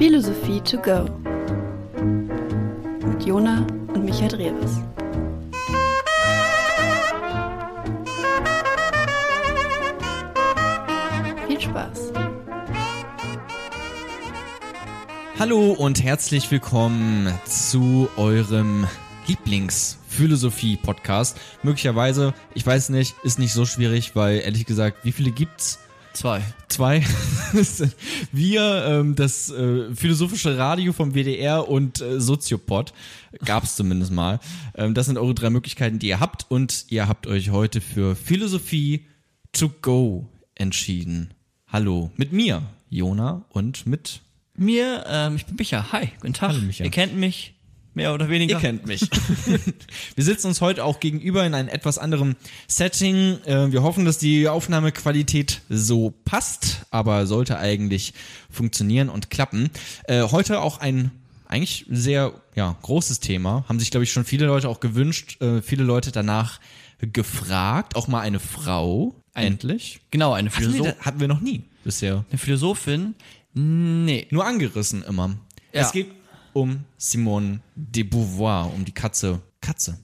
Philosophie to go mit Jona und Michael Drewes. Viel Spaß! Hallo und herzlich willkommen zu eurem Lieblings-Philosophie-Podcast. Möglicherweise, ich weiß nicht, ist nicht so schwierig, weil ehrlich gesagt, wie viele gibt's? Zwei. Zwei. Wir, ähm, das äh, philosophische Radio vom WDR und äh, Soziopod gab's zumindest mal. Ähm, das sind eure drei Möglichkeiten, die ihr habt und ihr habt euch heute für Philosophie to go entschieden. Hallo, mit mir, Jona, und mit Mir, ähm, ich bin Micha. Hi, guten Tag. Hallo, Micha. Ihr kennt mich, mehr oder weniger. Ihr kennt mich. wir sitzen uns heute auch gegenüber in einem etwas anderen Setting. Äh, Wir hoffen, dass die Aufnahmequalität so passt, aber sollte eigentlich funktionieren und klappen. Äh, Heute auch ein eigentlich sehr ja, großes Thema. Haben sich, glaube ich, schon viele Leute auch gewünscht, äh, viele Leute danach gefragt. Auch mal eine Frau, endlich. Genau, eine, Hatten wir, Philosoph da- hatten wir noch nie bisher. eine Philosophin. Nee. Nur angerissen immer. Ja. Es geht um Simone de Beauvoir, um die Katze. Katze.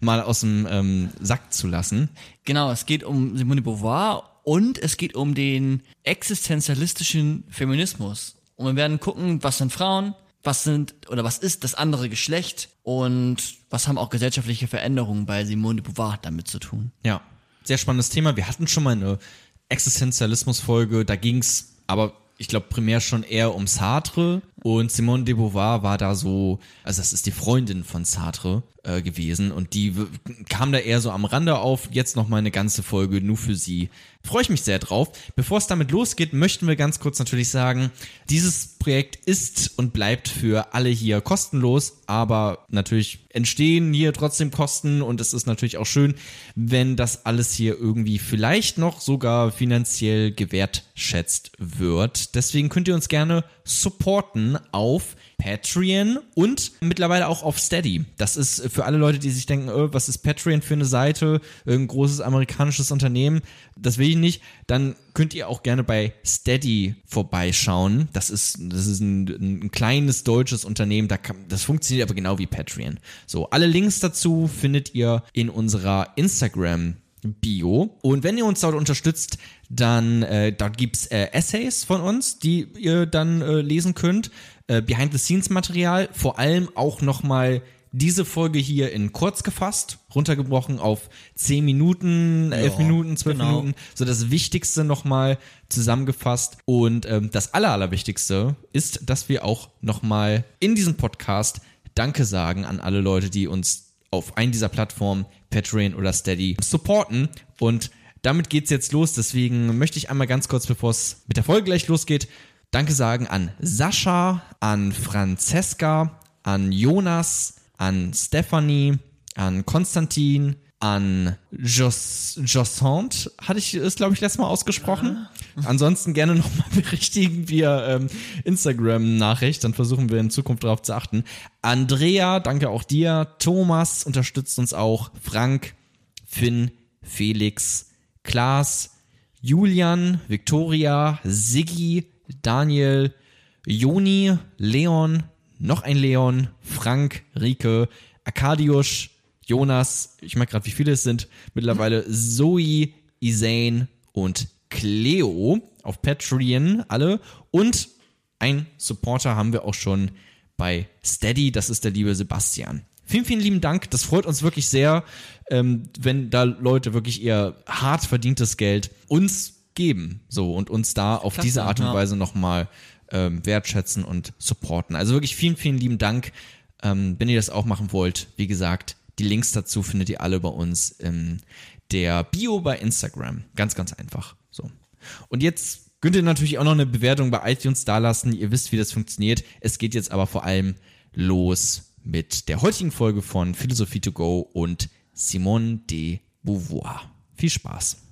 Mal aus dem ähm, Sack zu lassen. Genau, es geht um Simone de Beauvoir und es geht um den existenzialistischen Feminismus. Und wir werden gucken, was sind Frauen, was sind oder was ist das andere Geschlecht und was haben auch gesellschaftliche Veränderungen bei Simone de Beauvoir damit zu tun. Ja, sehr spannendes Thema. Wir hatten schon mal eine Existenzialismus-Folge, da ging's aber ich glaube primär schon eher um Sartre und Simone de Beauvoir war da so, also das ist die Freundin von Sartre äh, gewesen und die kam da eher so am Rande auf. Jetzt noch mal eine ganze Folge nur für sie. Freue ich mich sehr drauf. Bevor es damit losgeht, möchten wir ganz kurz natürlich sagen, dieses Projekt ist und bleibt für alle hier kostenlos, aber natürlich entstehen hier trotzdem Kosten und es ist natürlich auch schön, wenn das alles hier irgendwie vielleicht noch sogar finanziell gewertschätzt wird. Deswegen könnt ihr uns gerne supporten auf Patreon und mittlerweile auch auf Steady. Das ist für alle Leute, die sich denken, äh, was ist Patreon für eine Seite, irgendein großes amerikanisches Unternehmen, das will ich nicht, dann könnt ihr auch gerne bei Steady vorbeischauen. Das ist, das ist ein, ein kleines deutsches Unternehmen, da kann, das funktioniert aber genau wie Patreon. So, alle Links dazu findet ihr in unserer Instagram Bio. Und wenn ihr uns dort unterstützt, dann äh, dort gibt's äh, Essays von uns, die ihr dann äh, lesen könnt. Äh, Behind-the-Scenes-Material, vor allem auch nochmal diese Folge hier in kurz gefasst, runtergebrochen auf 10 Minuten, 11 Ja, Minuten, 12 genau. Minuten. So das Wichtigste nochmal zusammengefasst. Und ähm, das Aller, Allerwichtigste ist, dass wir auch nochmal in diesem Podcast Danke sagen an alle Leute, die uns auf einen dieser Plattformen, Patreon oder Steady, supporten. Und damit geht's jetzt los. Deswegen möchte ich einmal ganz kurz, bevor es mit der Folge gleich losgeht, Danke sagen an Sascha, an Franziska, an Jonas, an Stephanie, an Konstantin, an Jos, Jossant, hatte ich es, glaube ich, letztes Mal ausgesprochen. Ansonsten gerne nochmal berichtigen via ähm, Instagram-Nachricht, dann versuchen wir in Zukunft darauf zu achten. Andrea, danke auch dir. Thomas unterstützt uns auch. Frank, Finn, Felix, Klaas, Julian, Victoria, Siggi, Daniel, Joni, Leon, noch ein Leon, Frank, Rike, Arkadiusz, Jonas, ich merke gerade, wie viele es sind, mittlerweile Zoe, Isane und Cleo auf Patreon, alle. Und ein Supporter haben wir auch schon bei Steady, das ist der liebe Sebastian. Vielen, vielen lieben Dank. Das freut uns wirklich sehr, ähm, wenn da Leute wirklich ihr hart verdientes Geld uns geben. So und uns da auf Klasse, diese Art und ja. Weise nochmal ähm, wertschätzen und supporten. Also wirklich vielen, vielen lieben Dank. Ähm, wenn ihr das auch machen wollt, wie gesagt, die Links dazu findet ihr alle bei uns in der Bio bei Instagram. Ganz, ganz einfach. So. Und jetzt könnt ihr natürlich auch noch eine Bewertung bei iTunes dalassen. Ihr wisst, wie das funktioniert. Es geht jetzt aber vor allem los mit der heutigen Folge von Philosophie to go und Simone de Beauvoir. Viel Spaß.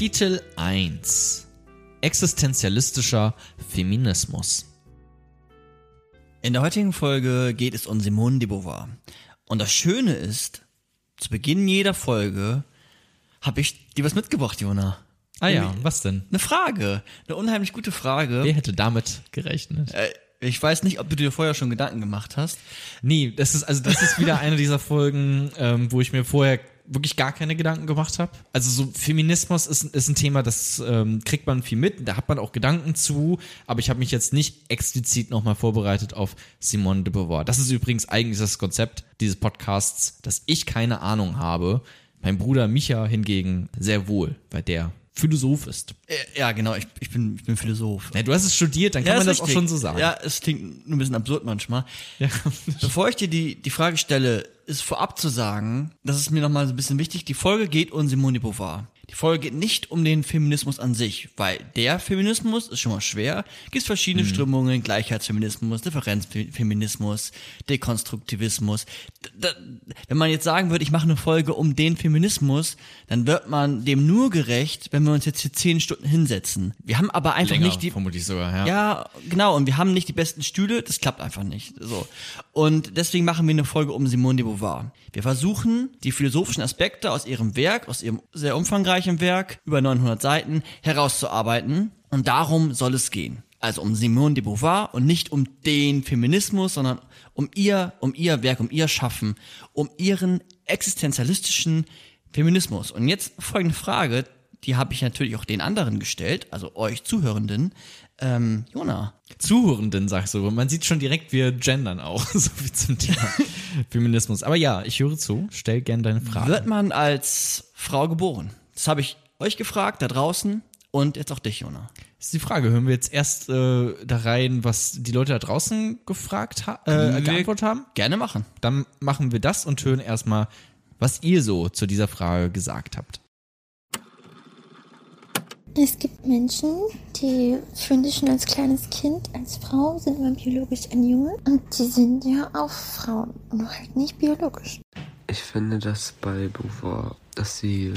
Kapitel 1 Existenzialistischer Feminismus. In der heutigen Folge geht es um Simone de Beauvoir. Und das Schöne ist, zu Beginn jeder Folge habe ich dir was mitgebracht, Jona. Ah ja, was denn? Eine Frage. Eine unheimlich gute Frage. Wer hätte damit gerechnet? Äh, ich weiß nicht, ob du dir vorher schon Gedanken gemacht hast. Nee, das ist also das ist wieder eine dieser Folgen, ähm, wo ich mir vorher wirklich gar keine Gedanken gemacht habe. Also so Feminismus ist, ist ein Thema, das ähm, kriegt man viel mit, da hat man auch Gedanken zu, aber ich habe mich jetzt nicht explizit nochmal vorbereitet auf Simone de Beauvoir. Das ist übrigens eigentlich das Konzept dieses Podcasts, dass ich keine Ahnung habe. Mein Bruder Micha hingegen sehr wohl, weil der Philosoph ist. Äh, Ja, genau, ich, ich, bin, ich bin Philosoph. Ja, du hast es studiert, dann kann man ist das auch richtig. schon so sagen. Ja, es klingt nur ein bisschen absurd manchmal. Ja. Bevor ich dir die, die Frage stelle, ist vorab zu sagen, das ist mir nochmal so ein bisschen wichtig, die Folge geht um Simone de Beauvoir. Die Folge geht nicht um den Feminismus an sich, weil der Feminismus ist schon mal schwer. Gibt verschiedene Strömungen, Gleichheitsfeminismus, Differenzfeminismus, Dekonstruktivismus. D- wenn man jetzt sagen würde, ich mache eine Folge um den Feminismus, dann wird man dem nur gerecht, wenn wir uns jetzt hier zehn Stunden hinsetzen. Wir haben aber einfach Länger, nicht die, vermutlich sogar, ja. ja, genau. Und wir haben nicht die besten Stühle. Das klappt einfach nicht. So. Und deswegen machen wir eine Folge um Simone de Beauvoir. Wir versuchen, die philosophischen Aspekte aus ihrem Werk, aus ihrem sehr umfangreichen Werk, über 900 Seiten, herauszuarbeiten. Und darum soll es gehen. Also um Simone de Beauvoir und nicht um den Feminismus, sondern um ihr, um ihr Werk, um ihr Schaffen, um ihren existenzialistischen Feminismus. Und jetzt folgende Frage, die habe ich natürlich auch den anderen gestellt, also euch Zuhörenden. Ähm, Jona, Zuhörenden, sagst du. Man sieht schon direkt, wir gendern auch, so wie zum Thema Feminismus. Aber ja, ich höre zu. Stell gern deine Frage. wird man als Frau geboren? Das habe ich euch gefragt, da draußen und jetzt auch dich, Jona. Das ist die Frage. Hören wir jetzt erst äh, da rein, was die Leute da draußen gefragt ha äh, geantwortet haben? Gerne machen. Dann machen wir das und hören erstmal, was ihr so zu dieser Frage gesagt habt. Es gibt Menschen, die fühlen sich schon als kleines Kind, als Frau, sind aber biologisch ein Junge. Und die sind ja auch Frauen, nur halt nicht biologisch. Ich finde das bei Beauvoir, dass sie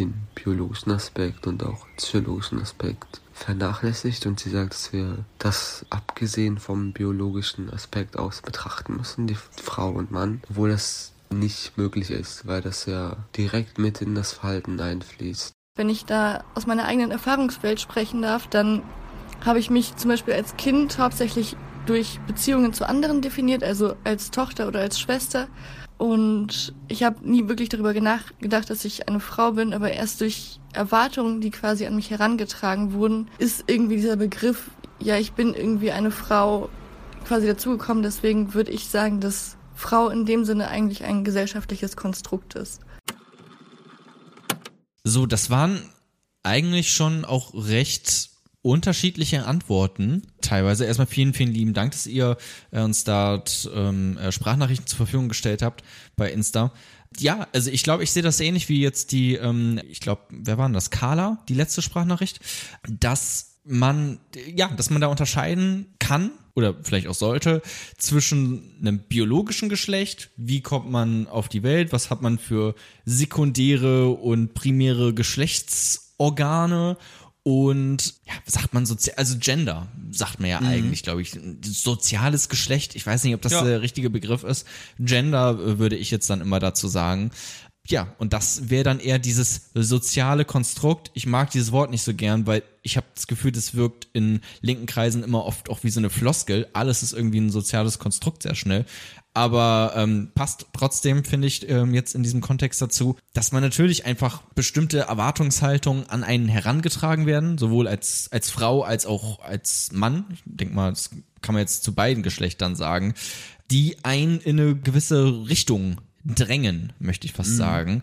den biologischen Aspekt und auch psychologischen Aspekt vernachlässigt und sie sagt, dass wir das abgesehen vom biologischen Aspekt aus betrachten müssen, die Frau und Mann, obwohl das nicht möglich ist, weil das ja direkt mit in das Verhalten einfließt. Wenn ich da aus meiner eigenen Erfahrungswelt sprechen darf, dann habe ich mich zum Beispiel als Kind hauptsächlich durch Beziehungen zu anderen definiert, also als Tochter oder als Schwester. Und ich habe nie wirklich darüber nachgedacht, dass ich eine Frau bin, aber erst durch Erwartungen, die quasi an mich herangetragen wurden, ist irgendwie dieser Begriff, ja, ich bin irgendwie eine Frau quasi dazugekommen. Deswegen würde ich sagen, dass Frau in dem Sinne eigentlich ein gesellschaftliches Konstrukt ist. So, das waren eigentlich schon auch recht unterschiedliche Antworten. Teilweise erstmal vielen, vielen lieben Dank, dass ihr äh, uns da ähm, äh, Sprachnachrichten zur Verfügung gestellt habt bei Insta. Ja, also ich glaube, ich sehe das ähnlich wie jetzt die, ähm, ich glaube, wer war denn das? Carla, die letzte Sprachnachricht, dass man, ja, dass man da unterscheiden kann oder vielleicht auch sollte zwischen einem biologischen Geschlecht, wie kommt man auf die Welt, was hat man für sekundäre und primäre Geschlechtsorgane und ja, sagt man sozial, also Gender sagt man ja eigentlich, glaube ich, soziales Geschlecht. Ich weiß nicht, ob das Ja. der richtige Begriff ist. Gender äh, würde ich jetzt dann immer dazu sagen. Ja, und das wäre dann eher dieses soziale Konstrukt. Ich mag dieses Wort nicht so gern, weil ich habe das Gefühl, das wirkt in linken Kreisen immer oft auch wie so eine Floskel. Alles ist irgendwie ein soziales Konstrukt sehr schnell. Aber ähm, passt trotzdem, finde ich, ähm, jetzt in diesem Kontext dazu, dass man natürlich einfach bestimmte Erwartungshaltungen an einen herangetragen werden, sowohl als, als Frau als auch als Mann. Ich denke mal, das kann man jetzt zu beiden Geschlechtern sagen, die einen in eine gewisse Richtung drängen, möchte ich fast sagen.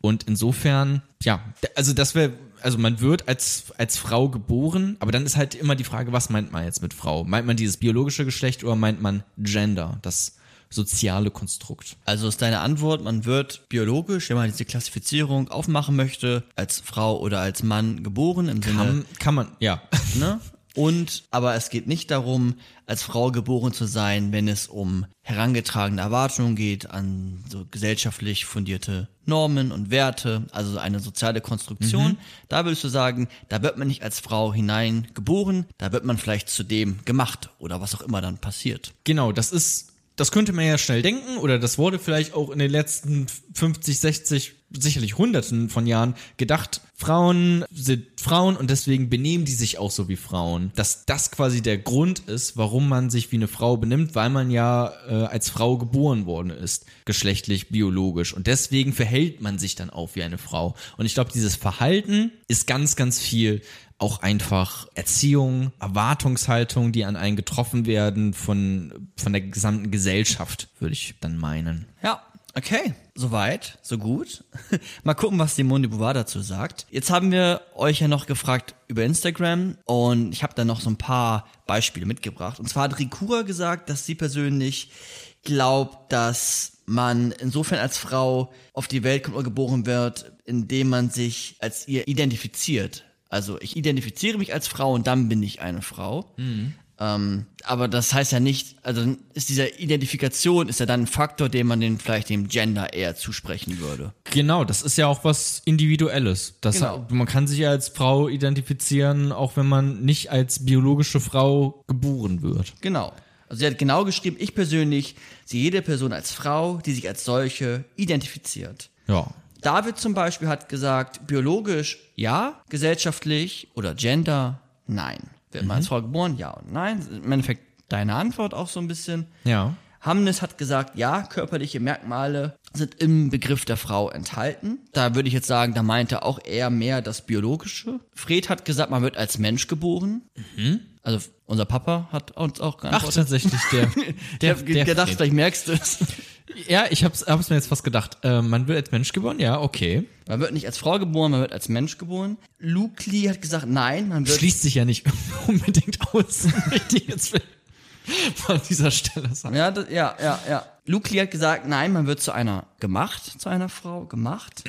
Und insofern, ja, also das wäre, also man wird als, als Frau geboren, aber dann ist halt immer die Frage, was meint man jetzt mit Frau? Meint man dieses biologische Geschlecht oder meint man Gender, das soziale Konstrukt? Also ist deine Antwort, man wird biologisch, wenn man diese Klassifizierung aufmachen möchte, als Frau oder als Mann geboren im Sinne, Kann, kann man, ja. ne? Und, aber es geht nicht darum, als Frau geboren zu sein, wenn es um herangetragene Erwartungen geht, an so gesellschaftlich fundierte Normen und Werte, also eine soziale Konstruktion. Da würdest du sagen, da wird man nicht als Frau hineingeboren, da wird man vielleicht zu dem gemacht oder was auch immer dann passiert. Genau, das ist, das könnte man ja schnell denken oder das wurde vielleicht auch in den letzten 50, 60, sicherlich hunderten von Jahren gedacht. Frauen sind Frauen und deswegen benehmen die sich auch so wie Frauen. Dass das quasi der Grund ist, warum man sich wie eine Frau benimmt, weil man ja äh, als Frau geboren worden ist, geschlechtlich, biologisch. Und deswegen verhält man sich dann auch wie eine Frau. Und ich glaube, dieses Verhalten ist ganz, ganz viel auch einfach Erziehung, Erwartungshaltung, die an einen getroffen werden von, von der gesamten Gesellschaft, würde ich dann meinen. Ja, okay. Soweit, so gut. Mal gucken, was Simone de Beauvoir dazu sagt. Jetzt haben wir euch ja noch gefragt über Instagram und ich habe da noch so ein paar Beispiele mitgebracht. Und zwar hat Rikura gesagt, dass sie persönlich glaubt, dass man insofern als Frau auf die Welt kommt oder geboren wird, indem man sich als ihr identifiziert. Also ich identifiziere mich als Frau und dann bin ich eine Frau. Ähm, aber das heißt ja nicht, also ist diese Identifikation ist ja dann ein Faktor, den man den vielleicht dem Gender eher zusprechen würde. Genau, das ist ja auch was Individuelles. Das, Genau. Man kann sich ja als Frau identifizieren, auch wenn man nicht als biologische Frau geboren wird. Genau. Also sie hat genau geschrieben, ich persönlich sehe jede Person als Frau, die sich als solche identifiziert. Ja. David zum Beispiel hat gesagt, biologisch ja, gesellschaftlich oder Gender nein. Wird man als Frau geboren? Ja und nein. Im Endeffekt deine Antwort auch so ein bisschen. Ja. Hamnes hat gesagt, ja, körperliche Merkmale sind im Begriff der Frau enthalten. Da würde ich jetzt sagen, da meint er auch eher mehr das Biologische. Fred hat gesagt, man wird als Mensch geboren. Also unser Papa hat uns auch Ach, geantwortet. tatsächlich, der. ich der, habe der gedacht, Fred. vielleicht merkst du es. Ja, ich hab's, hab's mir jetzt fast gedacht. Äh, man wird als Mensch geboren? Ja, okay. Man wird nicht als Frau geboren, man wird als Mensch geboren. Luke Lee hat gesagt, nein, man wird Schließt sich ja nicht unbedingt aus, ich jetzt von dieser Stelle sagen. Ja, das, ja, ja, ja. Luke Lee hat gesagt, nein, man wird zu einer gemacht, zu einer Frau gemacht.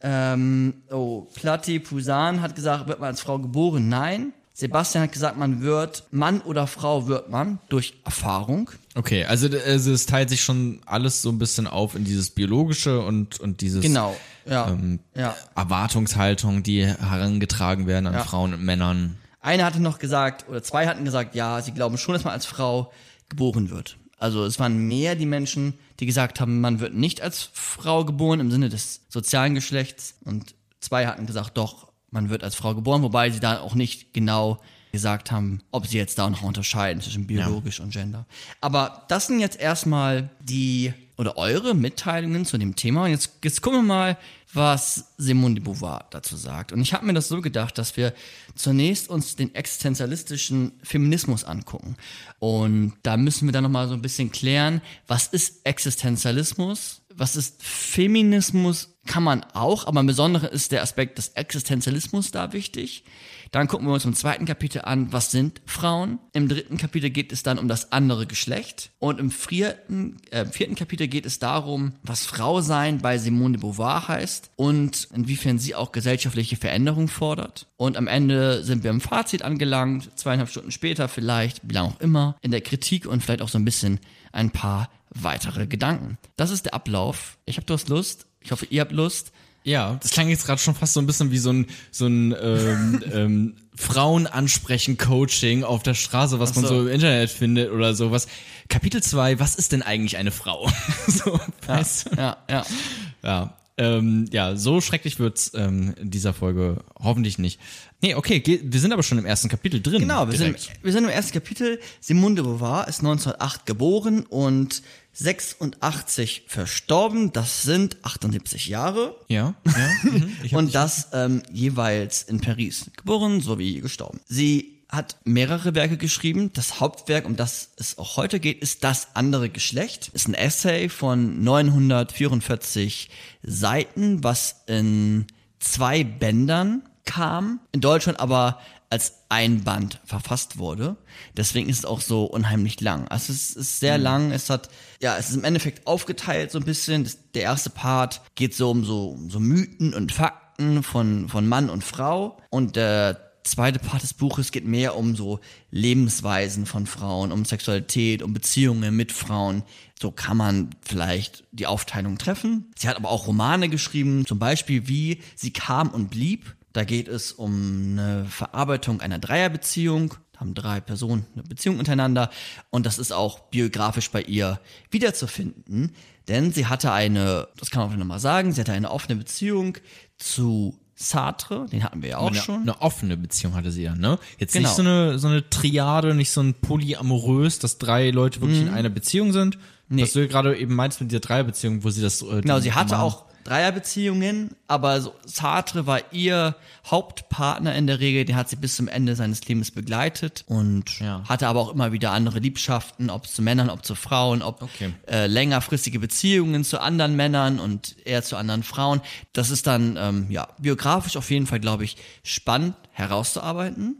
Ähm, oh, Platti Pusan hat gesagt, wird man als Frau geboren? Nein. Sebastian hat gesagt, man wird, Mann oder Frau wird man durch Erfahrung. Okay, also, also es teilt sich schon alles so ein bisschen auf in dieses Biologische und, und dieses Genau, ja. ähm, ja. Erwartungshaltung, die herangetragen werden an Ja. Frauen und Männern. Einer hatte noch gesagt, oder zwei hatten gesagt, ja, sie glauben schon, dass man als Frau geboren wird. Also es waren mehr die Menschen, die gesagt haben, man wird nicht als Frau geboren im Sinne des sozialen Geschlechts. Und zwei hatten gesagt, doch, man wird als Frau geboren, wobei sie da auch nicht genau gesagt haben, ob sie jetzt da noch unterscheiden zwischen biologisch und Gender. Aber das sind jetzt erstmal die oder eure Mitteilungen zu dem Thema. Und jetzt, jetzt gucken wir mal, was Simone de Beauvoir dazu sagt. Und ich habe mir das so gedacht, dass wir zunächst uns den existenzialistischen Feminismus angucken. Und da müssen wir dann nochmal so ein bisschen klären, was ist Existenzialismus? Was ist Feminismus? Kann man auch, aber im Besonderen ist der Aspekt des Existenzialismus da wichtig. Dann gucken wir uns im zweiten Kapitel an, was sind Frauen. Im dritten Kapitel geht es dann um das andere Geschlecht. Und im vierten, äh, vierten Kapitel geht es darum, was Frau sein bei Simone de Beauvoir heißt und inwiefern sie auch gesellschaftliche Veränderung fordert. Und am Ende sind wir im Fazit angelangt, zweieinhalb Stunden später vielleicht, wie lange auch immer, in der Kritik und vielleicht auch so ein bisschen ein paar weitere Gedanken. Das ist der Ablauf. Ich habe durst Lust. Ich hoffe, ihr habt Lust. Ja, das klang jetzt gerade schon fast so ein bisschen wie so ein, so ein ähm, ähm, Frauen ansprechen Coaching auf der Straße, was man so. so im Internet findet oder sowas. Kapitel 2, was ist denn eigentlich eine Frau? so, weißt du? Ja, ja. Ja, ähm, ja, so schrecklich wird's ähm, in dieser Folge hoffentlich nicht. Nee, okay, wir sind aber schon im ersten Kapitel drin. Genau, wir sind, wir sind im ersten Kapitel. Simone de Beauvoir ist 1908 geboren und 86 verstorben. Das sind 78 Jahre. Ja, ja. Mhm. Und das ähm, jeweils in Paris. Geboren sowie gestorben. Sie hat mehrere Werke geschrieben. Das Hauptwerk, um das es auch heute geht, ist Das andere Geschlecht. Ist ein Essay von 944 Seiten, was in zwei Bändern kam. In Deutschland aber als ein Band verfasst wurde. Deswegen ist es auch so unheimlich lang. Also es ist sehr lang. Es hat, ja, es ist im Endeffekt aufgeteilt so ein bisschen. Das, der erste Part geht so um so, um so Mythen und Fakten von, von Mann und Frau. Und der zweite Part des Buches geht mehr um so Lebensweisen von Frauen, um Sexualität, um Beziehungen mit Frauen. So kann man vielleicht die Aufteilung treffen. Sie hat aber auch Romane geschrieben, zum Beispiel wie Sie kam und blieb. Da geht es um eine Verarbeitung einer Dreierbeziehung. Da haben drei Personen eine Beziehung untereinander. Und das ist auch biografisch bei ihr wiederzufinden. Denn sie hatte eine, das kann man auch nochmal sagen, sie hatte eine offene Beziehung zu Sartre, den hatten wir ja auch eine, schon. eine offene Beziehung hatte sie dann, ne? Jetzt Genau. nicht so eine, so eine Triade, nicht so ein polyamorös, dass drei Leute wirklich in einer Beziehung sind. Mhm. Nee. Was du gerade eben meinst mit dieser Dreierbeziehung, wo sie das. Äh, Genau, sie hatte auch Dreierbeziehungen, aber so Sartre war ihr Hauptpartner in der Regel, den hat sie bis zum Ende seines Lebens begleitet und Ja. hatte aber auch immer wieder andere Liebschaften, ob zu Männern, ob zu Frauen, ob Okay. äh, längerfristige Beziehungen zu anderen Männern und eher zu anderen Frauen. Das ist dann ähm, ja biografisch auf jeden Fall, glaube ich, spannend herauszuarbeiten.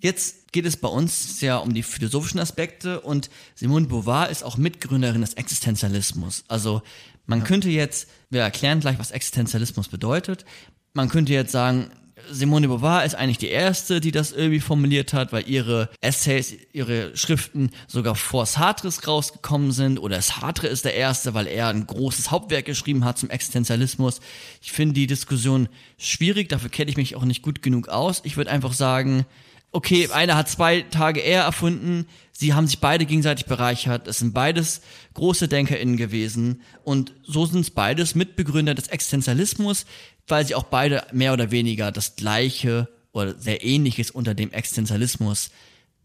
Jetzt geht es bei uns sehr um die philosophischen Aspekte und Simone Beauvoir ist auch Mitgründerin des Existenzialismus. Also man könnte jetzt, wir erklären gleich, was Existenzialismus bedeutet. Man könnte jetzt sagen, Simone de Beauvoir ist eigentlich die erste, die das irgendwie formuliert hat, weil ihre Essays, ihre Schriften sogar vor Sartres rausgekommen sind oder Sartre ist der erste, weil er ein großes Hauptwerk geschrieben hat zum Existenzialismus. Ich finde die Diskussion schwierig, dafür kenne ich mich auch nicht gut genug aus. Ich würde einfach sagen, okay, einer hat zwei Tage eher erfunden, sie haben sich beide gegenseitig bereichert, es sind beides große DenkerInnen gewesen. Und so sind es beides Mitbegründer des Existenzialismus, weil sie auch beide mehr oder weniger das Gleiche oder sehr Ähnliches unter dem Existenzialismus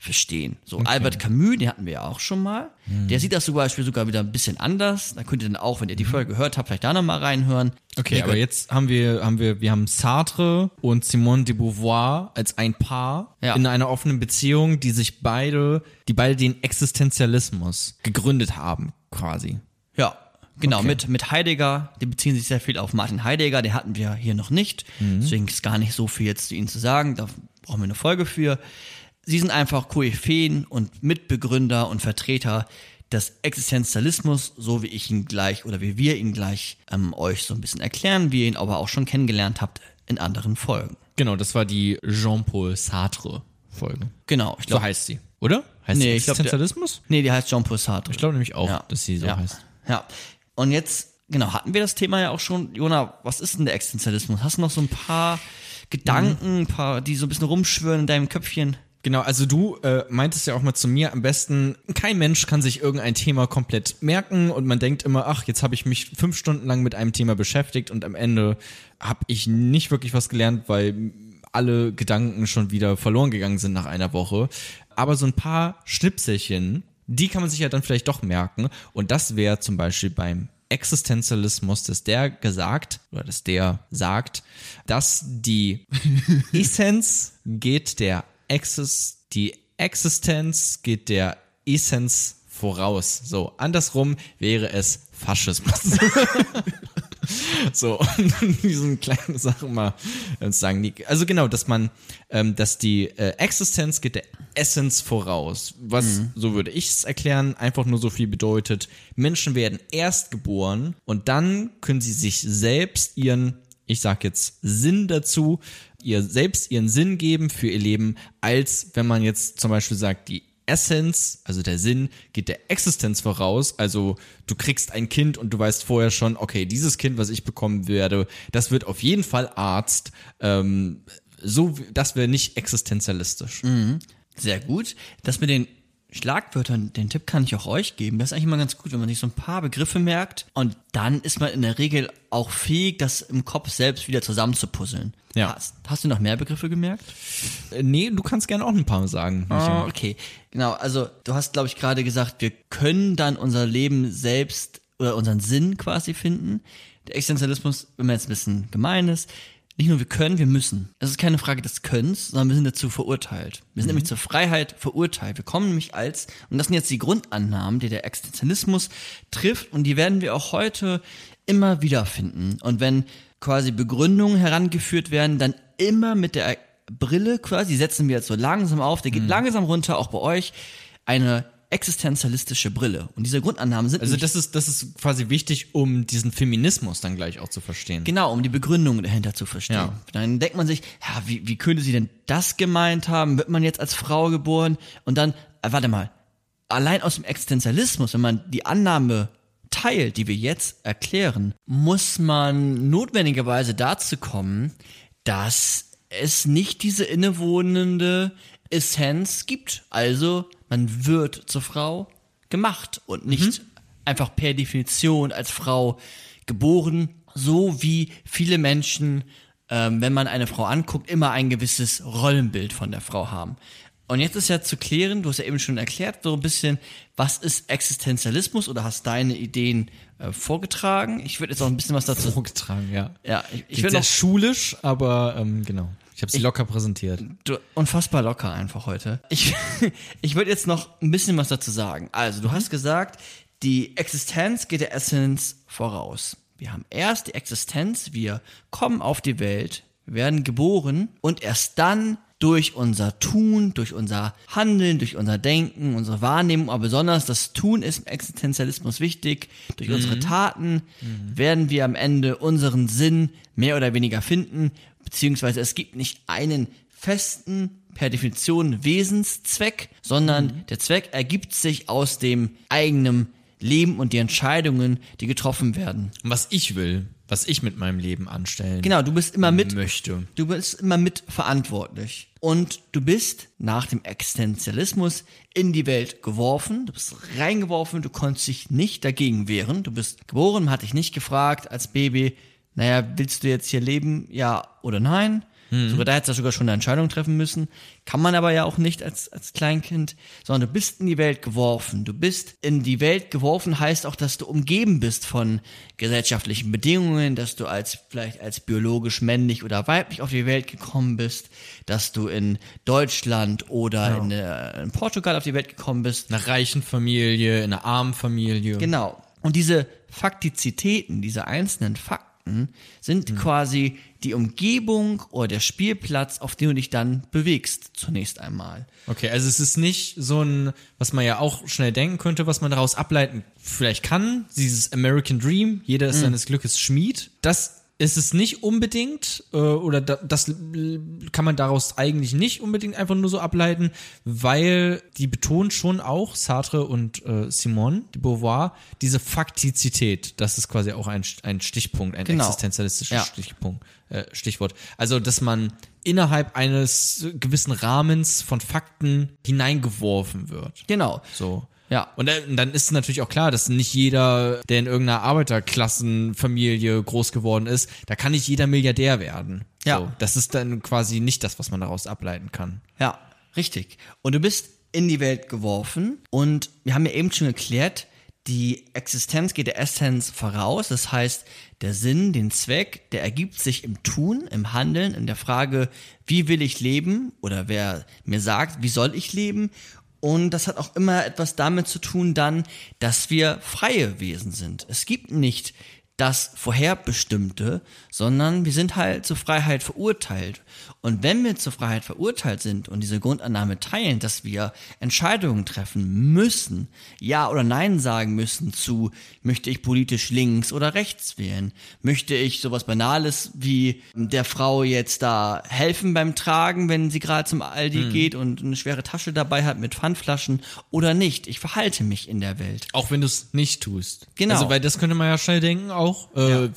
verstehen. So Albert Camus, den hatten wir ja auch schon mal. Der sieht das zum Beispiel sogar wieder ein bisschen anders. Da könnt ihr dann auch, wenn ihr die Folge gehört habt, vielleicht da nochmal reinhören. Okay, Nee, aber jetzt haben wir, haben wir, wir haben Sartre und Simone de Beauvoir als ein Paar Ja. in einer offenen Beziehung, die sich beide, die beide den Existenzialismus gegründet haben, quasi. Ja, genau, mit, mit Heidegger, die beziehen sich sehr viel auf Martin Heidegger, den hatten wir hier noch nicht. Deswegen ist gar nicht so viel jetzt zu ihnen zu sagen, da brauchen wir eine Folge für. Sie sind einfach Koryphäen und Mitbegründer und Vertreter des Existenzialismus, so wie ich ihn gleich oder wie wir ihn gleich ähm, euch so ein bisschen erklären, wie ihr ihn aber auch schon kennengelernt habt in anderen Folgen. Genau, das war die Jean-Paul Sartre-Folge. Genau, ich So glaube, heißt sie, oder? Heißt Nee, sie ich glaub, der- Existenzialismus? nee, die heißt Jean-Paul Sartre. Ich glaube nämlich auch, Ja. dass sie so ja. heißt. Ja. Und jetzt, genau, hatten wir das Thema ja auch schon. Jona, was ist denn der Existenzialismus? Hast du noch so ein paar Gedanken, ein paar, die so ein bisschen rumschwören in deinem Köpfchen? Genau, also du äh, meintest ja auch mal zu mir, am besten, kein Mensch kann sich irgendein Thema komplett merken und man denkt immer, ach, jetzt habe ich mich fünf Stunden lang mit einem Thema beschäftigt und am Ende habe ich nicht wirklich was gelernt, weil alle Gedanken schon wieder verloren gegangen sind nach einer Woche. Aber so ein paar Schnipselchen, die kann man sich ja dann vielleicht doch merken. Und das wäre zum Beispiel beim Existenzialismus, dass der gesagt, oder dass der sagt, dass die Essenz geht der Exis, die Existenz geht der Essenz voraus. So, andersrum wäre es Faschismus. so, und diesen kleinen Sachen mal äh, sagen. Also genau, dass man, ähm, dass die äh, Existenz geht der Essence voraus. Was, so würde ich es erklären, einfach nur so viel bedeutet, Menschen werden erst geboren und dann können sie sich selbst ihren ich sag jetzt Sinn dazu, ihr selbst ihren Sinn geben für ihr Leben, als wenn man jetzt zum Beispiel sagt, die Essenz, also der Sinn, geht der Existenz voraus. Also du kriegst ein Kind und du weißt vorher schon, okay, dieses Kind, was ich bekommen werde, das wird auf jeden Fall Arzt. Ähm, so, das wäre nicht existenzialistisch. Sehr gut. Das mit den Schlagwörtern, den Tipp kann ich auch euch geben. Das ist eigentlich immer ganz gut, wenn man sich so ein paar Begriffe merkt und dann ist man in der Regel auch fähig, das im Kopf selbst wieder zusammenzupuzzeln. Ja. Hast, hast du noch mehr Begriffe gemerkt? Äh, nee, du kannst gerne auch ein paar sagen. Ah, okay. Genau, also du hast, glaube ich, gerade gesagt, wir können dann unser Leben selbst oder unseren Sinn quasi finden. Der Existenzialismus, wenn man jetzt ein bisschen gemein ist, nicht nur wir können, wir müssen. Es ist keine Frage des Könns, sondern wir sind dazu verurteilt. Wir sind nämlich zur Freiheit verurteilt. Wir kommen nämlich als, und das sind jetzt die Grundannahmen, die der Existenzialismus trifft, und die werden wir auch heute immer wieder finden. Und wenn quasi Begründungen herangeführt werden, dann immer mit der Brille quasi, setzen wir jetzt so langsam auf, der geht langsam runter, auch bei euch, eine existenzialistische Brille. Und diese Grundannahmen sind Also das ist, das ist quasi wichtig, um diesen Feminismus dann gleich auch zu verstehen. Genau, um die Begründung dahinter zu verstehen. Ja. Dann denkt man sich, ja, wie, wie könnte sie denn das gemeint haben? Wird man jetzt als Frau geboren? Und dann, äh, warte mal, allein aus dem Existenzialismus, wenn man die Annahme teilt, die wir jetzt erklären, muss man notwendigerweise dazu kommen, dass es nicht diese innewohnende Essenz gibt. Also, man wird zur Frau gemacht und nicht einfach per Definition als Frau geboren, so wie viele Menschen, ähm, wenn man eine Frau anguckt, immer ein gewisses Rollenbild von der Frau haben. Und jetzt ist ja zu klären, du hast ja eben schon erklärt, so ein bisschen, was ist Existenzialismus oder hast deine Ideen äh, vorgetragen. Ich würde jetzt auch ein bisschen was dazu. Vorgetragen, ja. Ja, ich, ich würde noch schulisch, aber ähm, genau. Ich habe sie locker präsentiert. Du, unfassbar locker einfach heute. Ich, ich würde jetzt noch ein bisschen was dazu sagen. Also, du hast gesagt, die Existenz geht der Essenz voraus. Wir haben erst die Existenz, wir kommen auf die Welt, werden geboren und erst dann durch unser Tun, durch unser Handeln, durch unser Denken, unsere Wahrnehmung, aber besonders das Tun ist im Existenzialismus wichtig. Durch unsere Taten werden wir am Ende unseren Sinn mehr oder weniger finden, beziehungsweise es gibt nicht einen festen, per Definition Wesenszweck, sondern der Zweck ergibt sich aus dem eigenen Leben und die Entscheidungen, die getroffen werden. Was ich will, was ich mit meinem Leben anstellen Genau, du bist immer mit möchte. Du bist immer mit verantwortlich. Und du bist nach dem Existenzialismus in die Welt geworfen, du bist reingeworfen, du konntest dich nicht dagegen wehren. Du bist geboren, man hat dich nicht gefragt als Baby, naja, willst du jetzt hier leben, ja oder nein? Sogar da hättest du sogar schon eine Entscheidung treffen müssen. Kann man aber ja auch nicht als, als Kleinkind, sondern du bist in die Welt geworfen. Du bist in die Welt geworfen heißt auch, dass du umgeben bist von gesellschaftlichen Bedingungen, dass du als vielleicht als biologisch männlich oder weiblich auf die Welt gekommen bist, dass du in Deutschland oder in, äh, in Portugal auf die Welt gekommen bist. In einer reichen Familie, in einer armen Familie. Genau. Und diese Faktizitäten, diese einzelnen Fakten sind quasi die Umgebung oder der Spielplatz, auf dem du dich dann bewegst, zunächst einmal. Okay, also es ist nicht so ein, was man ja auch schnell denken könnte, was man daraus ableiten vielleicht kann, dieses American Dream, jeder ist seines Glückes Schmied. Das ist es nicht unbedingt, äh, oder da, das kann man daraus eigentlich nicht unbedingt einfach nur so ableiten, weil die betont schon auch, Sartre und äh, Simone de Beauvoir, diese Faktizität, das ist quasi auch ein, ein Stichpunkt, ein Genau. existenzialistischer Ja. Stichpunkt, äh, Stichwort. Also, dass man innerhalb eines gewissen Rahmens von Fakten hineingeworfen wird. Genau. So. Ja. Und dann, ist natürlich auch klar, dass nicht jeder, der in irgendeiner Arbeiterklassenfamilie groß geworden ist, da kann nicht jeder Milliardär werden. Ja. So, das ist dann quasi nicht das, was man daraus ableiten kann. Ja, richtig. Und du bist in die Welt geworfen und wir haben ja eben schon geklärt, die Existenz geht der Essenz voraus. Das heißt, der Sinn, den Zweck, der ergibt sich im Tun, im Handeln, in der Frage, wie will ich leben oder wer mir sagt, wie soll ich leben. Und das hat auch immer etwas damit zu tun dann, dass wir freie Wesen sind. Es gibt nicht das Vorherbestimmte, sondern wir sind halt zur Freiheit verurteilt. Und wenn wir zur Freiheit verurteilt sind und diese Grundannahme teilen, dass wir Entscheidungen treffen müssen, ja oder nein sagen müssen zu, möchte ich politisch links oder rechts wählen, möchte ich sowas Banales wie der Frau jetzt da helfen beim Tragen, wenn sie gerade zum Aldi geht und eine schwere Tasche dabei hat mit Pfandflaschen oder nicht. Ich verhalte mich in der Welt. Auch wenn du es nicht tust. Genau. Also, weil das könnte man ja schnell denken auch. Äh, Ja.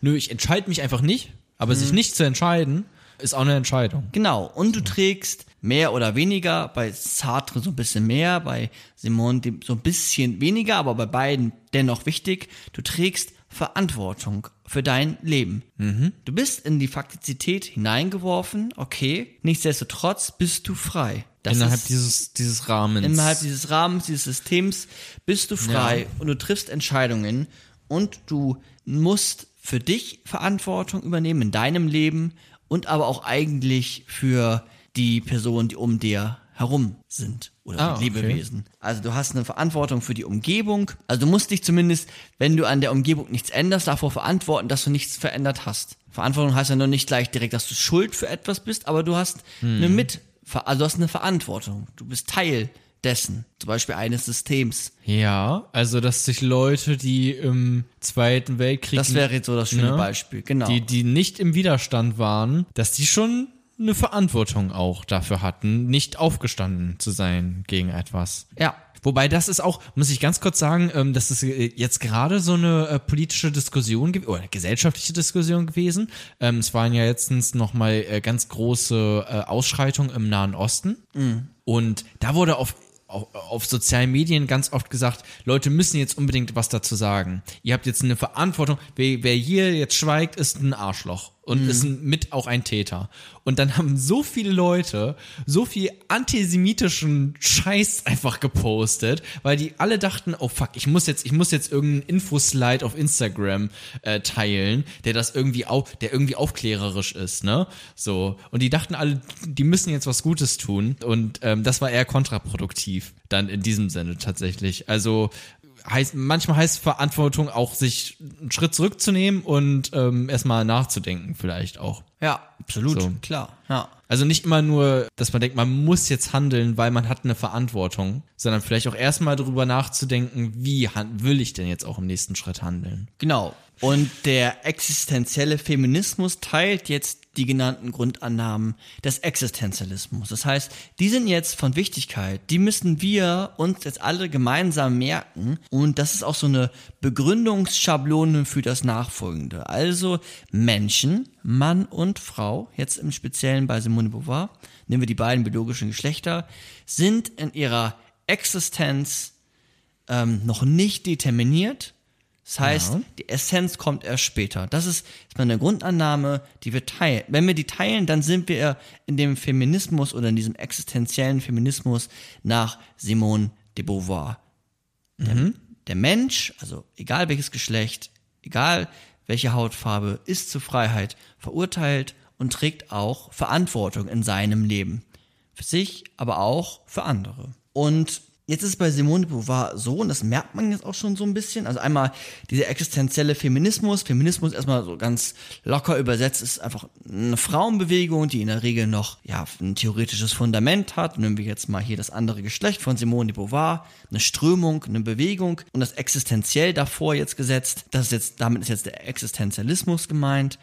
Nö, ich entscheide mich einfach nicht. Aber sich nicht zu entscheiden, ist auch eine Entscheidung. Genau, und du trägst mehr oder weniger, bei Sartre so ein bisschen mehr, bei Simone so ein bisschen weniger, aber bei beiden dennoch wichtig, du trägst Verantwortung für dein Leben. Du bist in die Faktizität hineingeworfen, okay, nichtsdestotrotz bist du frei. Das Innerhalb ist- dieses, dieses Rahmens. Innerhalb dieses Rahmens, dieses Systems bist du frei und du triffst Entscheidungen und du musst für dich Verantwortung übernehmen in deinem Leben und aber auch eigentlich für die Personen, die um dir herum sind oder Ah, die okay. Lebewesen. Also du hast eine Verantwortung für die Umgebung. Also du musst dich zumindest, wenn du an der Umgebung nichts änderst, davor verantworten, dass du nichts verändert hast. Verantwortung heißt ja noch nicht gleich direkt, dass du schuld für etwas bist, aber du hast Hm. eine Mit, also du hast eine Verantwortung. Du bist Teil dessen, zum Beispiel eines Systems. Ja, also dass sich Leute, die im Zweiten Weltkrieg, Das wäre jetzt so das schöne Ne? Beispiel, genau. die, die nicht im Widerstand waren, dass die schon eine Verantwortung auch dafür hatten, nicht aufgestanden zu sein gegen etwas. ja, Wobei das ist auch, muss ich ganz kurz sagen, ähm, das ist äh, jetzt gerade so eine äh, politische Diskussion oder gesellschaftliche Diskussion gewesen. Ähm, es waren ja letztens nochmal äh, ganz große äh, Ausschreitungen im Nahen Osten. Und da wurde auf, auf, auf sozialen Medien ganz oft gesagt, Leute müssen jetzt unbedingt was dazu sagen. Ihr habt jetzt eine Verantwortung. Wer, wer hier jetzt schweigt, ist ein Arschloch und ist ein, mit auch ein Täter. Und dann haben so viele Leute so viel antisemitischen Scheiß einfach gepostet, weil die alle dachten, oh fuck, ich muss jetzt, ich muss jetzt irgendeinen Infoslide auf Instagram äh, teilen, der das irgendwie auf, der irgendwie aufklärerisch ist, ne? So. Und die dachten alle, die müssen jetzt was Gutes tun. Und ähm, das war eher kontraproduktiv, dann in diesem Sinne tatsächlich. Also heißt, manchmal heißt Verantwortung auch, sich einen Schritt zurückzunehmen und ähm, erstmal nachzudenken, vielleicht auch. ja, absolut, So. klar, ja. Also nicht immer nur, dass man denkt, man muss jetzt handeln, weil man hat eine Verantwortung, sondern vielleicht auch erstmal darüber nachzudenken, wie will ich denn jetzt auch im nächsten Schritt handeln. Genau. Und der existenzielle Feminismus teilt jetzt die genannten Grundannahmen des Existenzialismus. Das heißt, die sind jetzt von Wichtigkeit. Die müssen wir uns jetzt alle gemeinsam merken. Und das ist auch so eine Begründungsschablone für das Nachfolgende. Also Menschen, Mann und Frau, jetzt im Speziellen bei Simone Beauvoir, nehmen wir die beiden biologischen Geschlechter, sind in ihrer Existenz ähm, noch nicht determiniert. Das heißt, Ja. die Essenz kommt erst später. Das ist ist mal eine Grundannahme, die wir teilen. Wenn wir die teilen, dann sind wir in dem Feminismus oder in diesem existenziellen Feminismus nach Simone de Beauvoir. Der, der Mensch, also egal welches Geschlecht, egal welche Hautfarbe, ist zur Freiheit verurteilt und trägt auch Verantwortung in seinem Leben. Für sich, aber auch für andere. Und jetzt ist es bei Simone de Beauvoir so, und das merkt man jetzt auch schon so ein bisschen, also einmal dieser existenzielle Feminismus, Feminismus erstmal so ganz locker übersetzt, ist einfach eine Frauenbewegung, die in der Regel noch, ja, ein theoretisches Fundament hat. Nehmen wir jetzt mal hier das andere Geschlecht von Simone de Beauvoir, eine Strömung, eine Bewegung und das existenziell davor jetzt gesetzt, das ist jetzt, damit ist jetzt der Existenzialismus gemeint.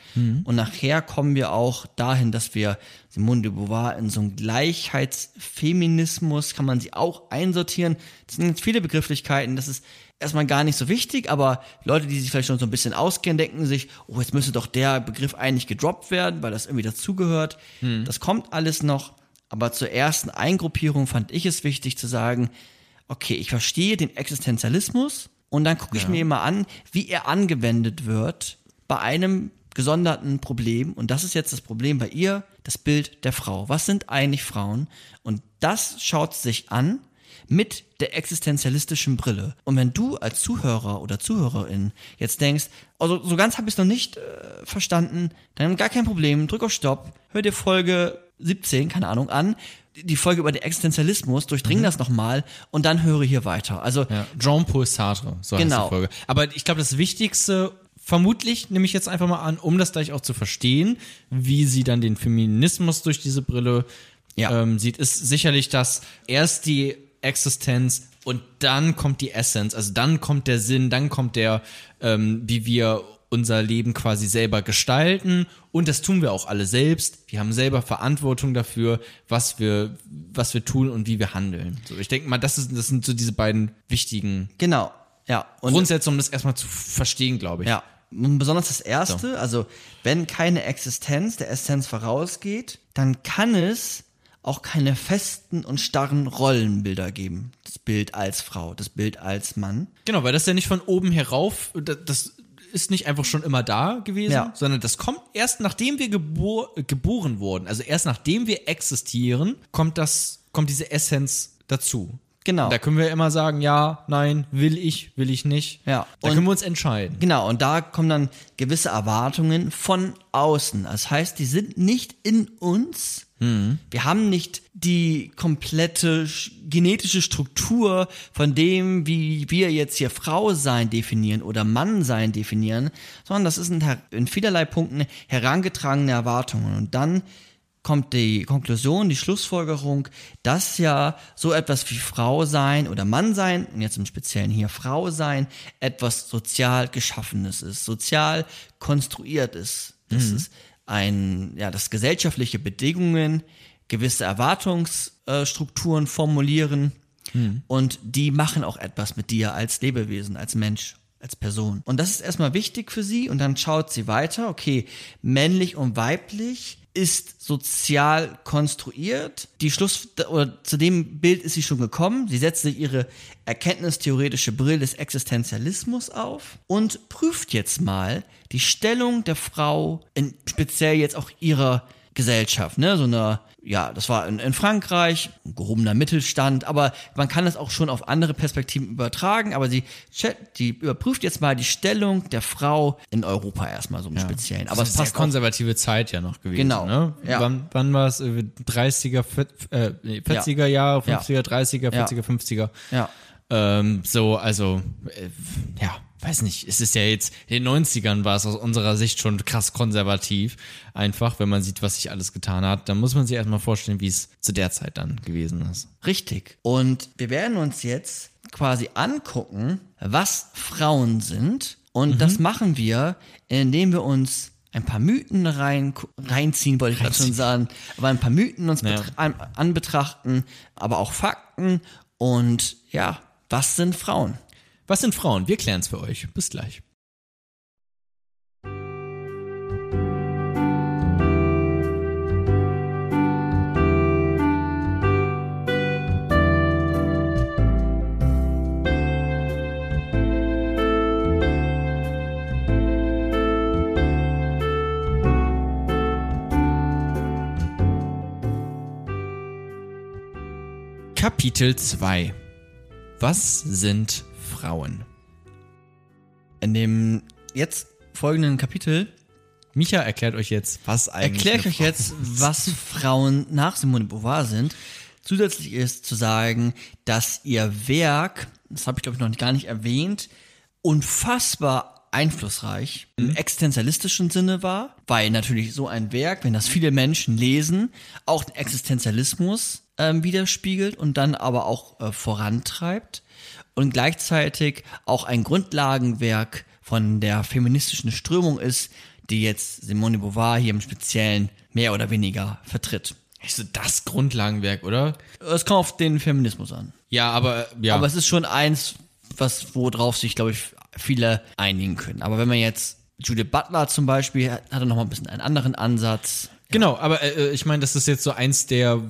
Und nachher kommen wir auch dahin, dass wir Simone de Beauvoir in so einen Gleichheitsfeminismus, kann man sie auch einsortieren. Das sind jetzt viele Begrifflichkeiten, das ist erstmal gar nicht so wichtig, aber Leute, die sich vielleicht schon so ein bisschen auskennen, denken sich, oh, jetzt müsste doch der Begriff eigentlich gedroppt werden, weil das irgendwie dazugehört. Das kommt alles noch, aber zur ersten Eingruppierung fand ich es wichtig zu sagen, okay, ich verstehe den Existenzialismus und dann gucke ich mir mal an, wie er angewendet wird bei einem gesonderten Problem. Und das ist jetzt das Problem bei ihr, das Bild der Frau. Was sind eigentlich Frauen? Und das schaut sich an mit der existenzialistischen Brille. Und wenn du als Zuhörer oder Zuhörerin jetzt denkst, also so ganz habe ich es noch nicht äh, verstanden, dann gar kein Problem, drück auf Stopp, hör dir Folge 17, keine Ahnung, an, die Folge über den Existenzialismus, durchdring das nochmal und dann höre hier weiter. Also Ja, Jean-Paul Sartre, so heißt Genau. die Folge. Aber ich glaube, das Wichtigste, vermutlich, nehme ich jetzt einfach mal an, um das gleich auch zu verstehen, wie sie dann den Feminismus durch diese Brille Ja. ähm, sieht, ist sicherlich, dass erst die Existenz und dann kommt die Essenz, also dann kommt der Sinn, dann kommt der, ähm, wie wir unser Leben quasi selber gestalten und das tun wir auch alle selbst. Wir haben selber Verantwortung dafür, was wir, was wir tun und wie wir handeln. So, ich denke mal, das, ist, das sind so diese beiden wichtigen genau, ja. Und Grundsätze, um das erstmal zu verstehen, glaube ich. Ja, besonders das erste, also wenn keine Existenz der Essenz vorausgeht, dann kann es auch keine festen und starren Rollenbilder geben. Das Bild als Frau, das Bild als Mann. Genau, weil das ja nicht von oben herauf, das, das ist nicht einfach schon immer da gewesen, Ja. sondern das kommt erst nachdem wir gebor geboren wurden. Also erst nachdem wir existieren, kommt das, kommt diese Essenz dazu. Genau. Da können wir immer sagen, ja, nein, will ich, will ich nicht. Ja. Da Und- können wir uns entscheiden. Genau, und da kommen dann gewisse Erwartungen von außen. Das heißt, die sind nicht in uns. Wir haben nicht die komplette sch- genetische Struktur von dem, wie wir jetzt hier Frau sein definieren oder Mann sein definieren, sondern das ist in, in vielerlei Punkten herangetragene Erwartungen. Und dann kommt die Konklusion, die Schlussfolgerung, dass ja so etwas wie Frau sein oder Mann sein, und jetzt im Speziellen hier Frau sein, etwas sozial geschaffenes ist, sozial konstruiert ist. Das ist ein, ja, das gesellschaftliche Bedingungen, gewisse Erwartungsstrukturen formulieren und die machen auch etwas mit dir als Lebewesen, als Mensch, als Person. Und das ist erstmal wichtig für sie und dann schaut sie weiter, okay, männlich und weiblich ist sozial konstruiert. Die Schluss oder zu dem Bild ist sie schon gekommen. Sie setzt sich ihre erkenntnistheoretische Brille des Existenzialismus auf und prüft jetzt mal die Stellung der Frau in speziell jetzt auch ihrer Gesellschaft, ne, so eine, ja, das war in, in Frankreich, ein gehobener Mittelstand, aber man kann das auch schon auf andere Perspektiven übertragen, aber sie, die überprüft jetzt mal die Stellung der Frau in Europa erstmal so im Speziellen. Aber das es ist eine passt sehr auch, konservative Zeit ja noch gewesen. Genau, Ne? ja. Wann, wann war es? Äh, 30er, vier- äh, nee, 40er Jahre, 50er, 30er, 40er, 50er. ja. Ähm, so, also, äh, ja, weiß nicht. Es ist ja jetzt, in den 90ern war es aus unserer Sicht schon krass konservativ. Einfach, wenn man sieht, was sich alles getan hat. Dann muss man sich erstmal vorstellen, wie es zu der Zeit dann gewesen ist. Richtig. Und wir werden uns jetzt quasi angucken, was Frauen sind. Und das machen wir, indem wir uns ein paar Mythen rein, reinziehen, wollte ich gerade schon sagen, aber ein paar Mythen uns Ja. an, anbetrachten, aber auch Fakten. Und ja, was sind Frauen? Was sind Frauen? Wir klären es für euch. Bis gleich. Kapitel 2 Was sind Frauen? In dem jetzt folgenden Kapitel Micha erklärt euch jetzt, was eigentlich. erkläre ich euch jetzt, was Frauen nach Simone de Beauvoir sind. Zusätzlich ist zu sagen, dass ihr Werk, das habe ich glaube ich noch gar nicht erwähnt, unfassbar einflussreich im existenzialistischen Sinne war, weil natürlich so ein Werk, wenn das viele Menschen lesen, auch den Existenzialismus ähm, widerspiegelt und dann aber auch äh, vorantreibt und gleichzeitig auch ein Grundlagenwerk von der feministischen Strömung ist, die jetzt Simone de Beauvoir hier im Speziellen mehr oder weniger vertritt. Echt so das Grundlagenwerk, oder? Es kommt auf den Feminismus an. Ja, aber ja. Aber es ist schon eins, was worauf sich, glaube ich, viele einigen können. Aber wenn man jetzt Judith Butler zum Beispiel hat, hat er noch mal ein bisschen einen anderen Ansatz. Genau, aber äh, ich meine, das ist jetzt so eins der,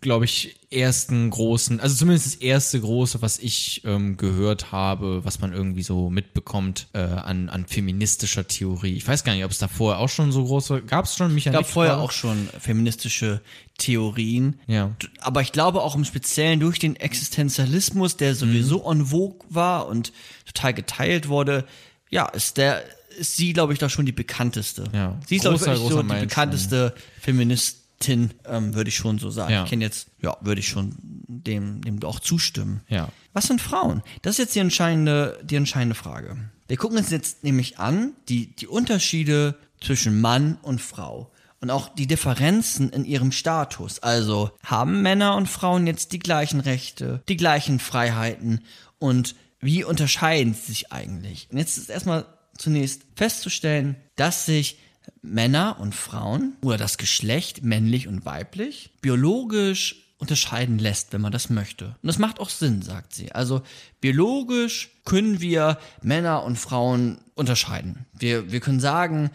glaube ich, ersten großen, also zumindest das erste große, was ich ähm, gehört habe, was man irgendwie so mitbekommt äh, an, an feministischer Theorie. Ich weiß gar nicht, ob es da vorher auch schon so große, gab es schon Es Michael? gab vorher auch schon feministische Theorien. Ja. Aber ich glaube auch im Speziellen durch den Existenzialismus, der sowieso Mhm. en vogue war und total geteilt wurde, ja, ist der, ist sie, glaube ich, da schon die bekannteste. Ja. Sie ist, glaube ich, so die bekannteste Feministin, ähm, würde ich schon so sagen. Ja. Ich kenne jetzt, ja, würde ich schon dem, dem auch zustimmen. Ja. Was sind Frauen? Das ist jetzt die entscheidende, die entscheidende Frage. Wir gucken uns jetzt nämlich an, die, die Unterschiede zwischen Mann und Frau und auch die Differenzen in ihrem Status. Also haben Männer und Frauen jetzt die gleichen Rechte, die gleichen Freiheiten und wie unterscheiden sie sich eigentlich? Und jetzt ist erstmal zunächst festzustellen, dass sich Männer und Frauen oder das Geschlecht männlich und weiblich biologisch unterscheiden lässt, wenn man das möchte. Und das macht auch Sinn, sagt sie. Also biologisch können wir Männer und Frauen unterscheiden. Wir, wir können sagen,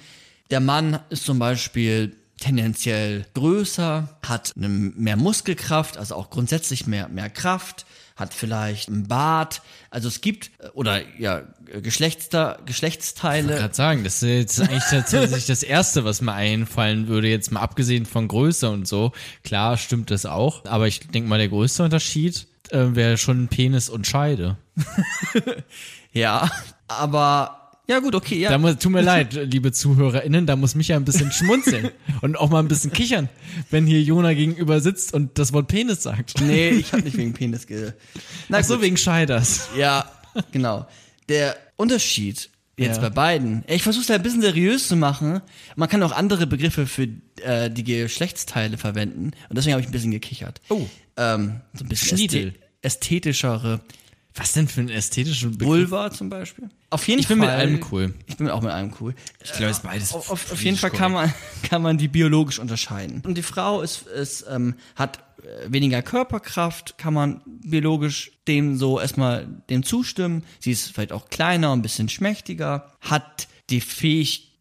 der Mann ist zum Beispiel tendenziell größer, hat eine mehr Muskelkraft, also auch grundsätzlich mehr, mehr Kraft, hat vielleicht einen Bart. Also es gibt, äh, oder ja, Geschlechtster, Geschlechtsteile. gerade sagen, das ist jetzt eigentlich tatsächlich das Erste, was mir einfallen würde, jetzt mal abgesehen von Größe und so. Klar stimmt das auch, aber ich denke mal, der größte Unterschied äh, wäre schon Penis und Scheide. Ja, aber ja gut, okay, ja. Da muss, tut mir leid, liebe ZuhörerInnen, da muss mich ja ein bisschen schmunzeln und auch mal ein bisschen kichern, wenn hier Jona gegenüber sitzt und das Wort Penis sagt. Nee, ich habe nicht wegen Penis ge. Na Ach so, gut. wegen Scheiders. Ja, genau. Der Unterschied Jetzt Ja. bei beiden. Ich versuche es ein bisschen seriös zu machen. Man kann auch andere Begriffe für äh, die Geschlechtsteile verwenden. Und deswegen habe ich ein bisschen gekichert. Oh. Ähm, so ein bisschen Schniedel. ästhetischere Was denn für einen ästhetischen Begriff? Vulva zum Beispiel. Auf jeden Ich bin Fall. mit allem cool. Ich bin auch mit allem cool. Ich glaube, es ist beides. Auf, auf, auf jeden Fall kann man, kann man die biologisch unterscheiden. Und die Frau ist, ist ähm, hat äh, weniger Körperkraft, kann man biologisch dem so erstmal dem zustimmen. Sie ist vielleicht auch kleiner, ein bisschen schmächtiger, hat die Fähigkeit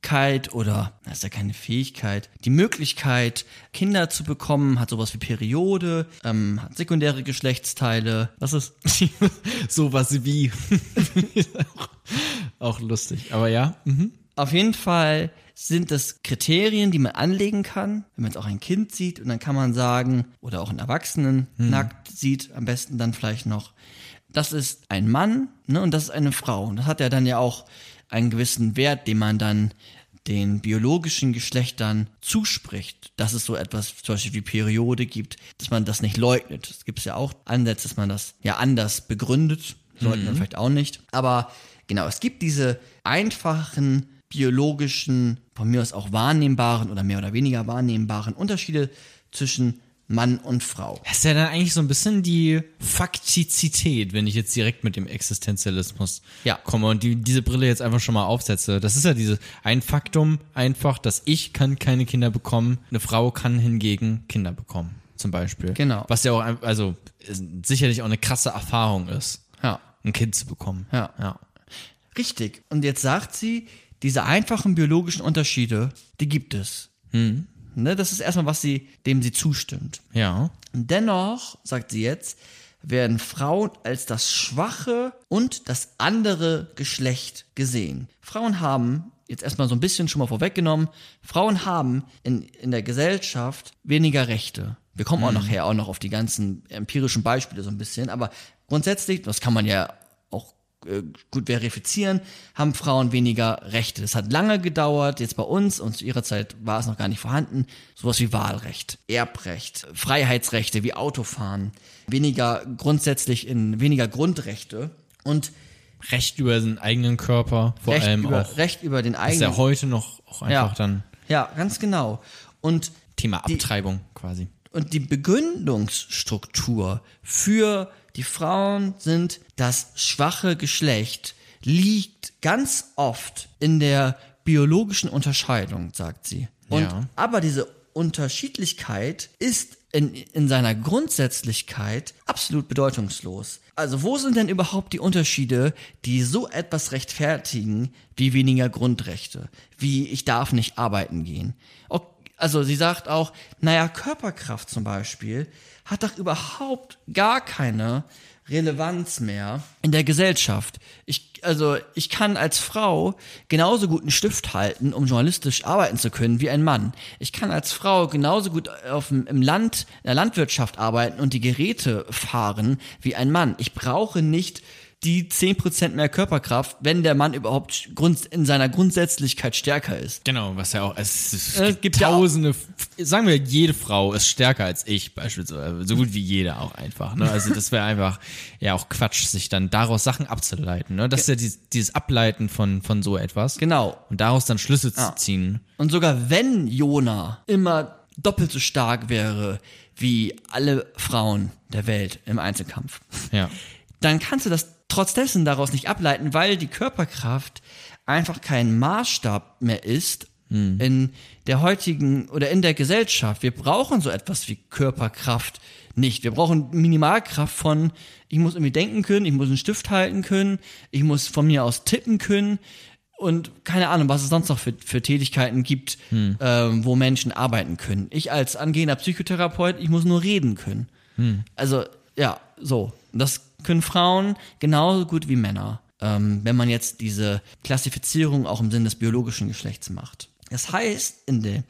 oder, das ist ja keine Fähigkeit, die Möglichkeit, Kinder zu bekommen, hat sowas wie Periode, ähm, hat sekundäre Geschlechtsteile. Was ist? Sowas wie. auch, auch lustig. Aber ja. Mhm. Auf jeden Fall sind das Kriterien, die man anlegen kann, wenn man jetzt auch ein Kind sieht und dann kann man sagen, oder auch einen Erwachsenen nackt sieht, am besten dann vielleicht noch, das ist ein Mann ne, und das ist eine Frau. Und das hat ja dann ja auch einen gewissen Wert, den man dann den biologischen Geschlechtern zuspricht, dass es so etwas zum Beispiel wie Periode gibt, dass man das nicht leugnet. Es gibt ja auch Ansätze, dass man das ja anders begründet, leugnet man vielleicht auch nicht. Aber genau, es gibt diese einfachen biologischen, von mir aus auch wahrnehmbaren oder mehr oder weniger wahrnehmbaren Unterschiede zwischen Mann und Frau. Das ist ja dann eigentlich so ein bisschen die Faktizität, wenn ich jetzt direkt mit dem Existenzialismus Ja. komme und die, diese Brille jetzt einfach schon mal aufsetze. Das ist ja diese ein Faktum einfach, dass ich kann keine Kinder bekommen, eine Frau kann hingegen Kinder bekommen, zum Beispiel. Genau. Was ja auch, also sicherlich auch eine krasse Erfahrung ist, Ja. ein Kind zu bekommen. Ja. ja. Richtig. Und jetzt sagt sie, diese einfachen biologischen Unterschiede, die gibt es. Ne, das ist erstmal, was sie, dem sie zustimmt. Ja. Dennoch, sagt sie jetzt, werden Frauen als das schwache und das andere Geschlecht gesehen. Frauen haben, jetzt erstmal so ein bisschen schon mal vorweggenommen, Frauen haben in, in der Gesellschaft weniger Rechte. Wir kommen auch nachher auch noch auf die ganzen empirischen Beispiele so ein bisschen, aber grundsätzlich, das kann man ja auch gut verifizieren, haben Frauen weniger Rechte. Das hat lange gedauert, jetzt bei uns, und zu ihrer Zeit war es noch gar nicht vorhanden, sowas wie Wahlrecht, Erbrecht, Freiheitsrechte wie Autofahren, weniger grundsätzlich in weniger Grundrechte und Recht über den eigenen Körper, vor Recht, allem über, auch. Recht über den ist eigenen. ja heute noch auch einfach Ja. dann Ja, ganz genau. Und Thema Die- Abtreibung quasi. Und die Begründungsstruktur für die Frauen sind, das schwache Geschlecht liegt ganz oft in der biologischen Unterscheidung, sagt sie. Und, Ja. Aber diese Unterschiedlichkeit ist in, in seiner Grundsätzlichkeit absolut bedeutungslos. Also wo sind denn überhaupt die Unterschiede, die so etwas rechtfertigen wie weniger Grundrechte, wie ich darf nicht arbeiten gehen? Ok- Also sie sagt auch, naja, Körperkraft zum Beispiel hat doch überhaupt gar keine Relevanz mehr in der Gesellschaft. Ich, also ich kann als Frau genauso gut einen Stift halten, um journalistisch arbeiten zu können, wie ein Mann. Ich kann als Frau genauso gut auf, im Land, in der Landwirtschaft arbeiten und die Geräte fahren, wie ein Mann. Ich brauche nicht die 10% mehr Körperkraft, wenn der Mann überhaupt in seiner Grundsätzlichkeit stärker ist. Genau, was ja auch, es, es Äh, gibt gibt ja auch- tausende, sagen wir, jede Frau ist stärker als ich beispielsweise, so gut wie jede auch einfach. Ne? Also das wäre einfach ja auch Quatsch, sich dann daraus Sachen abzuleiten. Ne? Das ist ja dieses, dieses Ableiten von, von so etwas. Genau. Und daraus dann Schlüsse Ja. zu ziehen. Und sogar wenn Jona immer doppelt so stark wäre wie alle Frauen der Welt im Einzelkampf, Ja. dann kannst du das trotz dessen daraus nicht ableiten, weil die Körperkraft einfach kein Maßstab mehr ist in der heutigen oder in der Gesellschaft. Wir brauchen so etwas wie Körperkraft nicht. Wir brauchen Minimalkraft von, ich muss irgendwie denken können, ich muss einen Stift halten können, ich muss von mir aus tippen können und keine Ahnung, was es sonst noch für, für Tätigkeiten gibt, ähm, wo Menschen arbeiten können. Ich als angehender Psychotherapeut, ich muss nur reden können. Also, ja, so. Das können Frauen genauso gut wie Männer, ähm, wenn man jetzt diese Klassifizierung auch im Sinne des biologischen Geschlechts macht. Das heißt, in dem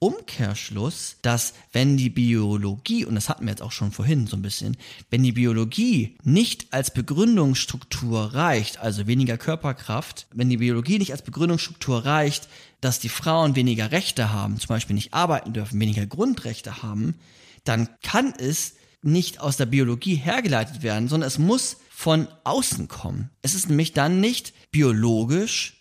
Umkehrschluss, dass wenn die Biologie, und das hatten wir jetzt auch schon vorhin so ein bisschen, wenn die Biologie nicht als Begründungsstruktur reicht, also weniger Körperkraft, wenn die Biologie nicht als Begründungsstruktur reicht, dass die Frauen weniger Rechte haben, zum Beispiel nicht arbeiten dürfen, weniger Grundrechte haben, dann kann es nicht aus der Biologie hergeleitet werden, sondern es muss von außen kommen. Es ist nämlich dann nicht biologisch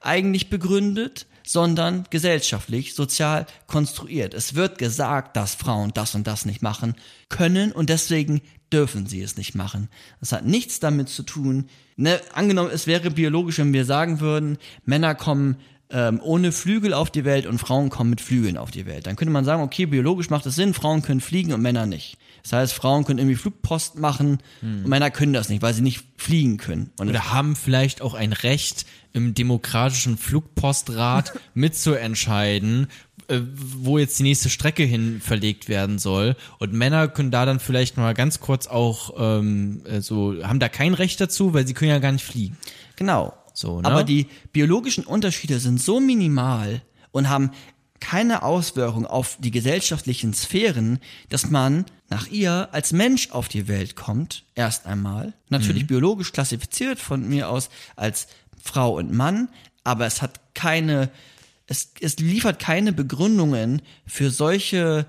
eigentlich begründet, sondern gesellschaftlich, sozial konstruiert. Es wird gesagt, dass Frauen das und das nicht machen können und deswegen dürfen sie es nicht machen. Das hat nichts damit zu tun. Ne, angenommen, es wäre biologisch, wenn wir sagen würden, Männer kommen ähm, ohne Flügel auf die Welt und Frauen kommen mit Flügeln auf die Welt. Dann könnte man sagen, okay, biologisch macht es Sinn, Frauen können fliegen und Männer nicht. Das heißt, Frauen können irgendwie Flugpost machen und Männer können das nicht, weil sie nicht fliegen können. Und Oder haben vielleicht auch ein Recht, im demokratischen Flugpostrat mitzuentscheiden, äh, wo jetzt die nächste Strecke hin verlegt werden soll. Und Männer können da dann vielleicht mal ganz kurz auch ähm, äh, so, haben da kein Recht dazu, weil sie können ja gar nicht fliegen. Genau. So, ne? Aber die biologischen Unterschiede sind so minimal und haben keine Auswirkung auf die gesellschaftlichen Sphären, dass man nach ihr als Mensch auf die Welt kommt, erst einmal. Natürlich biologisch klassifiziert von mir aus als Frau und Mann, aber es hat keine, es, es liefert keine Begründungen für solche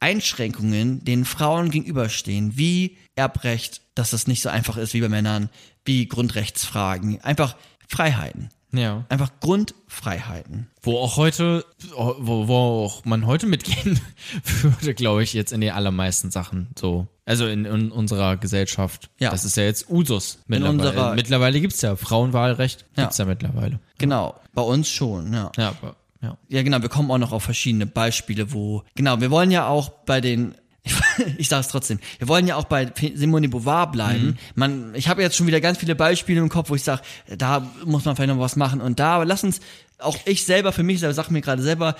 Einschränkungen den Frauen gegenüberstehen, wie Erbrecht, dass es nicht so einfach ist wie bei Männern, wie Grundrechtsfragen, einfach Freiheiten. Ja. Einfach Grundfreiheiten. Wo auch heute, wo, wo auch man heute mitgehen würde, glaube ich, jetzt in den allermeisten Sachen so. Also in, in unserer Gesellschaft. Ja. Das ist ja jetzt Usus. Mittlerweile, unserer- mittlerweile gibt's ja Frauenwahlrecht. Ja. Gibt's ja mittlerweile. Genau, bei uns schon, ja. Ja, ja. Ja, genau, wir kommen auch noch auf verschiedene Beispiele, wo, genau, wir wollen ja auch bei den, ich sage es trotzdem, wir wollen ja auch bei Simone Beauvoir bleiben. Man, ich habe jetzt schon wieder ganz viele Beispiele im Kopf, wo ich sage, da muss man vielleicht noch was machen und da, aber lass uns, auch ich selber für mich selber, sag mir gerade selber,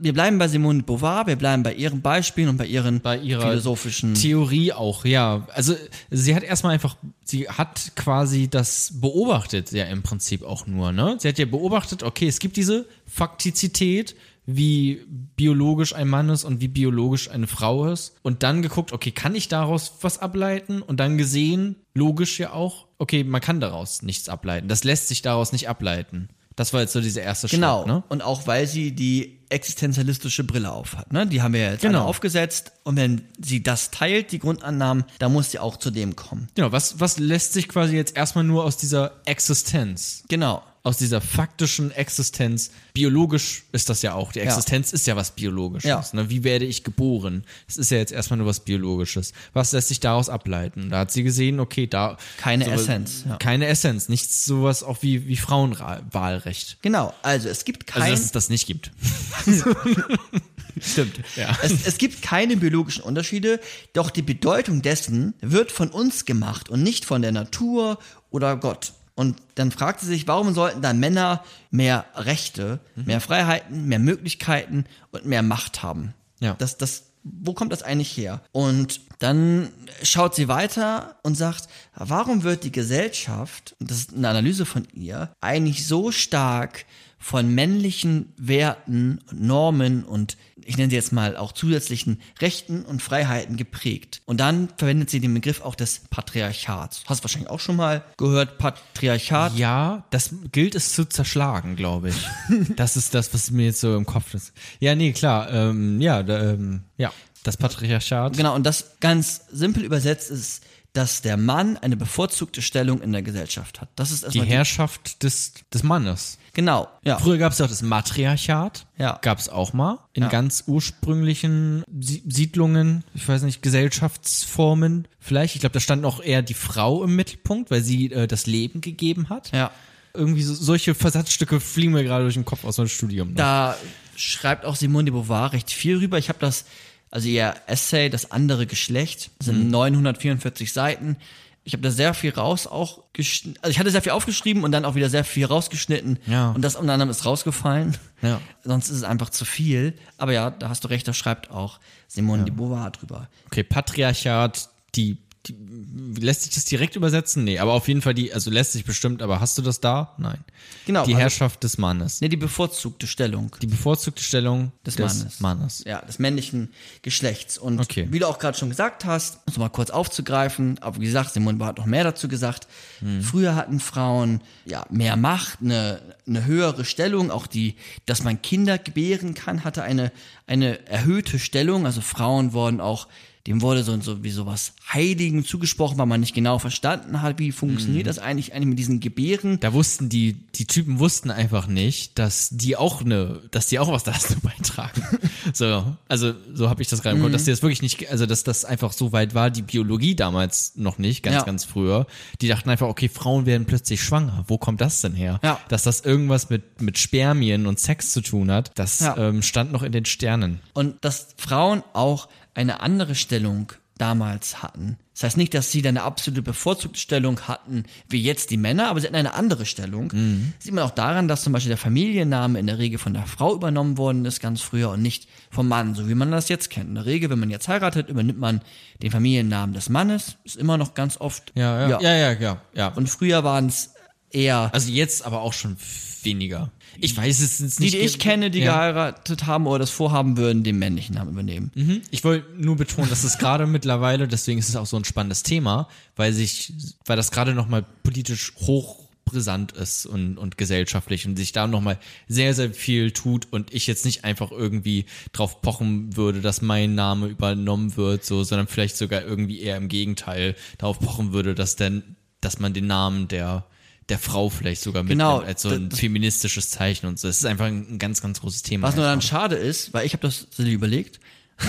wir bleiben bei Simone de Beauvoir, wir bleiben bei ihren Beispielen und bei ihren Bei ihrer philosophischen Theorie auch, ja. Also sie hat erstmal einfach, sie hat quasi das beobachtet, ja im Prinzip auch nur, ne? Sie hat ja beobachtet, okay, es gibt diese Faktizität, wie biologisch ein Mann ist und wie biologisch eine Frau ist. Und dann geguckt, okay, kann ich daraus was ableiten? Und dann gesehen, logisch ja auch, okay, man kann daraus nichts ableiten. Das lässt sich daraus nicht ableiten. Das war jetzt so dieser erste Genau. Schritt, ne? Und auch weil sie die existenzialistische Brille aufhat. Ne? Die haben wir ja jetzt Genau. aufgesetzt. Und wenn sie das teilt, die Grundannahmen, dann muss sie auch zu dem kommen. Genau, was, was lässt sich quasi jetzt erstmal nur aus dieser Existenz Genau. Aus dieser faktischen Existenz, biologisch ist das ja auch, die Existenz ist ja was Biologisches. Ja. Ne? Wie werde ich geboren? Es ist ja jetzt erstmal nur was Biologisches. Was lässt sich daraus ableiten? Da hat sie gesehen, okay, da. Keine sowas- Essenz, ja. Keine Essenz, nichts sowas auch wie, wie Frauenwahlrecht. Genau. Also es gibt Also, kein. dass es das nicht gibt. Stimmt. Ja. Es, es gibt keine biologischen Unterschiede, doch die Bedeutung dessen wird von uns gemacht und nicht von der Natur oder Gott. Und dann fragt sie sich, warum sollten dann Männer mehr Rechte, Mhm. mehr Freiheiten, mehr Möglichkeiten und mehr Macht haben? Ja. Das, das, wo kommt das eigentlich her? Und dann schaut sie weiter und sagt, warum wird die Gesellschaft, das ist eine Analyse von ihr, eigentlich so stark von männlichen Werten und Normen und ich nenne sie jetzt mal auch zusätzlichen Rechten und Freiheiten geprägt. Und dann verwendet sie den Begriff auch des Patriarchats. Hast du wahrscheinlich auch schon mal gehört, Patriarchat? Ja, das gilt es zu zerschlagen, glaube ich. das ist das, was mir jetzt so im Kopf ist. Ja, nee, klar. Ähm, ja, ähm, ja, das Patriarchat. Genau, und das ganz simpel übersetzt ist, dass der Mann eine bevorzugte Stellung in der Gesellschaft hat. Das ist Die erstmal Herrschaft des, des Mannes. Genau, ja. Früher gab es ja auch das Matriarchat. Ja. Gab es auch mal. In Ja. ganz ursprünglichen Sie- Siedlungen, ich weiß nicht, Gesellschaftsformen vielleicht. Ich glaube, da stand auch eher die Frau im Mittelpunkt, weil sie äh, das Leben gegeben hat. Ja. Irgendwie so, solche Versatzstücke fliegen mir gerade durch den Kopf aus meinem Studium. Ne? Da schreibt auch Simone de Beauvoir recht viel rüber. Ich habe das, also ihr Essay, das andere Geschlecht, das Mhm. sind 944 Seiten. Ich habe da sehr viel raus auch geschnitten. Also ich hatte sehr viel aufgeschrieben und dann auch wieder sehr viel rausgeschnitten. Ja. Und das unter anderem ist rausgefallen. Ja. Sonst ist es einfach zu viel. Aber ja, da hast du recht, da schreibt auch Simone de Beauvoir drüber. Okay, Patriarchat, die, die lässt sich das direkt übersetzen? Nee, aber auf jeden Fall die, also lässt sich bestimmt, aber hast du das da? Nein. Genau, Die also- Herrschaft des Mannes. Nee, die bevorzugte Stellung. Die bevorzugte Stellung des, des, Mannes. Mannes. Ja, des männlichen Geschlechts. Und Okay. wie du auch gerade schon gesagt hast, um es mal kurz aufzugreifen, aber wie gesagt, Simone hat noch mehr dazu gesagt. Hm. Früher hatten Frauen ja mehr Macht, eine, eine höhere Stellung, auch die, dass man Kinder gebären kann, hatte eine, eine erhöhte Stellung. Also Frauen wurden auch dem wurde so, so wie sowas Heiligen zugesprochen, weil man nicht genau verstanden hat, wie funktioniert das eigentlich, eigentlich mit diesen Gebären. Da wussten die, die Typen wussten einfach nicht, dass die auch eine, dass die auch was dazu beitragen. so, also so habe ich das gerade im Kopf, dass die das wirklich nicht, also dass das einfach so weit war, die Biologie damals noch nicht, ganz, Ja. ganz früher. Die dachten einfach, okay, Frauen werden plötzlich schwanger. Wo kommt das denn her? Ja. Dass das irgendwas mit, mit Spermien und Sex zu tun hat, das Ja. ähm, stand noch in den Sternen. Und dass Frauen auch eine andere Stellung damals hatten. Das heißt nicht, dass sie dann eine absolute bevorzugte Stellung hatten, wie jetzt die Männer, aber sie hatten eine andere Stellung. Sieht man auch daran, dass zum Beispiel der Familienname in der Regel von der Frau übernommen worden ist, ganz früher, und nicht vom Mann, so wie man das jetzt kennt. In der Regel, wenn man jetzt heiratet, übernimmt man den Familiennamen des Mannes, ist immer noch ganz oft. Ja, ja, ja, ja, ja. ja. Und früher waren es eher also jetzt aber auch schon weniger. Ich weiß es jetzt die, nicht. die ich kenne, die ja. geheiratet haben oder das vorhaben würden, den männlichen Namen übernehmen. Mhm. Ich wollte nur betonen, dass es gerade mittlerweile, deswegen ist es auch so ein spannendes Thema, weil sich, weil das gerade nochmal politisch hoch brisant ist und, und gesellschaftlich und sich da nochmal sehr, sehr viel tut und ich jetzt nicht einfach irgendwie drauf pochen würde, dass mein Name übernommen wird, so, sondern vielleicht sogar irgendwie eher im Gegenteil darauf pochen würde, dass denn, dass man den Namen der der Frau vielleicht sogar mitnimmt Genau, als so ein feministisches Zeichen und so. Es ist einfach ein, ganz, ganz großes Thema. Was nur dann einfach. schade ist, weil ich habe das überlegt,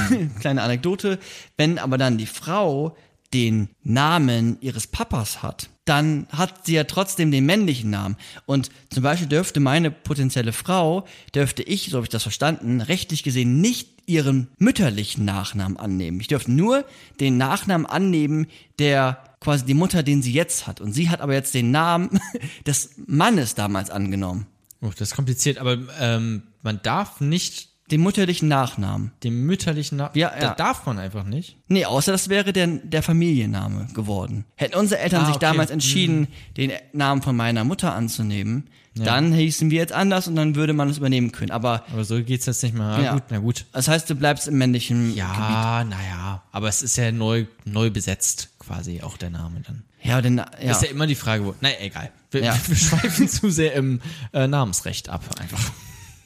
Mhm. kleine Anekdote, wenn aber dann die Frau den Namen ihres Papas hat, dann hat sie ja trotzdem den männlichen Namen. Und zum Beispiel dürfte meine potenzielle Frau, dürfte ich, so habe ich das verstanden, rechtlich gesehen nicht ihren mütterlichen Nachnamen annehmen. Ich dürfte nur den Nachnamen annehmen, der quasi die Mutter, den sie jetzt hat. Und sie hat aber jetzt den Namen des Mannes damals angenommen. Oh, das ist kompliziert, aber ähm, man darf nicht Den mütterlichen Nachnamen. den mütterlichen Namen. Ja, Da ja. darf man einfach nicht. Nee, außer das wäre der, der Familienname geworden. Hätten unsere Eltern Ah, sich okay. damals entschieden, den Namen von meiner Mutter anzunehmen, dann hießen wir jetzt anders und dann würde man es übernehmen können. Aber Aber so geht's jetzt nicht mehr. Na Ja. gut, na gut. das heißt, du bleibst im männlichen Gebiet. Ja, naja. Aber es ist ja neu, neu besetzt, quasi, auch der Name dann. Ja, denn, ja. Ist ja immer die Frage, wo. Naja, egal. Wir, Ja. wir schweifen zu sehr im äh, Namensrecht ab, einfach.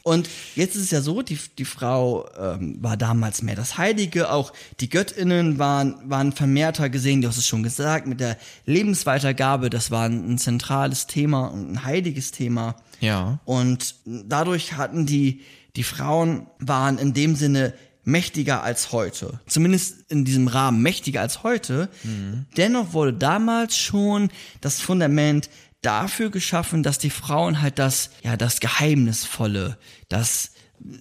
Und jetzt ist es ja so, die, die Frau ähm, war damals mehr das Heilige, auch die Göttinnen waren, waren vermehrter gesehen, du hast es schon gesagt, mit der Lebensweitergabe, das war ein, ein zentrales Thema und ein heiliges Thema. Ja. Und dadurch hatten die, die Frauen waren in dem Sinne mächtiger als heute. Zumindest in diesem Rahmen mächtiger als heute. Dennoch wurde damals schon das Fundament dafür geschaffen, dass die Frauen halt das, ja, das Geheimnisvolle, das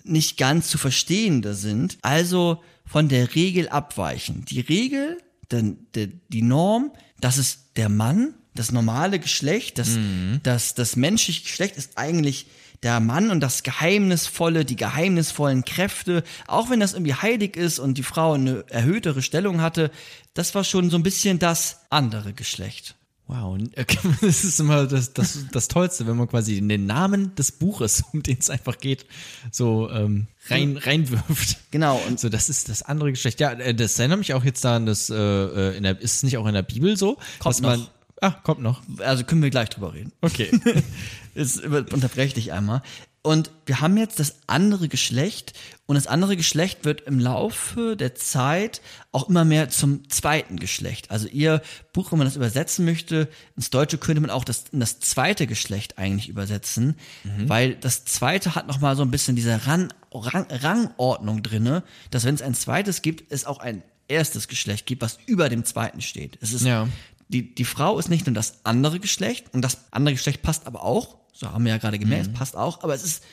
nicht ganz zu verstehende sind, also von der Regel abweichen. Die Regel, denn, die, die Norm, das ist der Mann, das normale Geschlecht, das, das, das menschliche Geschlecht ist eigentlich der Mann und das Geheimnisvolle, die geheimnisvollen Kräfte, auch wenn das irgendwie heilig ist und die Frau eine erhöhtere Stellung hatte, das war schon so ein bisschen das andere Geschlecht. Wow, äh, das ist immer das, das, das Tollste, wenn man quasi in den Namen des Buches, um den es einfach geht, so ähm, rein, reinwirft. Genau, und So, das ist das andere Geschlecht. Ja, äh, das erinnert mich auch jetzt daran, dass äh, äh, in der, ist es nicht auch in der Bibel so, dass man. noch. Ah, kommt noch. also können wir gleich drüber reden. Okay. Jetzt unterbreche dich einmal. Und wir haben jetzt das andere Geschlecht und das andere Geschlecht wird im Laufe der Zeit auch immer mehr zum zweiten Geschlecht. Also ihr Buch, wenn man das übersetzen möchte, ins Deutsche könnte man auch das, in das zweite Geschlecht eigentlich übersetzen, weil das zweite hat nochmal so ein bisschen diese Ran, Rang, Rangordnung drinne, dass wenn es ein zweites gibt, es auch ein erstes Geschlecht gibt, was über dem zweiten steht. Es ist Ja. die, die Frau ist nicht nur das andere Geschlecht und das andere Geschlecht passt aber auch, so haben wir ja gerade gemerkt, es passt auch, aber es ist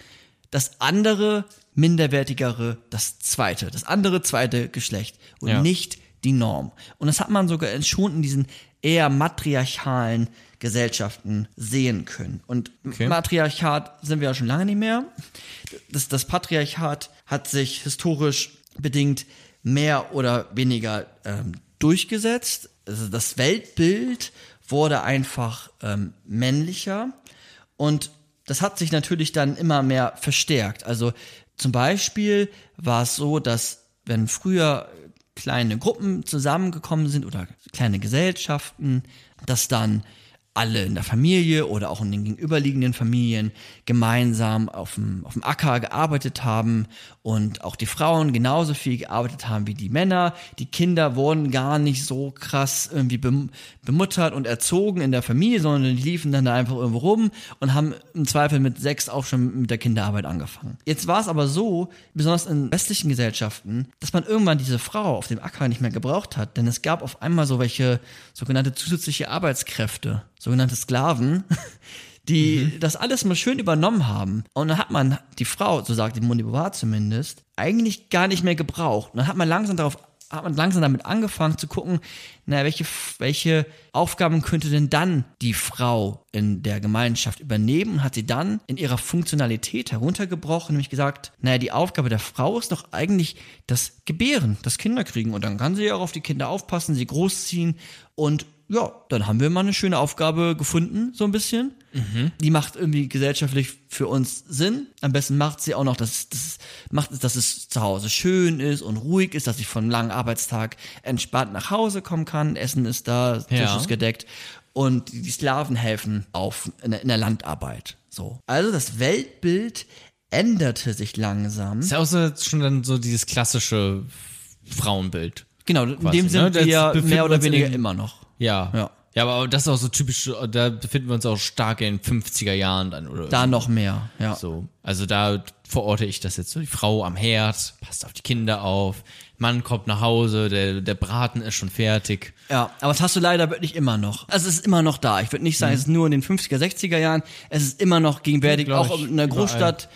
das andere, minderwertigere, das zweite, das andere zweite Geschlecht und Ja. nicht die Norm. Und das hat man sogar schon in diesen eher matriarchalen Gesellschaften sehen können. Und Okay. Matriarchat sind wir ja schon lange nicht mehr. Das, das Patriarchat hat sich historisch bedingt mehr oder weniger ähm, durchgesetzt. Also das Weltbild wurde einfach ähm, männlicher und das hat sich natürlich dann immer mehr verstärkt. Also zum Beispiel war es so, dass wenn früher kleine Gruppen zusammengekommen sind oder kleine Gesellschaften, dass dann alle in der Familie oder auch in den gegenüberliegenden Familien gemeinsam auf dem, auf dem Acker gearbeitet haben und auch die Frauen genauso viel gearbeitet haben wie die Männer. Die Kinder wurden gar nicht so krass irgendwie bem bemuttert und erzogen in der Familie, sondern die liefen dann da einfach irgendwo rum und haben im Zweifel mit sechs auch schon mit der Kinderarbeit angefangen. Jetzt war es aber so, besonders in westlichen Gesellschaften, dass man irgendwann diese Frau auf dem Acker nicht mehr gebraucht hat, denn es gab auf einmal so welche sogenannte zusätzliche Arbeitskräfte sogenannte Sklaven, die das alles mal schön übernommen haben. Und dann hat man die Frau, so sagt die Beauvoir zumindest, eigentlich gar nicht mehr gebraucht. Und dann hat man langsam darauf hat man langsam damit angefangen zu gucken, naja, welche, welche Aufgaben könnte denn dann die Frau in der Gemeinschaft übernehmen und hat sie dann in ihrer Funktionalität heruntergebrochen, nämlich gesagt, naja, die Aufgabe der Frau ist doch eigentlich das Gebären, das Kinderkriegen und dann kann sie ja auch auf die Kinder aufpassen, sie großziehen und ja, dann haben wir mal eine schöne Aufgabe gefunden, so ein bisschen. Die macht irgendwie gesellschaftlich für uns Sinn. Am besten macht sie auch noch, dass, dass, macht es, dass es zu Hause schön ist und ruhig ist, dass ich von einem langen Arbeitstag entspannt nach Hause kommen kann. Essen ist da, Tisch Ja. ist gedeckt. Und die Sklaven helfen auf, in, der, in der Landarbeit. So. Also das Weltbild änderte sich langsam. Ist ja auch so, schon dann so dieses klassische Frauenbild. Genau, in dem sind ne? Wir mehr oder weniger immer noch. Ja. Ja. Ja, aber das ist auch so typisch, da befinden wir uns auch stark in den 50er Jahren dann, oder? Da noch mehr, ja. So. Also da verorte ich das jetzt so. Die Frau am Herd, passt auf die Kinder auf, Mann kommt nach Hause, der, der Braten ist schon fertig. Ja, aber das hast du leider wirklich immer noch. Also es ist immer noch da. Ich würde nicht sagen, es ist nur in den 50er, 60er Jahren. Es ist immer noch gegenwärtig, Glaub auch in einer überall. Großstadt,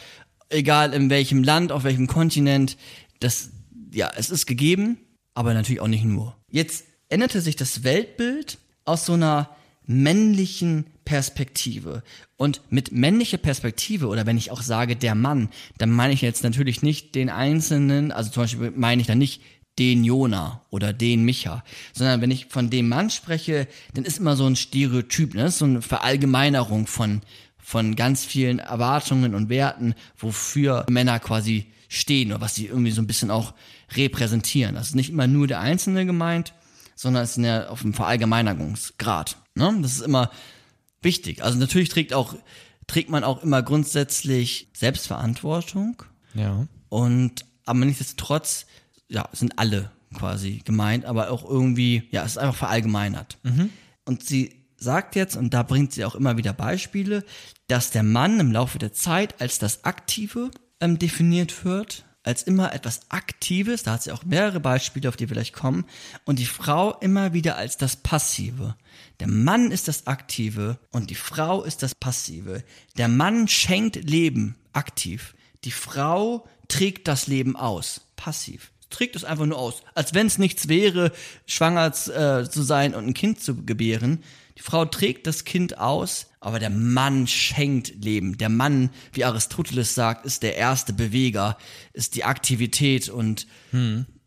egal in welchem Land, auf welchem Kontinent. Das, ja, es ist gegeben, aber natürlich auch nicht nur. Jetzt änderte sich das Weltbild aus so einer männlichen Perspektive. Und mit männlicher Perspektive, oder wenn ich auch sage der Mann, dann meine ich jetzt natürlich nicht den Einzelnen, also zum Beispiel meine ich dann nicht den Jona oder den Micha, sondern wenn ich von dem Mann spreche, dann ist immer so ein Stereotyp, ne? So eine Verallgemeinerung von, von ganz vielen Erwartungen und Werten, wofür Männer quasi stehen oder was sie irgendwie so ein bisschen auch repräsentieren. Das ist nicht immer nur der Einzelne gemeint, sondern es ist ja auf dem Verallgemeinerungsgrad. Ne? Das ist immer wichtig. Also natürlich trägt auch trägt man auch immer grundsätzlich Selbstverantwortung Ja. und aber nichtsdestotrotz ja sind alle quasi gemeint, aber auch irgendwie ja es ist einfach verallgemeinert. Und sie sagt jetzt und da bringt sie auch immer wieder Beispiele, dass der Mann im Laufe der Zeit als das Aktive ähm, definiert wird, als immer etwas Aktives, da hat sie auch mehrere Beispiele, auf die wir gleich kommen, und die Frau immer wieder als das Passive. Der Mann ist das Aktive und die Frau ist das Passive. Der Mann schenkt Leben aktiv. Die Frau trägt das Leben aus, passiv. Trägt es einfach nur aus, als wenn es nichts wäre, schwanger äh, zu sein und ein Kind zu gebären. Die Frau trägt das Kind aus, aber der Mann schenkt Leben. Der Mann, wie Aristoteles sagt, ist der erste Beweger, ist die Aktivität und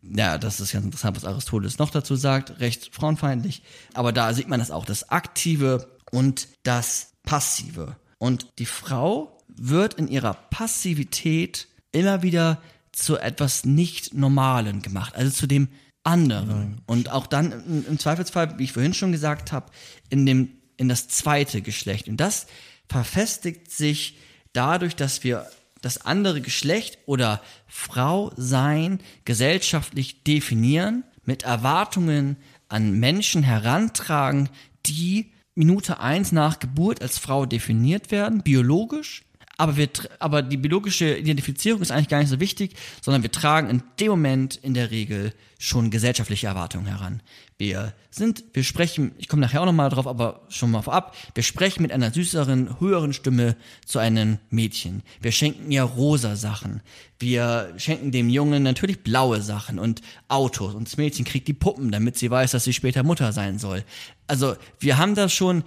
ja, das ist ganz interessant, was Aristoteles noch dazu sagt, recht frauenfeindlich. Aber da sieht man das auch, das Aktive und das Passive. Und die Frau wird in ihrer Passivität immer wieder zu etwas nicht Normalen gemacht, also zu dem anderen. Und auch dann im, im Zweifelsfall, wie ich vorhin schon gesagt habe, in dem in das zweite Geschlecht. Und das verfestigt sich dadurch, dass wir das andere Geschlecht oder Frau sein gesellschaftlich definieren, mit Erwartungen an Menschen herantragen, die Minute eins nach Geburt als Frau definiert werden, biologisch. Aber, wir, aber die biologische Identifizierung ist eigentlich gar nicht so wichtig, sondern wir tragen in dem Moment in der Regel schon gesellschaftliche Erwartungen heran. Wir sind, wir sprechen, ich komme nachher auch nochmal drauf, aber schon mal vorab, wir sprechen mit einer süßeren, höheren Stimme zu einem Mädchen. Wir schenken ihr rosa Sachen. Wir schenken dem Jungen natürlich blaue Sachen und Autos und das Mädchen kriegt die Puppen, damit sie weiß, dass sie später Mutter sein soll. Also wir haben das schon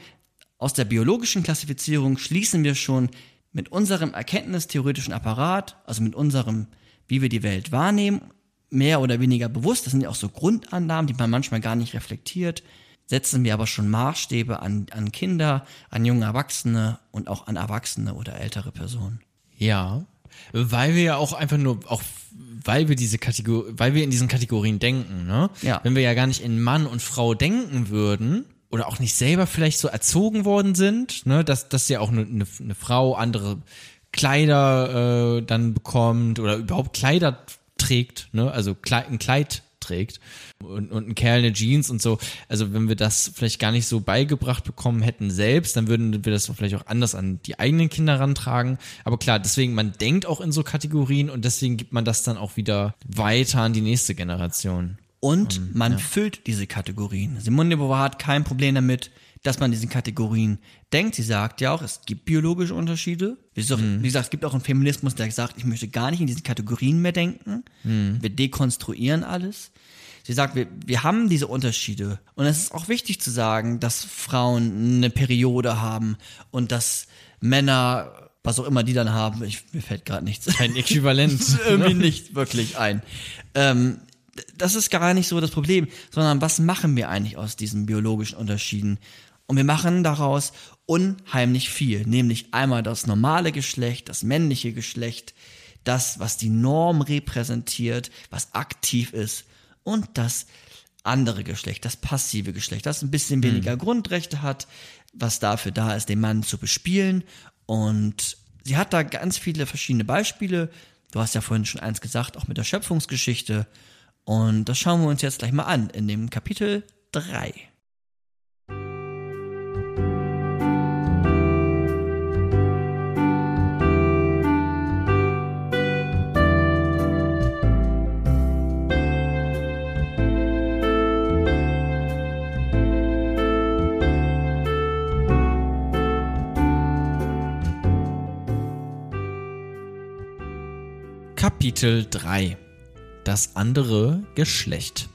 aus der biologischen Klassifizierung schließen wir schon mit unserem erkenntnistheoretischen Apparat, also mit unserem, wie wir die Welt wahrnehmen, mehr oder weniger bewusst, das sind ja auch so Grundannahmen, die man manchmal gar nicht reflektiert, setzen wir aber schon Maßstäbe an, an Kinder, an junge Erwachsene und auch an Erwachsene oder ältere Personen. Ja. Weil wir ja auch einfach nur, auch weil wir diese Kategorie, weil wir in diesen Kategorien denken, ne? Ja. Wenn wir ja gar nicht in Mann und Frau denken würden, oder auch nicht selber vielleicht so erzogen worden sind, ne, dass, dass ja auch eine, eine, eine Frau andere Kleider äh, dann bekommt oder überhaupt Kleider trägt, ne, also Kleid, ein Kleid trägt und, und ein Kerl eine Jeans und so. Also wenn wir das vielleicht gar nicht so beigebracht bekommen hätten selbst, dann würden wir das vielleicht auch anders an die eigenen Kinder rantragen. Aber klar, deswegen, man denkt auch in so Kategorien und deswegen gibt man das dann auch wieder weiter an die nächste Generation. Und man füllt diese Kategorien. Simone de Beauvoir hat kein Problem damit, dass man diesen Kategorien denkt. Sie sagt ja auch, es gibt biologische Unterschiede. Wie gesagt, wie gesagt, es gibt auch einen Feminismus, der sagt, ich möchte gar nicht in diesen Kategorien mehr denken. Wir dekonstruieren alles. Sie sagt, wir, wir haben diese Unterschiede. Und es ist auch wichtig zu sagen, dass Frauen eine Periode haben und dass Männer, was auch immer die dann haben, ich, mir fällt gerade nichts Ein Äquivalent. irgendwie nicht wirklich ein. Ähm, das ist gar nicht so das Problem, sondern was machen wir eigentlich aus diesen biologischen Unterschieden? Und wir machen daraus unheimlich viel, nämlich einmal das normale Geschlecht, das männliche Geschlecht, das, was die Norm repräsentiert, was aktiv ist und das andere Geschlecht, das passive Geschlecht, das ein bisschen weniger Grundrechte hat, was dafür da ist, den Mann zu bespielen. Und sie hat da ganz viele verschiedene Beispiele. Du hast ja vorhin schon eins gesagt, auch mit der Schöpfungsgeschichte. Und das schauen wir uns jetzt gleich mal an in dem Kapitel 3. Kapitel 3 Das andere Geschlecht.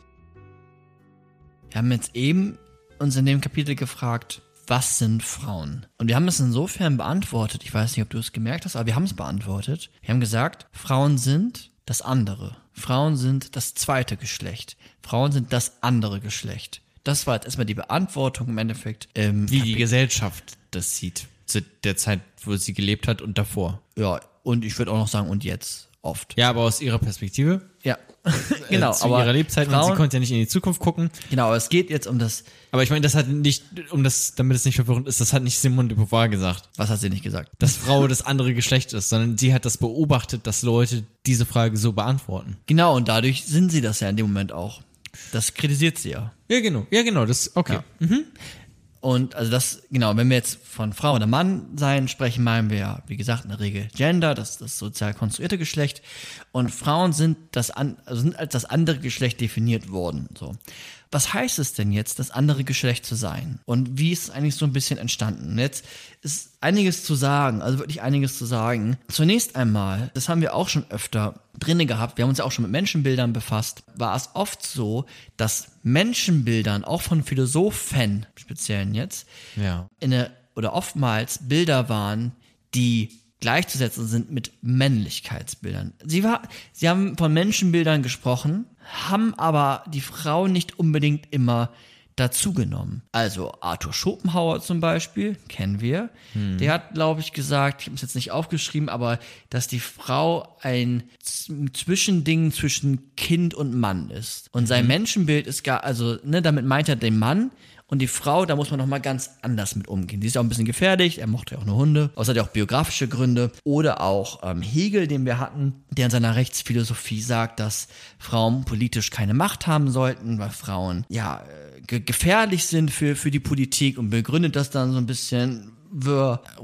Wir haben jetzt eben uns in dem Kapitel gefragt, was sind Frauen? Und wir haben es insofern beantwortet, ich weiß nicht, ob du es gemerkt hast, aber wir haben es beantwortet. Wir haben gesagt, Frauen sind das andere. Frauen sind das zweite Geschlecht. Frauen sind das andere Geschlecht. Das war jetzt erstmal die Beantwortung im Endeffekt. Ähm, Wie die Gesellschaft das sieht. Zu der Zeit, wo sie gelebt hat und davor. ja, und ich würde auch noch sagen, und jetzt oft. Ja, aber aus ihrer Perspektive. Ja, genau. äh, zu aber ihrer Lebzeit. und sie Frauen, konnte ja nicht in die Zukunft gucken. genau, aber es geht jetzt um das, Aber ich meine, das hat nicht, um das, damit es nicht verwirrend ist, das hat nicht Simone de Beauvoir gesagt, was hat sie nicht gesagt? dass Frau das andere Geschlecht ist, sondern sie hat das beobachtet, dass Leute diese Frage so beantworten. Genau, und dadurch sind sie das ja in dem Moment auch. Das kritisiert sie ja. Ja, genau. Ja, genau. Das, okay. Und also das, genau, wenn wir jetzt von Frau oder Mann sein sprechen, meinen wir ja, wie gesagt, in der Regel Gender, das das sozial konstruierte Geschlecht. Und Frauen sind das an, also sind als das andere Geschlecht definiert worden. So. Was heißt es denn jetzt, das andere Geschlecht zu sein? Und wie ist es eigentlich so ein bisschen entstanden? Jetzt ist einiges zu sagen, also wirklich einiges zu sagen. Zunächst einmal, das haben wir auch schon öfter drinne gehabt, wir haben uns ja auch schon mit Menschenbildern befasst, war es oft so, dass Menschenbildern, auch von Philosophen speziellen jetzt, Ja. in der, oder oftmals Bilder waren, die gleichzusetzen sind mit Männlichkeitsbildern. Sie, war, sie haben von Menschenbildern gesprochen, haben aber die Frau nicht unbedingt immer dazugenommen. Also Arthur Schopenhauer zum Beispiel, kennen wir, der hat, glaube ich, gesagt, ich habe es jetzt nicht aufgeschrieben, aber dass die Frau ein Zwischending zwischen Kind und Mann ist. Und sein Menschenbild ist gar, also ne, damit meint er den Mann, und die Frau, da muss man nochmal ganz anders mit umgehen. Die ist ja auch ein bisschen gefährlich, er mochte ja auch nur Hunde. Aber es hat ja auch biografische Gründe. Oder auch ähm, Hegel, den wir hatten, der in seiner Rechtsphilosophie sagt, dass Frauen politisch keine Macht haben sollten, weil Frauen ja äh, ge gefährlich sind für, für die Politik und begründet das dann so ein bisschen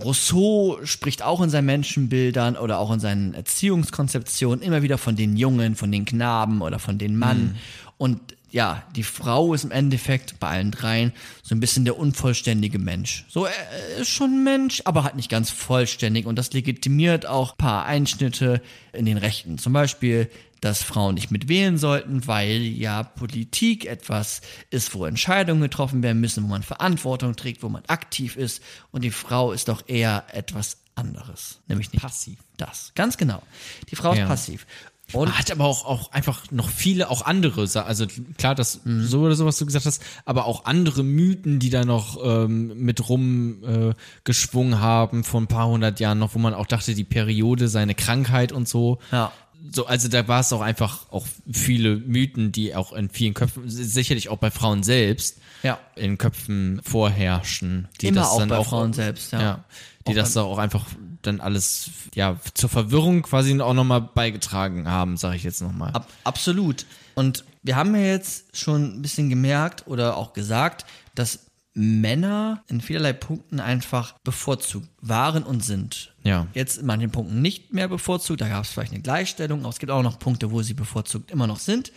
Rousseau spricht auch in seinen Menschenbildern oder auch in seinen Erziehungskonzeptionen immer wieder von den Jungen, von den Knaben oder von den Mann. Und ja, die Frau ist im Endeffekt bei allen dreien so ein bisschen der unvollständige Mensch. So, er ist schon ein Mensch, aber halt nicht ganz vollständig. Und das legitimiert auch ein paar Einschnitte in den Rechten. Zum Beispiel, dass Frauen nicht mitwählen sollten, weil ja Politik etwas ist, wo Entscheidungen getroffen werden müssen, wo man Verantwortung trägt, wo man aktiv ist. Und die Frau ist doch eher etwas anderes. Nämlich nicht Passiv. das. Ganz genau. Die Frau Ja. ist passiv. Und hat aber auch, auch einfach noch viele, auch andere, also klar, das so oder so, was du gesagt hast, aber auch andere Mythen, die da noch ähm, mit rum äh, haben vor ein paar hundert Jahren noch, wo man auch dachte, die Periode sei eine Krankheit und so. Ja. so, also da war es auch einfach auch viele Mythen, die auch in vielen Köpfen, sicherlich auch bei Frauen selbst, Ja. in Köpfen vorherrschen. Die Immer das auch dann bei auch, Frauen selbst, ja. die Auch das da auch einfach dann alles, ja, zur Verwirrung quasi auch nochmal beigetragen haben, sage ich jetzt nochmal. Ab, absolut. Und wir haben ja jetzt schon ein bisschen gemerkt oder auch gesagt, dass Männer in vielerlei Punkten einfach bevorzugt waren und sind. Ja. Jetzt in manchen Punkten nicht mehr bevorzugt, da gab es vielleicht eine Gleichstellung, aber es gibt auch noch Punkte, wo sie bevorzugt immer noch sind.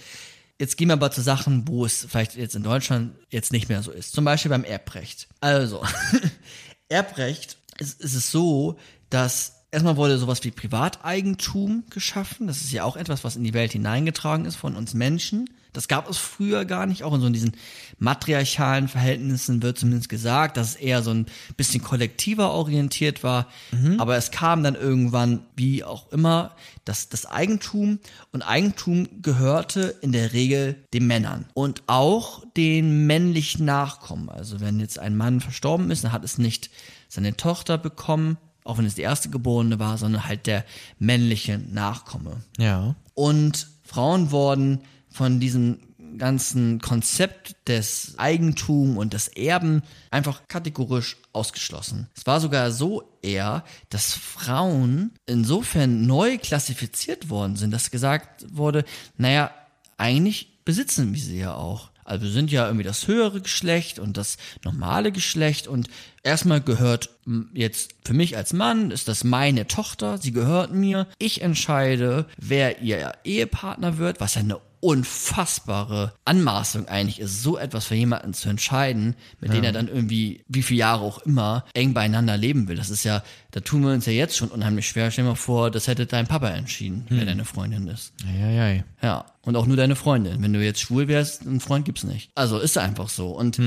Jetzt gehen wir aber zu Sachen, wo es vielleicht jetzt in Deutschland jetzt nicht mehr so ist. Zum Beispiel beim Erbrecht. Also, Erbrecht ist, ist es so, dass erstmal wurde sowas wie Privateigentum geschaffen. Das ist ja auch etwas, was in die Welt hineingetragen ist von uns Menschen. Das gab es früher gar nicht. Auch in so diesen matriarchalen Verhältnissen wird zumindest gesagt, dass es eher so ein bisschen kollektiver orientiert war. Aber es kam dann irgendwann, wie auch immer, das, das Eigentum. Und Eigentum gehörte in der Regel den Männern. Und auch den männlichen Nachkommen. Also wenn jetzt ein Mann verstorben ist, dann hat es nicht seine Tochter bekommen, auch wenn es die erste Geborene war, sondern halt der männliche Nachkomme. Ja. Und Frauen wurden von diesem ganzen Konzept des Eigentum und des Erben einfach kategorisch ausgeschlossen. Es war sogar so eher, dass Frauen insofern neu klassifiziert worden sind, dass gesagt wurde, naja, eigentlich besitzen wir sie ja auch. Also wir sind ja irgendwie das höhere Geschlecht und das normale Geschlecht und erstmal gehört jetzt für mich als Mann ist das meine Tochter, sie gehört mir. Ich entscheide, wer ihr Ehepartner wird, was ja eine unfassbare Anmaßung eigentlich ist, so etwas für jemanden zu entscheiden, mit dem er dann irgendwie, wie viele Jahre auch immer, eng beieinander leben will. Das ist ja, da tun wir uns ja jetzt schon unheimlich schwer. Stell dir mal vor, das hätte dein Papa entschieden, wer deine Freundin ist. Eieiei. Ja, und auch nur deine Freundin. Wenn du jetzt schwul wärst, einen Freund gibt's nicht. Also ist einfach so. Und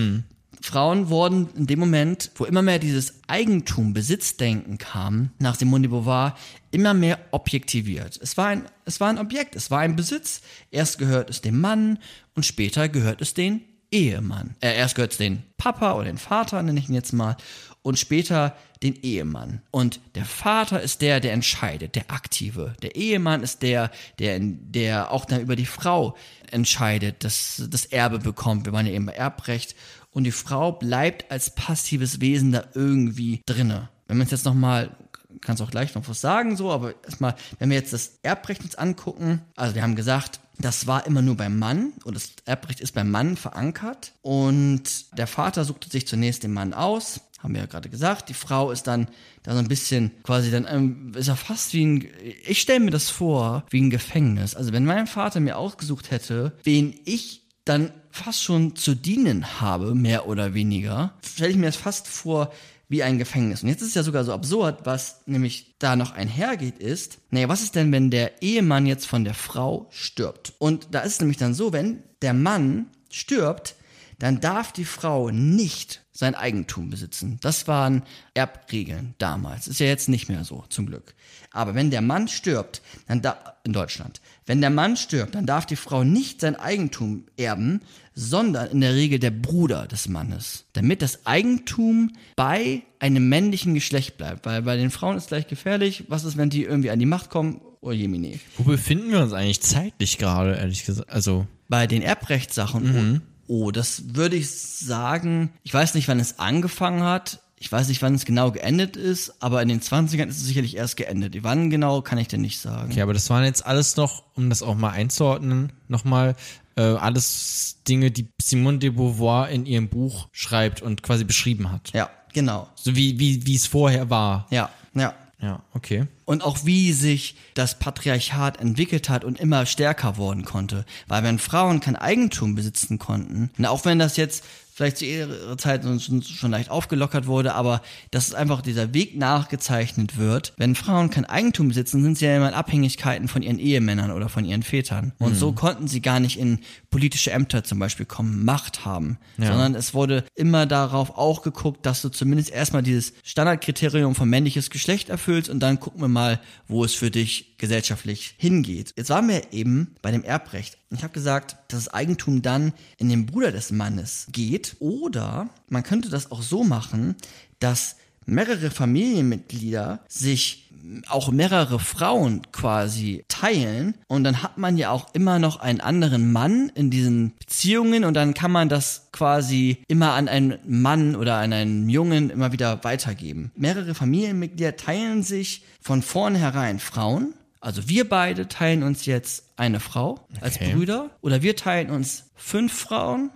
Frauen wurden in dem Moment, wo immer mehr dieses Eigentum, Besitzdenken kam, nach Simone de Beauvoir, immer mehr objektiviert. Es war ein, es war ein Objekt, es war ein Besitz. Erst gehört es dem Mann und später gehört es den Ehemann. Äh, erst gehört es den Papa oder den Vater, nenne ich ihn jetzt mal, und später den Ehemann. Und der Vater ist der, der entscheidet, der Aktive. Der Ehemann ist der, der, der auch dann über die Frau entscheidet, dass das Erbe bekommt. Wir waren ja eben bei Erbrecht. Und die Frau bleibt als passives Wesen da irgendwie drinne. Wenn man es jetzt nochmal kannst auch gleich noch was sagen, so, aber erstmal, wenn wir jetzt das Erbrecht uns angucken, also wir haben gesagt, das war immer nur beim Mann und das Erbrecht ist beim Mann verankert und der Vater suchte sich zunächst den Mann aus, haben wir ja gerade gesagt, die Frau ist dann da so ein bisschen quasi dann, ähm, ist ja fast wie ein, ich stelle mir das vor, wie ein Gefängnis. Also wenn mein Vater mir ausgesucht hätte, wen ich dann fast schon zu dienen habe, mehr oder weniger, stelle ich mir das fast vor wie ein Gefängnis. Und jetzt ist es ja sogar so absurd, was nämlich da noch einhergeht, ist, naja, was ist denn, wenn der Ehemann jetzt von der Frau stirbt? Und da ist es nämlich dann so, wenn der Mann stirbt, dann darf die Frau nicht sein Eigentum besitzen. Das waren Erbregeln damals. Ist ja jetzt nicht mehr so, zum Glück. Aber wenn der Mann stirbt, dann da, in Deutschland, wenn der Mann stirbt, dann darf die Frau nicht sein Eigentum erben, sondern in der Regel der Bruder des Mannes. Damit das Eigentum bei einem männlichen Geschlecht bleibt. Weil bei den Frauen ist gleich gefährlich. Was ist, wenn die irgendwie an die Macht kommen? Oh Jemine. Wo befinden wir uns eigentlich zeitlich gerade, ehrlich gesagt? Also, Bei den Erbrechtssachen, oh, oh, das würde ich sagen, ich weiß nicht, wann es angefangen hat. Ich weiß nicht, wann es genau geendet ist, aber in den 20ern ist es sicherlich erst geendet. Wann genau, kann ich dir nicht sagen. okay, aber das waren jetzt alles noch, um das auch mal einzuordnen, nochmal, äh, alles Dinge, die Simone de Beauvoir in ihrem Buch schreibt und quasi beschrieben hat. Ja, genau. So wie, wie, wie es vorher war. Ja, ja. Ja, okay. Und auch wie sich das Patriarchat entwickelt hat und immer stärker worden konnte. Weil wenn Frauen kein Eigentum besitzen konnten, auch wenn das jetzt vielleicht zu ihrer Zeit schon, schon leicht aufgelockert wurde, aber dass es einfach dieser Weg nachgezeichnet wird. Wenn Frauen kein Eigentum besitzen, sind sie ja immer in Abhängigkeiten von ihren Ehemännern oder von ihren Vätern. Und so konnten sie gar nicht in politische Ämter zum Beispiel kommen, Macht haben, sondern es wurde immer darauf auch geguckt, dass du zumindest erstmal dieses Standardkriterium von männliches Geschlecht erfüllst und dann gucken wir mal, wo es für dich gesellschaftlich hingeht. Jetzt waren wir eben bei dem Erbrecht. Ich habe gesagt, dass das Eigentum dann in den Bruder des Mannes geht. Oder man könnte das auch so machen, dass mehrere Familienmitglieder sich auch mehrere Frauen quasi teilen und dann hat man ja auch immer noch einen anderen Mann in diesen Beziehungen und dann kann man das quasi immer an einen Mann oder an einen Jungen immer wieder weitergeben. Mehrere Familienmitglieder teilen sich von vornherein Frauen. Also wir beide teilen uns jetzt eine Frau als Okay. Brüder oder wir teilen uns fünf Frauen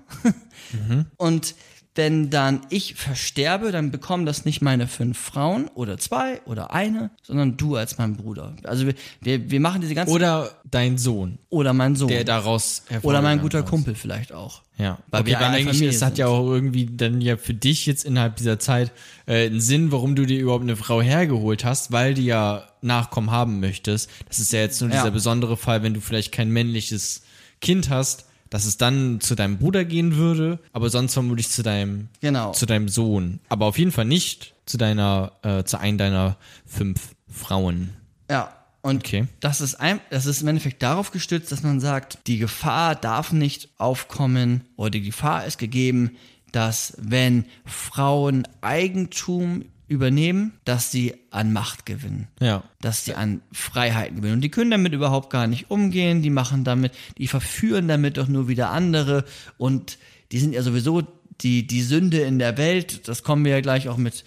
und wenn dann ich versterbe, dann bekommen das nicht meine fünf Frauen oder zwei oder eine, sondern du als mein Bruder. Also wir, wir, wir machen diese ganzen Oder dein Sohn, oder mein Sohn der daraus oder mein guter ist. Kumpel vielleicht auch. Ja, Weil okay, wir eine eigentlich Familie es hat ja auch irgendwie dann ja für dich jetzt innerhalb dieser Zeit äh, einen Sinn, warum du dir überhaupt eine Frau hergeholt hast, weil du ja Nachkommen haben möchtest. Das ist ja jetzt nur Ja. dieser besondere Fall, wenn du vielleicht kein männliches Kind hast, dass es dann zu deinem Bruder gehen würde, aber sonst vermutlich zu deinem Genau. zu deinem Sohn, aber auf jeden Fall nicht zu deiner äh, zu einem deiner fünf Frauen. Ja. Und Okay. das ist ein, das ist im Endeffekt darauf gestützt, dass man sagt, die Gefahr darf nicht aufkommen oder die Gefahr ist gegeben, dass wenn Frauen Eigentum übernehmen, dass sie an Macht gewinnen. Ja. dass sie an Freiheiten gewinnen. Und die können damit überhaupt gar nicht umgehen, die machen damit, die verführen damit doch nur wieder andere und die sind ja sowieso die, die Sünde in der Welt, das kommen wir ja gleich auch mit,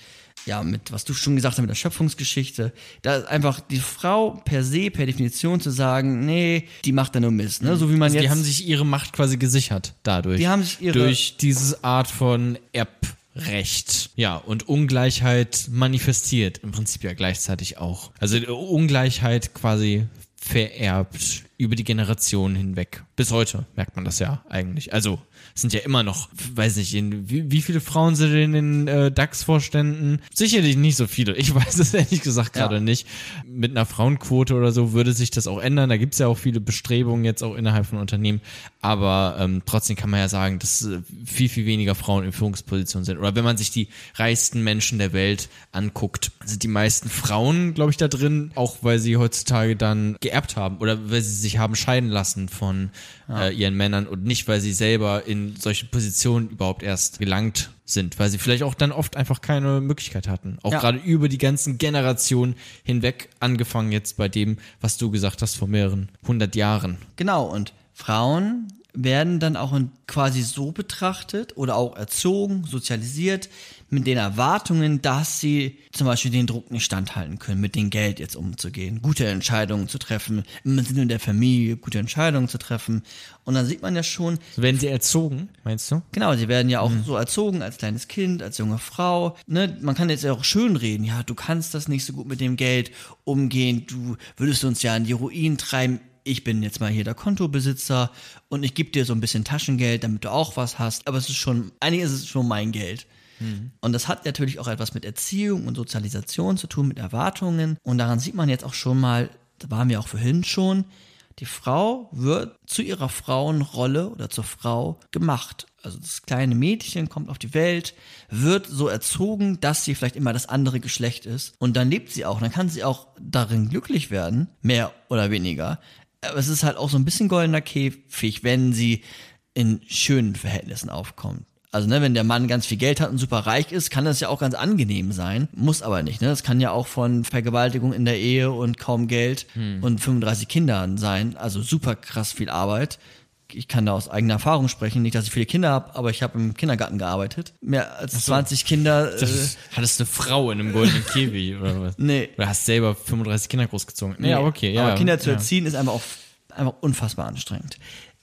ja, mit, was du schon gesagt hast, mit der Schöpfungsgeschichte. Da ist einfach die Frau per se, per Definition zu sagen, nee, die macht da nur Mist, ne? So wie man Also jetzt. die haben sich ihre Macht quasi gesichert dadurch. Die haben sich ihre- durch diese Art von Erbrecht. Ja, und Ungleichheit manifestiert im Prinzip ja gleichzeitig auch. Also äh, Ungleichheit quasi vererbt über die Generationen hinweg. Bis heute merkt man das ja eigentlich. Also es sind ja immer noch, weiß nicht, in, wie, wie viele Frauen sind in den äh, DAX-Vorständen? Sicherlich nicht so viele. Ich weiß es ehrlich gesagt Ja. gerade nicht. Mit einer Frauenquote oder so würde sich das auch ändern. Da gibt es ja auch viele Bestrebungen jetzt auch innerhalb von Unternehmen. Aber ähm, trotzdem kann man ja sagen, dass äh, viel, viel weniger Frauen in Führungspositionen sind. Oder wenn man sich die reichsten Menschen der Welt anguckt, sind die meisten Frauen, glaube ich, da drin, auch weil sie heutzutage dann geerbt haben oder weil sie sich haben scheiden lassen von äh, ihren Männern und nicht, weil sie selber in solche Positionen überhaupt erst gelangt sind, weil sie vielleicht auch dann oft einfach keine Möglichkeit hatten. Auch Ja. gerade über die ganzen Generationen hinweg, angefangen jetzt bei dem, was du gesagt hast, vor mehreren hundert Jahren. Genau, und Frauen werden dann auch quasi so betrachtet oder auch erzogen, sozialisiert mit den Erwartungen, dass sie zum Beispiel den Druck nicht standhalten können, mit dem Geld jetzt umzugehen, gute Entscheidungen zu treffen, im Sinne der Familie gute Entscheidungen zu treffen. Und dann sieht man ja schon, Werden sie erzogen, meinst du? Genau, sie werden ja auch so erzogen als kleines Kind, als junge Frau. Ne? Man kann jetzt ja auch schön reden, ja, du kannst das nicht so gut mit dem Geld umgehen, du würdest uns ja in die Ruin treiben. Ich bin jetzt mal hier der Kontobesitzer und ich gebe dir so ein bisschen Taschengeld, damit du auch was hast. Aber es ist schon, eigentlich ist es schon mein Geld. Und das hat natürlich auch etwas mit Erziehung und Sozialisation zu tun, mit Erwartungen. Und daran sieht man jetzt auch schon mal, da waren wir auch vorhin schon, die Frau wird zu ihrer Frauenrolle oder zur Frau gemacht. Also das kleine Mädchen kommt auf die Welt, wird so erzogen, dass sie vielleicht immer das andere Geschlecht ist. Und dann lebt sie auch, dann kann sie auch darin glücklich werden, mehr oder weniger. Aber es ist halt auch so ein bisschen goldener Käfig, wenn sie in schönen Verhältnissen aufkommt. Also, ne, wenn der Mann ganz viel Geld hat und super reich ist, kann das ja auch ganz angenehm sein. Muss aber nicht, ne? Das kann ja auch von Vergewaltigung in der Ehe und kaum Geld und 35 Kindern sein. Also super krass viel Arbeit. Ich kann da aus eigener Erfahrung sprechen. Nicht, dass ich viele Kinder habe, aber ich habe im Kindergarten gearbeitet. Mehr als 20 Kinder. Äh, Das, hattest du eine Frau in einem goldenen Käfig oder was? nee. Oder hast selber 35 Kinder großgezogen? Nee, aber okay, ja. Aber Kinder zu ja. erziehen ist einfach, auch, einfach unfassbar anstrengend.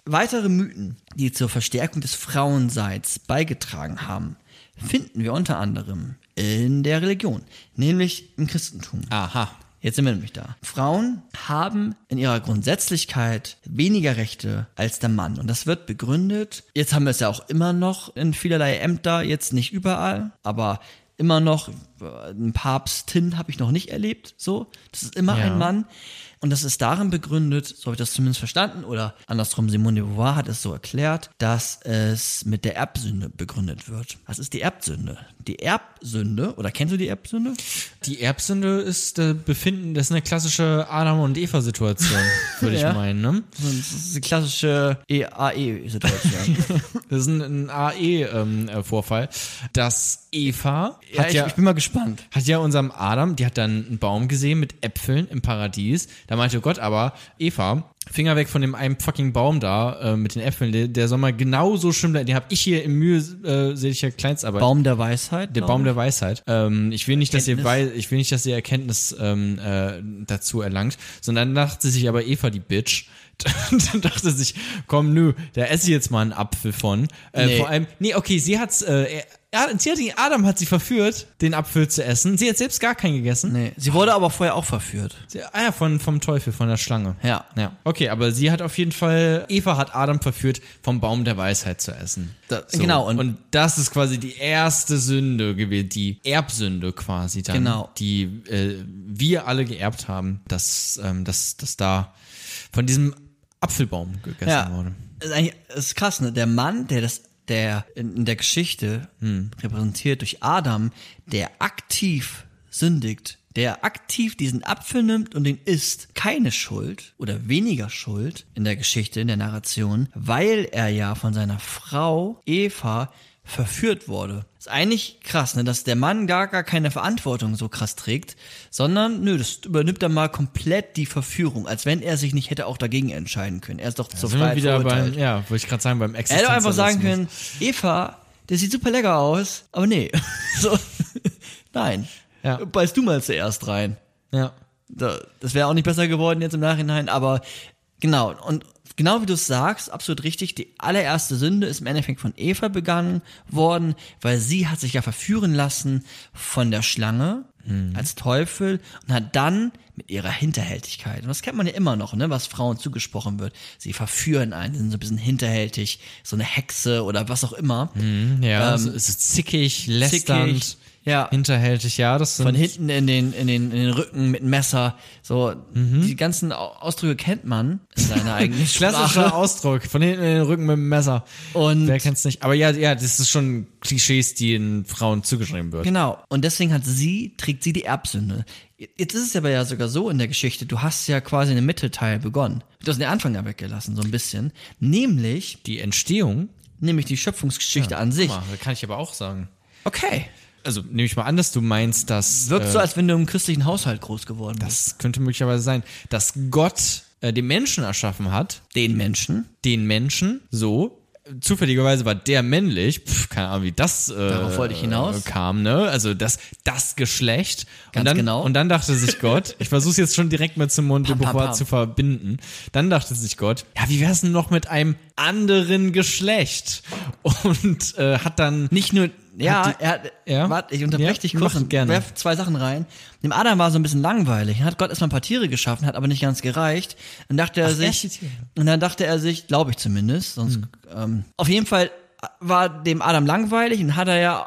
Weitere Mythen, die zur Verstärkung des Frauenseins beigetragen haben, finden wir unter anderem in der Religion, nämlich im Christentum. Aha. Jetzt sind wir nämlich da. Frauen haben in ihrer Grundsätzlichkeit weniger Rechte als der Mann. Und das wird begründet. Jetzt haben wir es ja auch immer noch in vielerlei Ämter, jetzt nicht überall, aber immer noch, äh, einen Papstin habe ich noch nicht erlebt, so. Das ist immer Ja. ein Mann. Und das ist darin begründet, so habe ich das zumindest verstanden, oder andersrum, Simone de Beauvoir hat es so erklärt, dass es mit der Erbsünde begründet wird. Was ist die Erbsünde? Die Erbsünde, oder kennst du die Erbsünde? Die Erbsünde ist äh, Befinden, das ist eine klassische Adam- und Eva-Situation, würde ich Ja. meinen, ne? Das ist die klassische E EAE-Situation. Das ist ein, ein AE-Vorfall, dass Eva ja, hat ich, ja ich bin mal gespannt, gespannt. hat ja unserem Adam, die hat dann einen Baum gesehen mit Äpfeln im Paradies. Da meinte Gott aber, Eva, Finger weg von dem einen fucking Baum da äh, mit den Äpfeln. Der, der soll mal genauso schlimm bleiben. Den habe ich hier im Mühe, äh, sehe ich ja Kleinstarbeit. Baum der Weisheit. Der Baum ich. der Weisheit. Ähm, ich will nicht, dass ihr ich will nicht, dass ihr Erkenntnis ähm, äh, dazu erlangt, sondern dachte sich aber Eva die Bitch. dann dachte sich, komm, nö, da esse ich jetzt mal einen Apfel von. Äh, Nee. Vor allem, nee, okay, sie hat's, äh, er, sie hat ihn, Adam hat sie verführt, den Apfel zu essen. Sie hat selbst gar keinen gegessen. Nee, sie wurde aber vorher auch verführt. Sie, ah ja, von, vom Teufel, von der Schlange. Ja. Ja. Okay, aber sie hat auf jeden Fall, Eva hat Adam verführt, vom Baum der Weisheit zu essen. Da- genau, Und, und- und das ist quasi die erste Sünde gewesen, die Erbsünde quasi dann. Genau. Die äh, wir alle geerbt haben, dass, ähm, dass, dass da von diesem Apfelbaum gegessen Ja. wurde. ist eigentlich ist krass, ne? Der Mann, der das, der in, in der Geschichte repräsentiert durch Adam, der aktiv sündigt, der aktiv diesen Apfel nimmt und den isst, keine Schuld oder weniger Schuld in der Geschichte, in der Narration, weil er ja von seiner Frau Eva verführt wurde. Ist eigentlich krass, ne, dass der Mann gar gar keine Verantwortung so krass trägt, sondern nö, das übernimmt er mal komplett die Verführung, als wenn er sich nicht hätte auch dagegen entscheiden können. Er ist doch zur Sind wir Freiheit wieder beim, ja, wollte ich gerade sagen, beim Er hätte einfach sagen können, Eva, der sieht super lecker aus, aber nee. so, nein. Ja. Beißt du mal zuerst rein. Ja. Da- Das wäre auch nicht besser geworden jetzt im Nachhinein, aber genau. Und genau wie du es sagst, absolut richtig, die allererste Sünde ist im Endeffekt von Eva begangen worden, weil sie hat sich ja verführen lassen von der Schlange als Teufel und hat dann mit ihrer Hinterhältigkeit, und das kennt man ja immer noch, ne, was Frauen zugesprochen wird, sie verführen einen, sind so ein bisschen hinterhältig, so eine Hexe oder was auch immer. Ja, Ähm, so, es ist zickig, lästernd, zickig, ja. hinterhältig, ja, das sind von hinten in den, in den, in den Rücken mit Messer. So, die ganzen Au- Ausdrücke kennt man in seiner eigenen Klassischer Sprache. Ausdruck, von hinten in den Rücken mit dem Messer. Und- Wer kennt's nicht? Aber ja, ja, das ist schon Klischees, die in Frauen zugeschrieben wird. Genau. Und deswegen hat sie, trägt sie die Erbsünde. Jetzt ist es aber ja sogar so in der Geschichte, du hast ja quasi einen Mittelteil begonnen. Du hast den Anfang ja weggelassen, so ein bisschen. Nämlich, Die Entstehung, nämlich die Schöpfungsgeschichte an sich. Mal, da kann ich aber auch sagen. Okay. Also nehme ich mal an, dass du meinst, dass Wirkt äh, so, als wenn du im christlichen Haushalt groß geworden bist. das könnte möglicherweise sein, dass Gott äh, den Menschen erschaffen hat, Den Menschen. den Menschen, so. Zufälligerweise war der männlich, Pff, keine Ahnung, wie das äh, Darauf wollte ich hinaus. kam, ne? Also das, das Geschlecht. Ganz und dann, genau. Und dann dachte sich Gott, ich versuche es jetzt schon direkt mit Simone de Beauvoir zu verbinden. Dann dachte sich Gott, ja, wie wär's denn noch mit einem anderen Geschlecht? Und äh, hat dann Nicht nur, ja, die- er hat, Ja? warte, ich unterbreche Ja, dich kurz und gerne. werf zwei Sachen rein. Dem Adam war so ein bisschen langweilig. Dann hat Gott erstmal ein paar Tiere geschaffen, hat aber nicht ganz gereicht. Dann dachte er die sich, und dann dachte er sich, glaube ich zumindest, sonst, Hm. ähm, auf jeden Fall war dem Adam langweilig und hat er ja,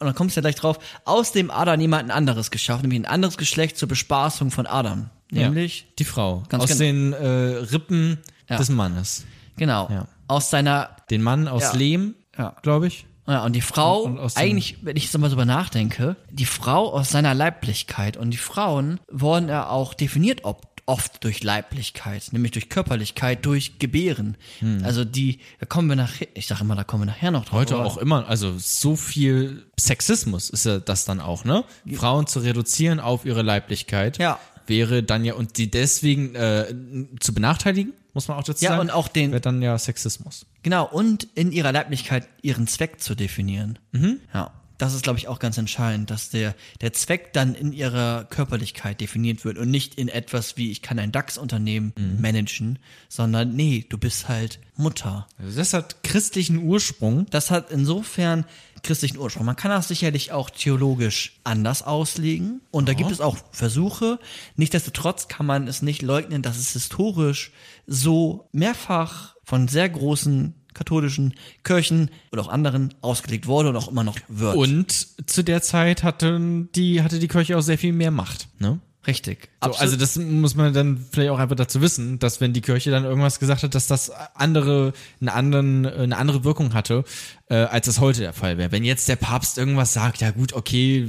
und dann kommst du ja gleich drauf, aus dem Adam jemanden anderes geschaffen, nämlich ein anderes Geschlecht zur Bespaßung von Adam. Nämlich, ja, die Frau aus genau. den äh, Rippen Ja. des Mannes. genau, Ja. Aus seiner Den Mann aus Ja. Lehm, Ja. glaube ich. Ja, und die Frau, Und- und eigentlich, wenn ich jetzt mal so drüber nachdenke, die Frau aus seiner Leiblichkeit und die Frauen wurden ja auch definiert ob, oft durch Leiblichkeit, nämlich durch Körperlichkeit, durch Gebären. Also die, da kommen wir nachher, ich sage immer, da kommen wir nachher noch drauf. Heute aber- auch immer, also so viel Sexismus ist ja das dann auch, ne? Frauen zu reduzieren auf ihre Leiblichkeit Ja. wäre dann ja, und die deswegen äh, zu benachteiligen, muss man auch dazu Ja, sagen. und auch den- Wäre dann ja Sexismus. Genau, und in ihrer Leiblichkeit ihren Zweck zu definieren. Mhm. Ja. Das ist, glaube ich, auch ganz entscheidend, dass der, der Zweck dann in ihrer Körperlichkeit definiert wird und nicht in etwas wie, ich kann ein DAX-Unternehmen Mhm. managen, sondern nee, du bist halt Mutter. Also das hat christlichen Ursprung. Das hat insofern christlichen Ursprung. Man kann das sicherlich auch theologisch anders auslegen. Und da gibt es auch Versuche. Nichtsdestotrotz kann man es nicht leugnen, dass es historisch so mehrfach von sehr großen katholischen Kirchen oder auch anderen ausgelegt wurde und auch immer noch wird. Und zu der Zeit hatte die, hatte die Kirche auch sehr viel mehr Macht, ne? Richtig. So, also das muss man dann vielleicht auch einfach dazu wissen, dass wenn die Kirche dann irgendwas gesagt hat, dass das andere, einen anderen, eine andere Wirkung hatte, äh, als es heute der Fall wäre. Wenn jetzt der Papst irgendwas sagt, ja gut, okay,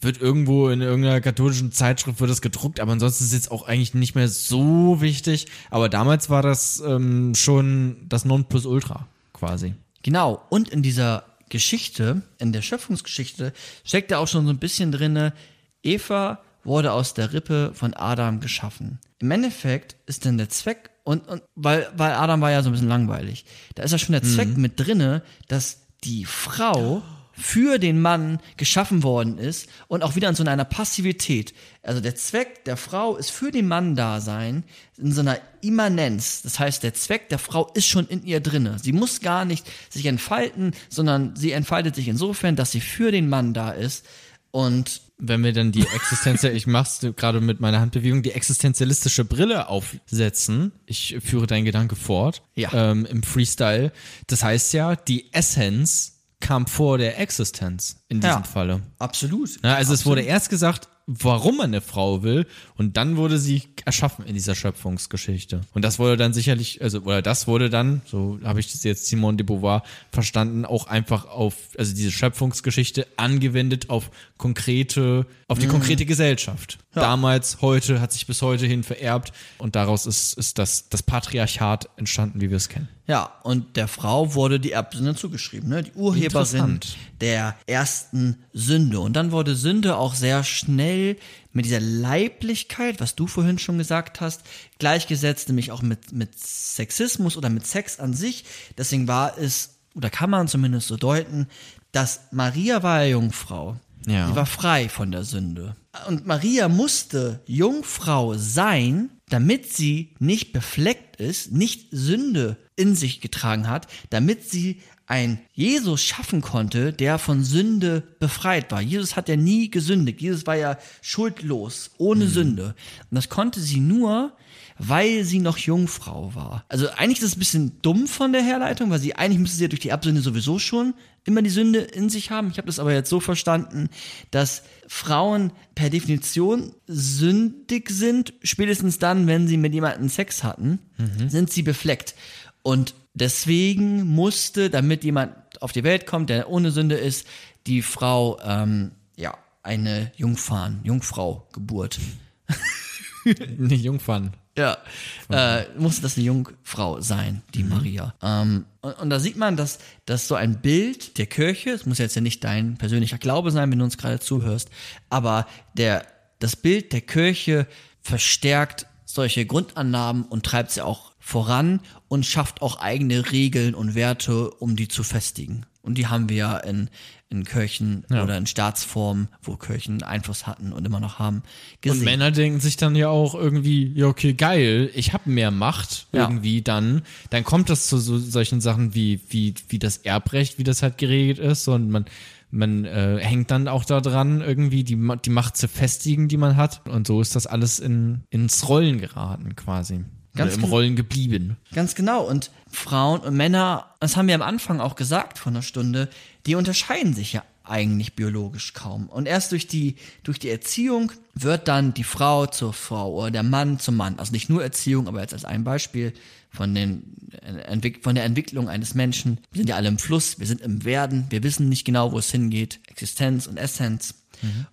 wird irgendwo in irgendeiner katholischen Zeitschrift wird das gedruckt, aber ansonsten ist es jetzt auch eigentlich nicht mehr so wichtig. Aber damals war das ähm, schon das Nonplusultra quasi. Genau. Und in dieser Geschichte, in der Schöpfungsgeschichte, steckt ja auch schon so ein bisschen drinne, Eva wurde aus der Rippe von Adam geschaffen. Im Endeffekt ist dann der Zweck, und, und weil, weil Adam war ja so ein bisschen langweilig, da ist ja schon der Zweck mit drinne, dass die Frau für den Mann geschaffen worden ist und auch wieder in so einer Passivität. Also der Zweck der Frau ist für den Mann da sein, in so einer Immanenz. Das heißt, der Zweck der Frau ist schon in ihr drinne. Sie muss gar nicht sich entfalten, sondern sie entfaltet sich insofern, dass sie für den Mann da ist. Und Wenn wir dann die Existenzial, ich mach's gerade mit meiner Handbewegung, die existenzialistische Brille aufsetzen, ich führe deinen Gedanke fort, Ja. ähm, im Freestyle, das heißt ja, die Essenz kam vor der Existenz in diesem Ja. Falle. absolut. Ja, also es wurde erst gesagt, warum man eine Frau will und dann wurde sie erschaffen in dieser Schöpfungsgeschichte. Und das wurde dann sicherlich, also oder das wurde dann, so habe ich das jetzt Simone de Beauvoir verstanden, auch einfach auf, also diese Schöpfungsgeschichte angewendet auf konkrete, auf die konkrete Gesellschaft. Damals, heute, hat sich bis heute hin vererbt und daraus ist, ist das, das Patriarchat entstanden, wie wir es kennen. Ja, und der Frau wurde die Erbsünde zugeschrieben, ne? die Urheberin der ersten Sünde. Und dann wurde Sünde auch sehr schnell mit dieser Leiblichkeit, was du vorhin schon gesagt hast, gleichgesetzt, nämlich auch mit, mit Sexismus oder mit Sex an sich. Deswegen war es, oder kann man zumindest so deuten, dass Maria war ja Jungfrau. Ja. Sie war frei von der Sünde. Und Maria musste Jungfrau sein, damit sie nicht befleckt ist, nicht Sünde in sich getragen hat, damit sie ein Jesus schaffen konnte, der von Sünde befreit war. Jesus hat ja nie gesündigt. Jesus war ja schuldlos, ohne Sünde. Und das konnte sie nur, weil sie noch Jungfrau war. Also eigentlich ist es ein bisschen dumm von der Herleitung, weil sie eigentlich müsste sie ja durch die Erbsünde sowieso schon immer die Sünde in sich haben. Ich habe das aber jetzt so verstanden, dass Frauen per Definition sündig sind, spätestens dann, wenn sie mit jemandem Sex hatten, sind sie befleckt. Und deswegen musste, damit jemand auf die Welt kommt, der ohne Sünde ist, die Frau ähm, ja eine Jungfahn, Jungfrau Geburt. Nicht Jungfern. Ja, äh, musste das eine Jungfrau sein, die Maria. Ähm, und, und da sieht man, dass, dass so ein Bild der Kirche, es muss jetzt ja nicht dein persönlicher Glaube sein, wenn du uns gerade zuhörst, aber der, das Bild der Kirche verstärkt solche Grundannahmen und treibt sie auch voran und schafft auch eigene Regeln und Werte, um die zu festigen. Und die haben wir ja in, in Kirchen oder in Staatsformen, wo Kirchen Einfluss hatten und immer noch haben, gesehen. Und Männer denken sich dann ja auch irgendwie, ja, okay, geil, ich habe mehr Macht Ja. irgendwie dann. Dann kommt das zu so, solchen Sachen wie, wie, wie das Erbrecht, wie das halt geregelt ist. Und man, man äh, hängt dann auch daran, irgendwie die, die Macht zu festigen, die man hat. Und so ist das alles in, ins Rollen geraten quasi. Ganz im genau. Rollen geblieben. Ganz genau. Und Frauen und Männer, das haben wir am Anfang auch gesagt von der Stunde, die unterscheiden sich ja eigentlich biologisch kaum. Und erst durch die, durch die Erziehung wird dann die Frau zur Frau oder der Mann zum Mann. Also nicht nur Erziehung, aber jetzt als ein Beispiel von, den, Entwick von der Entwicklung eines Menschen. Wir sind ja alle im Fluss, wir sind im Werden, wir wissen nicht genau, wo es hingeht. Existenz und Essenz.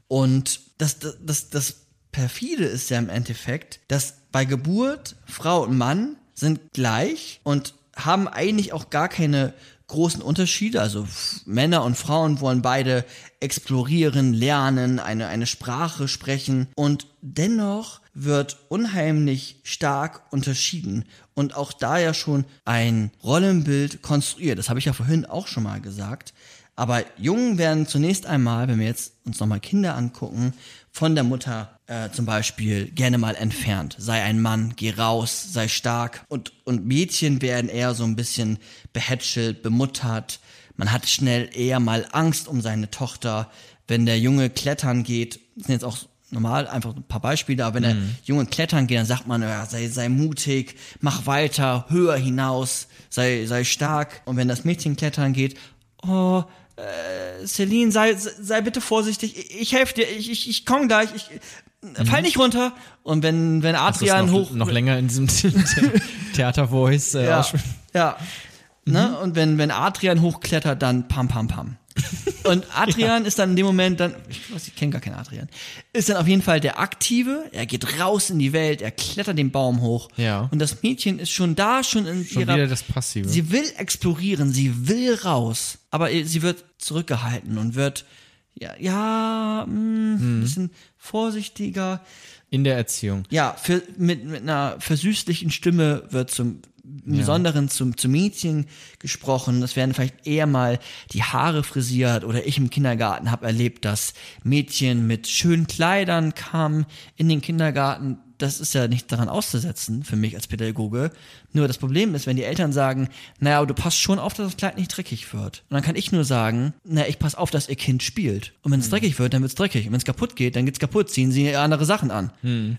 Und das, das, das, das perfide ist ja im Endeffekt, dass bei Geburt Frau und Mann sind gleich und haben eigentlich auch gar keine großen Unterschiede. Also Männer und Frauen wollen beide explorieren, lernen, eine, eine Sprache sprechen und dennoch wird unheimlich stark unterschieden und auch da ja schon ein Rollenbild konstruiert. Das habe ich ja vorhin auch schon mal gesagt. Aber Jungen werden zunächst einmal, wenn wir jetzt uns nochmal Kinder angucken, von der Mutter äh, zum Beispiel gerne mal entfernt. Sei ein Mann, geh raus, sei stark. Und, und Mädchen werden eher so ein bisschen behätschelt, bemuttert. Man hat schnell eher mal Angst um seine Tochter. Wenn der Junge klettern geht, das sind jetzt auch normal einfach ein paar Beispiele, aber wenn der Junge klettern geht, dann sagt man, ja, sei, sei mutig, mach weiter, höher hinaus, sei, sei stark. Und wenn das Mädchen klettern geht, oh, äh, Celine, sei, sei bitte vorsichtig, ich, ich helfe dir, ich, ich, ich komm gleich, ich fall nicht runter. Und wenn, wenn Adrian noch, hoch, noch länger in diesem Theatervoice äh, ja, ja. Ne? Und wenn, wenn Adrian hochklettert, dann pam, pam, pam. Und Adrian ist dann in dem Moment dann, ich weiß, ich kenne gar keinen Adrian, ist dann auf jeden Fall der Aktive. Er geht raus in die Welt, er klettert den Baum hoch. Ja. Und das Mädchen ist schon da, schon in Schon ihrer. wieder das Passive. Sie will explorieren, sie will raus, aber sie wird zurückgehalten und wird ja, ja, mh, Hm. ein bisschen vorsichtiger. in der Erziehung. Ja, für, mit, mit einer versüßlichen Stimme wird zum im Besonderen zum, zum Mädchen gesprochen. Es werden vielleicht eher mal die Haare frisiert oder ich im Kindergarten habe erlebt, dass Mädchen mit schönen Kleidern kamen in den Kindergarten. Das ist ja nicht daran auszusetzen für mich als Pädagoge. Nur das Problem ist, wenn die Eltern sagen, naja, aber du passt schon auf, dass das Kleid nicht dreckig wird. Und dann kann ich nur sagen, naja, ich passe auf, dass ihr Kind spielt. Und wenn es dreckig wird, dann wird es dreckig. Und wenn es kaputt geht, dann geht's kaputt. Ziehen sie andere Sachen an.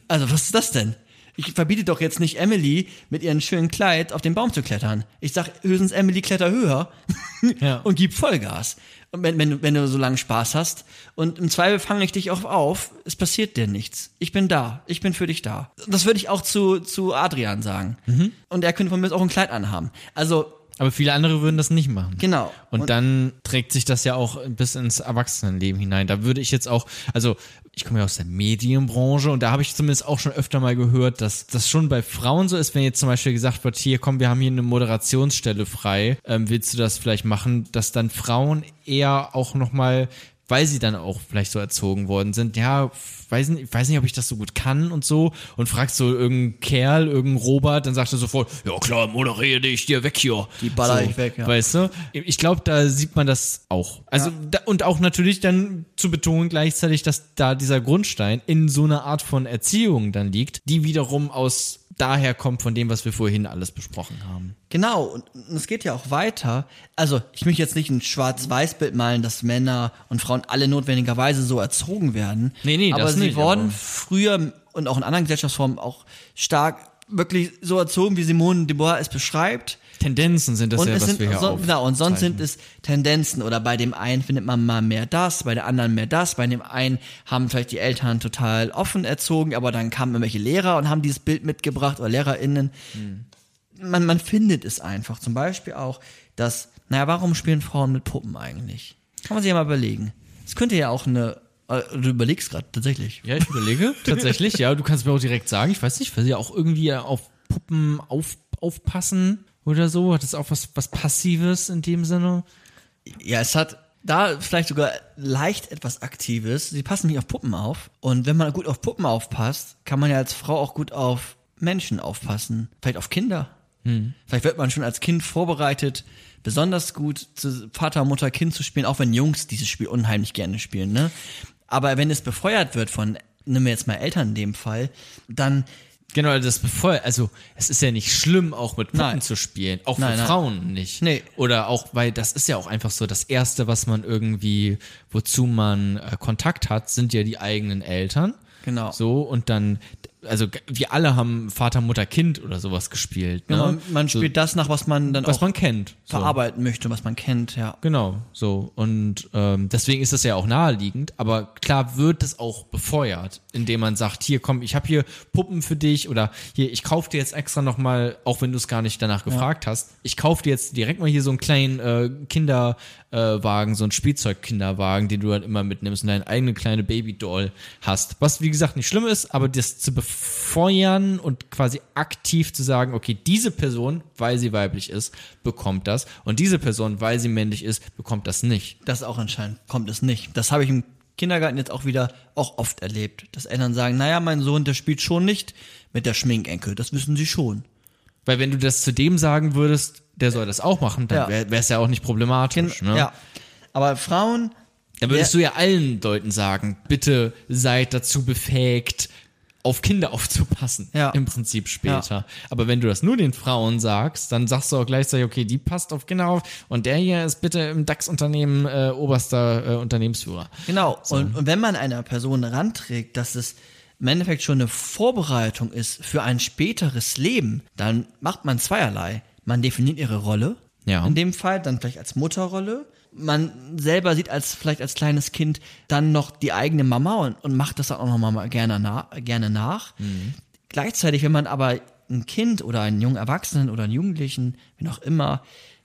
Also was ist das denn? Ich verbiete doch jetzt nicht Emily mit ihrem schönen Kleid auf den Baum zu klettern. Ich sag höchstens Emily kletter höher Ja. und gib Vollgas. Und wenn, wenn, du- wenn du so lange Spaß hast. Und im Zweifel fange ich dich auch auf. Es passiert dir nichts. Ich bin da. Ich bin für dich da. Das würde ich auch zu, zu Adrian sagen. Und er könnte von mir auch ein Kleid anhaben. Also, Aber viele andere würden das nicht machen. genau. Und, dann trägt sich das ja auch bis ins Erwachsenenleben hinein. Da würde ich jetzt auch, also ich komme ja aus der Medienbranche und da habe ich zumindest auch schon öfter mal gehört, dass das schon bei Frauen so ist, wenn jetzt zum Beispiel gesagt wird, hier komm, wir haben hier eine Moderationsstelle frei, ähm, willst du das vielleicht machen, dass dann Frauen eher auch nochmal weil sie dann auch vielleicht so erzogen worden sind, ja, weiß nicht, ich weiß nicht, ob ich das so gut kann und so und fragst so irgendeinen Kerl, irgendeinen Robert, dann sagt er sofort, ja klar, moderiere dich dir weg hier. Die baller so, ich weg, ja. Weißt du? Ich glaube, da sieht man das auch. Also da, und auch natürlich dann zu betonen gleichzeitig, dass da dieser Grundstein in so einer Art von Erziehung dann liegt, die wiederum aus daher kommt von dem, was wir vorhin alles besprochen haben. Genau, und es geht ja auch weiter. Also, ich möchte jetzt nicht ein Schwarz-Weiß-Bild malen, dass Männer und Frauen alle notwendigerweise so erzogen werden. Nee, nee, aber das sie nicht, wurden aber- früher und auch in anderen Gesellschaftsformen auch stark wirklich so erzogen, wie Simone de Beauvoir es beschreibt. Tendenzen sind das und ja, es was sind, wir hier so, genau, und sonst sind es Tendenzen oder bei dem einen findet man mal mehr das, bei der anderen mehr das, bei dem einen haben vielleicht die Eltern total offen erzogen, aber dann kamen irgendwelche Lehrer und haben dieses Bild mitgebracht oder LehrerInnen. Man, man findet es einfach. Zum Beispiel auch, dass, naja, warum spielen Frauen mit Puppen eigentlich? Kann man sich ja mal überlegen. Es könnte ja auch eine, äh, du überlegst gerade tatsächlich. Ja, ich überlege tatsächlich. Ja, du kannst mir auch direkt sagen. Ich weiß nicht, weil sie ja auch irgendwie auf Puppen auf, aufpassen oder so. Hat das auch was, was Passives in dem Sinne? Ja, es hat da vielleicht sogar leicht etwas Aktives. Sie passen nicht auf Puppen auf. Und wenn man gut auf Puppen aufpasst, kann man ja als Frau auch gut auf Menschen aufpassen. Vielleicht auf Kinder. Vielleicht wird man schon als Kind vorbereitet, besonders gut zu Vater, Mutter, Kind zu spielen, auch wenn Jungs dieses Spiel unheimlich gerne spielen, ne? Aber wenn es befeuert wird von, nehmen wir jetzt mal Eltern in dem Fall, dann Genau, das bevor, also es ist ja nicht schlimm, auch mit Puppen Nein. zu spielen, auch Nein, für nein. Frauen nicht. Nee. Oder auch, weil das ist ja auch einfach so, das Erste, was man irgendwie, wozu man äh, Kontakt hat, sind ja die eigenen Eltern. Genau. So, und dann, also wir alle haben Vater, Mutter, Kind oder sowas gespielt. Ne? man, man spielt das nach, was man dann was auch man kennt. So. verarbeiten möchte, was man kennt, ja. Genau, so. Und ähm, deswegen ist das ja auch naheliegend, aber klar wird es auch befeuert, indem man sagt, hier komm, ich habe hier Puppen für dich oder hier, ich kaufe dir jetzt extra nochmal, auch wenn du es gar nicht danach gefragt hast, ich kaufe dir jetzt direkt mal hier so einen kleinen äh, Kinderwagen, äh, so einen Spielzeugkinderwagen, den du dann immer mitnimmst und deine eigene kleine Babydoll hast. Was wie gesagt nicht schlimm ist, aber das zu befeuern und quasi aktiv zu sagen, okay, diese Person, weil sie weiblich ist, bekommt das und diese Person, weil sie männlich ist, bekommt das nicht. Das auch anscheinend kommt es nicht. Das habe ich im Kindergarten jetzt auch wieder auch oft erlebt, dass Eltern sagen, naja, mein Sohn, der spielt schon nicht mit der Schminkenke, das wissen sie schon. Weil wenn du das zu dem sagen würdest, der soll das auch machen, dann Ja. wäre es ja auch nicht problematisch. Ne? Ja. Aber Frauen, Dann würdest du ja allen Leuten sagen, bitte seid dazu befähigt, auf Kinder aufzupassen. Ja. Im Prinzip später. Aber wenn du das nur den Frauen sagst, dann sagst du auch gleichzeitig, okay, die passt auf Kinder auf und der hier ist bitte im DAX-Unternehmen äh, oberster äh, Unternehmensführer. genau, und, und wenn man einer Person ranträgt, dass es im Endeffekt schon eine Vorbereitung ist für ein späteres Leben, dann macht man zweierlei. Man definiert ihre Rolle, Ja. in dem Fall, dann vielleicht als Mutterrolle. Man selber sieht als vielleicht als kleines Kind dann noch die eigene Mama und, und macht das dann auch noch mal gerne, na, gerne nach. Gleichzeitig, wenn man aber ein Kind oder einen jungen Erwachsenen oder einen Jugendlichen, wie auch immer,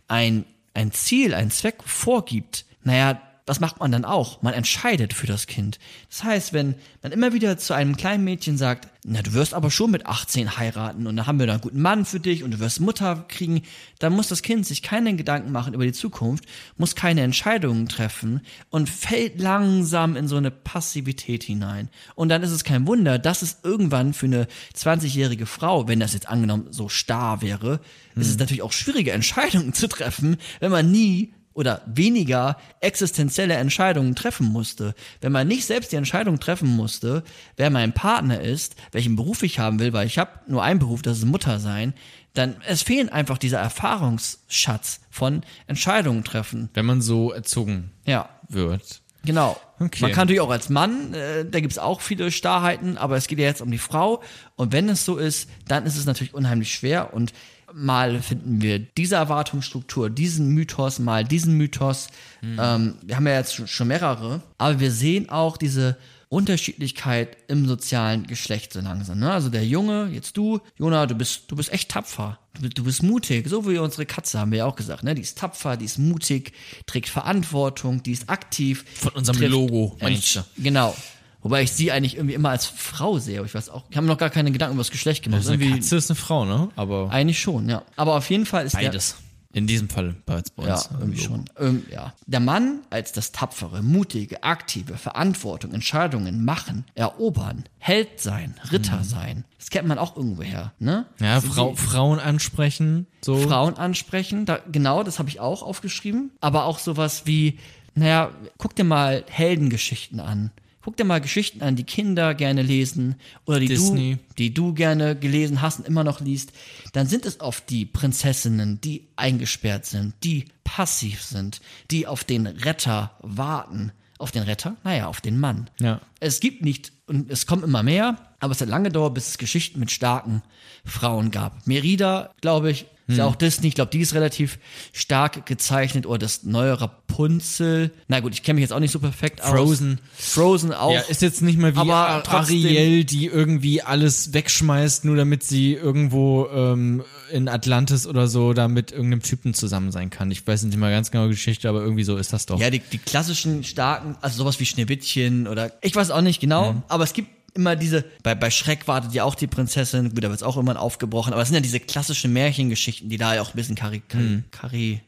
ein, ein Ziel, einen Zweck vorgibt, naja, was macht man dann auch? Man entscheidet für das Kind. Das heißt, wenn man immer wieder zu einem kleinen Mädchen sagt, na, du wirst aber schon mit 18 heiraten und dann haben wir da einen guten Mann für dich und du wirst Mutter kriegen, dann muss das Kind sich keine Gedanken machen über die Zukunft, muss keine Entscheidungen treffen und fällt langsam in so eine Passivität hinein. Und dann ist es kein Wunder, dass es irgendwann für eine 20-jährige Frau, wenn das jetzt angenommen so starr wäre, ist es natürlich auch schwierige Entscheidungen zu treffen, wenn man nie oder weniger existenzielle Entscheidungen treffen musste. Wenn man nicht selbst die Entscheidung treffen musste, wer mein Partner ist, welchen Beruf ich haben will, weil ich habe nur einen Beruf, das ist Mutter sein, dann es fehlen einfach dieser Erfahrungsschatz von Entscheidungen treffen. Wenn man so erzogen Ja, wird. genau. Okay. Man kann natürlich auch als Mann, äh, da gibt's auch viele Starrheiten, aber es geht ja jetzt um die Frau. Und wenn es so ist, dann ist es natürlich unheimlich schwer. Und mal finden wir diese Erwartungsstruktur, diesen Mythos, mal diesen Mythos. Ähm, wir haben ja jetzt schon, mehrere, aber wir sehen auch diese Unterschiedlichkeit im sozialen Geschlecht so langsam. Ne? Also der Junge, jetzt du, Jona, du bist, du bist echt tapfer. Du, bist- du bist mutig, so wie unsere Katze, haben wir ja auch gesagt. Ne? Die ist tapfer, die ist mutig, trägt Verantwortung, die ist aktiv. Von unserem trifft Logo, meinst du? Genau. Wobei ich sie eigentlich irgendwie immer als Frau sehe. Ich weiß auch, ich habe noch gar keine Gedanken über das Geschlecht gemacht. Also eine Katze ist eine Frau, ne? Aber eigentlich schon, ja. Aber auf jeden Fall ist beides. In diesem Fall bei bei der, uns. ja, irgendwie schon. Ähm, ja. Der Mann als das tapfere, mutige, aktive, Verantwortung, Entscheidungen machen, erobern, Held sein, Ritter sein. Das kennt man auch irgendwoher, ne? Mhm. Ja, Frau, Frauen ansprechen, so. Frauen ansprechen, da, genau, das habe ich auch aufgeschrieben. Aber auch sowas wie, naja, guck dir mal Heldengeschichten an. Guck dir mal Geschichten an, die Kinder gerne lesen oder die Disney. du, die du gerne gelesen hast und immer noch liest. Dann sind es oft die Prinzessinnen, die eingesperrt sind, die passiv sind, die auf den Retter warten. Auf den Retter? Naja, auf den Mann. Ja. Es gibt nicht, und es kommen immer mehr, aber es hat lange gedauert, bis es Geschichten mit starken Frauen gab. Merida, glaube ich, ist ja auch Disney, ich glaube, die ist relativ stark gezeichnet, oder das neue Rapunzel. Na gut, ich kenne mich jetzt auch nicht so perfekt Frozen. aus. Frozen auch. Ja, ist jetzt nicht mehr wie Aber trotzdem- Ariel, die irgendwie alles wegschmeißt, nur damit sie irgendwo ähm, in Atlantis oder so da mit irgendeinem Typen zusammen sein kann. Ich weiß nicht mal ganz genau die Geschichte, aber irgendwie so ist das doch. Ja, die, die klassischen starken, also sowas wie Schneewittchen oder ich weiß auch nicht genau, aber es gibt immer diese, bei, bei Schreck wartet ja auch die Prinzessin, gut, da wird es auch immer aufgebrochen, aber es sind ja diese klassischen Märchengeschichten, die da ja auch ein bisschen kari, kari, kari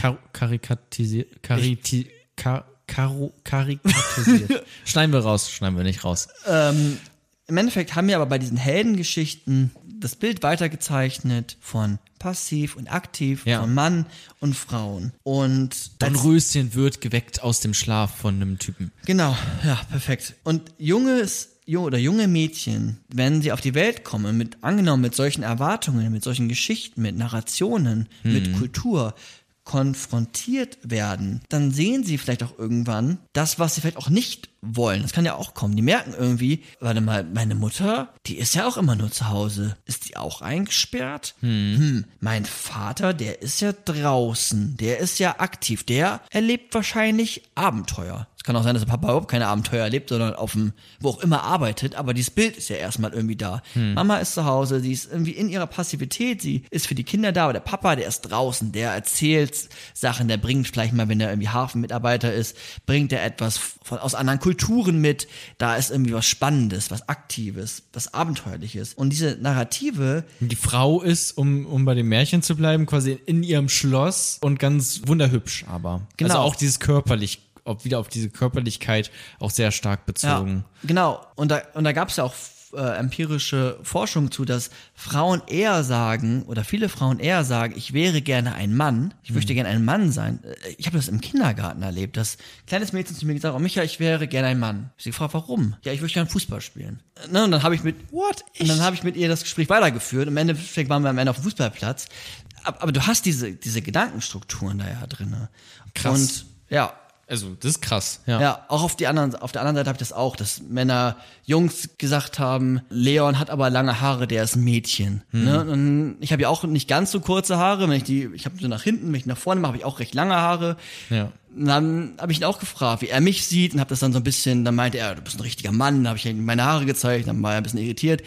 Kar karikatisiert. Kariti kar karo karikatisiert. schneiden wir raus, schneiden wir nicht raus. ähm, im Endeffekt haben wir aber bei diesen Heldengeschichten das Bild weitergezeichnet von passiv und aktiv, Ja. von Mann und Frauen. Und Don Röschen wird geweckt aus dem Schlaf von einem Typen. Genau, ja, perfekt. Und junges ju- oder junge Mädchen, wenn sie auf die Welt kommen, mit angenommen mit solchen Erwartungen, mit solchen Geschichten, mit Narrationen, mit Kultur konfrontiert werden, dann sehen sie vielleicht auch irgendwann das, was sie vielleicht auch nicht wollen. Das kann ja auch kommen. Die merken irgendwie, warte mal, meine Mutter, die ist ja auch immer nur zu Hause. Ist die auch eingesperrt? Hm, mein Vater, der ist ja draußen, der ist ja aktiv, der erlebt wahrscheinlich Abenteuer. Es kann auch sein, dass der Papa überhaupt keine Abenteuer erlebt, sondern auf dem, wo auch immer arbeitet, aber dieses Bild ist ja erstmal irgendwie da. Mama ist zu Hause, sie ist irgendwie in ihrer Passivität, sie ist für die Kinder da, aber der Papa, der ist draußen, der erzählt Sachen, der bringt vielleicht mal, wenn er irgendwie Hafenmitarbeiter ist, bringt er etwas von, aus anderen Kulturen mit, da ist irgendwie was Spannendes, was Aktives, was Abenteuerliches. Und diese Narrative, Die Frau ist, um, um bei dem Märchen zu bleiben, quasi in ihrem Schloss und ganz wunderhübsch, aber. Genau. Also auch dieses körperlich, ob wieder auf diese Körperlichkeit auch sehr stark bezogen. Ja, genau. Und da, und da gab es ja auch äh, empirische Forschung zu, dass Frauen eher sagen, oder viele Frauen eher sagen, ich wäre gerne ein Mann, ich möchte gerne ein Mann sein. Äh, Ich habe das im Kindergarten erlebt, dass ein kleines Mädchen zu mir gesagt hat, oh Micha, ich wäre gerne ein Mann. Ich gefragt, warum? Ja, ich möchte gerne Fußball spielen. Ne, und dann habe ich mit, what? Und dann habe ich mit ihr das Gespräch weitergeführt. Im Endeffekt waren wir am Ende auf dem Fußballplatz. Aber, aber du hast diese, diese Gedankenstrukturen da ja drin. Krass. Und ja, Also, das ist krass. Ja. ja, auch auf, die anderen, auf der anderen Seite habe ich das auch, dass Männer Jungs gesagt haben, Leon hat aber lange Haare, der ist ein Mädchen. Ne? Und ich habe ja auch nicht ganz so kurze Haare, wenn ich die, ich habe so nach hinten, wenn ich nach vorne mache, habe ich auch recht lange Haare. Ja. Und dann habe ich ihn auch gefragt, wie er mich sieht und habe das dann so ein bisschen, dann meinte er, du bist ein richtiger Mann, dann habe ich ihm meine Haare gezeigt, dann war er ein bisschen irritiert.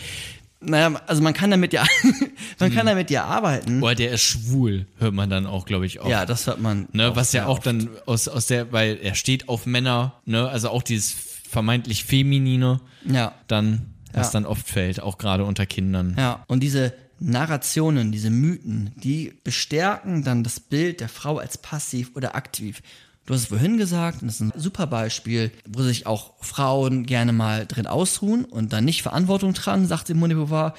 Naja, also man kann damit ja, man kann damit ja arbeiten. Boah, der ist schwul, hört man dann auch, glaube ich, auch. Ja, das hört man. Ne, was ja auch oft. dann aus, aus der, weil er steht auf Männer, ne, also auch dieses vermeintlich Feminine, Ja. dann, was Ja. dann oft fällt, auch gerade unter Kindern. Ja, und diese Narrationen, diese Mythen, die bestärken dann das Bild der Frau als passiv oder aktiv. Du hast es vorhin gesagt, und das ist ein super Beispiel, wo sich auch Frauen gerne mal drin ausruhen und dann nicht Verantwortung tragen, sagt Simone Beauvoir,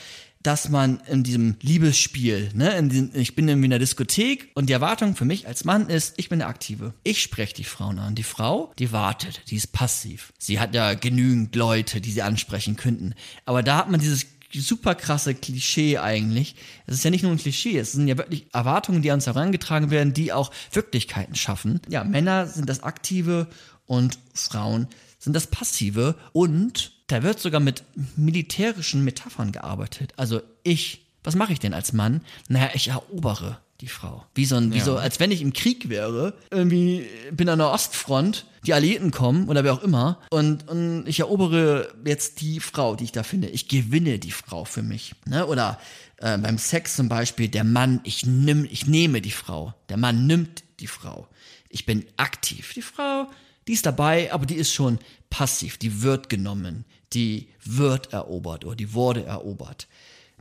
dass man in diesem Liebesspiel, ne, in diesem, ich bin irgendwie in der Diskothek und die Erwartung für mich als Mann ist, ich bin der Aktive. Ich spreche die Frauen an. Die Frau, die wartet, die ist passiv. Sie hat ja genügend Leute, die sie ansprechen könnten. Aber da hat man dieses super krasse Klischee eigentlich. Es ist ja nicht nur ein Klischee, es sind ja wirklich Erwartungen, die an uns herangetragen werden, die auch Wirklichkeiten schaffen. Ja, Männer sind das Aktive und Frauen sind das Passive und da wird sogar mit militärischen Metaphern gearbeitet. Also ich, was mache ich denn als Mann? Naja, ich erobere die Frau. Wie so ein, wie so, als wenn ich im Krieg wäre. Irgendwie bin an der Ostfront, die Alliierten kommen oder wer auch immer und, und ich erobere jetzt die Frau, die ich da finde. Ich gewinne die Frau für mich. Ne? Oder äh, beim Sex zum Beispiel, der Mann, ich, nimm, ich nehme die Frau. Der Mann nimmt die Frau. Ich bin aktiv. Die Frau, die ist dabei, aber die ist schon passiv. Die wird genommen. Die wird erobert oder die wurde erobert.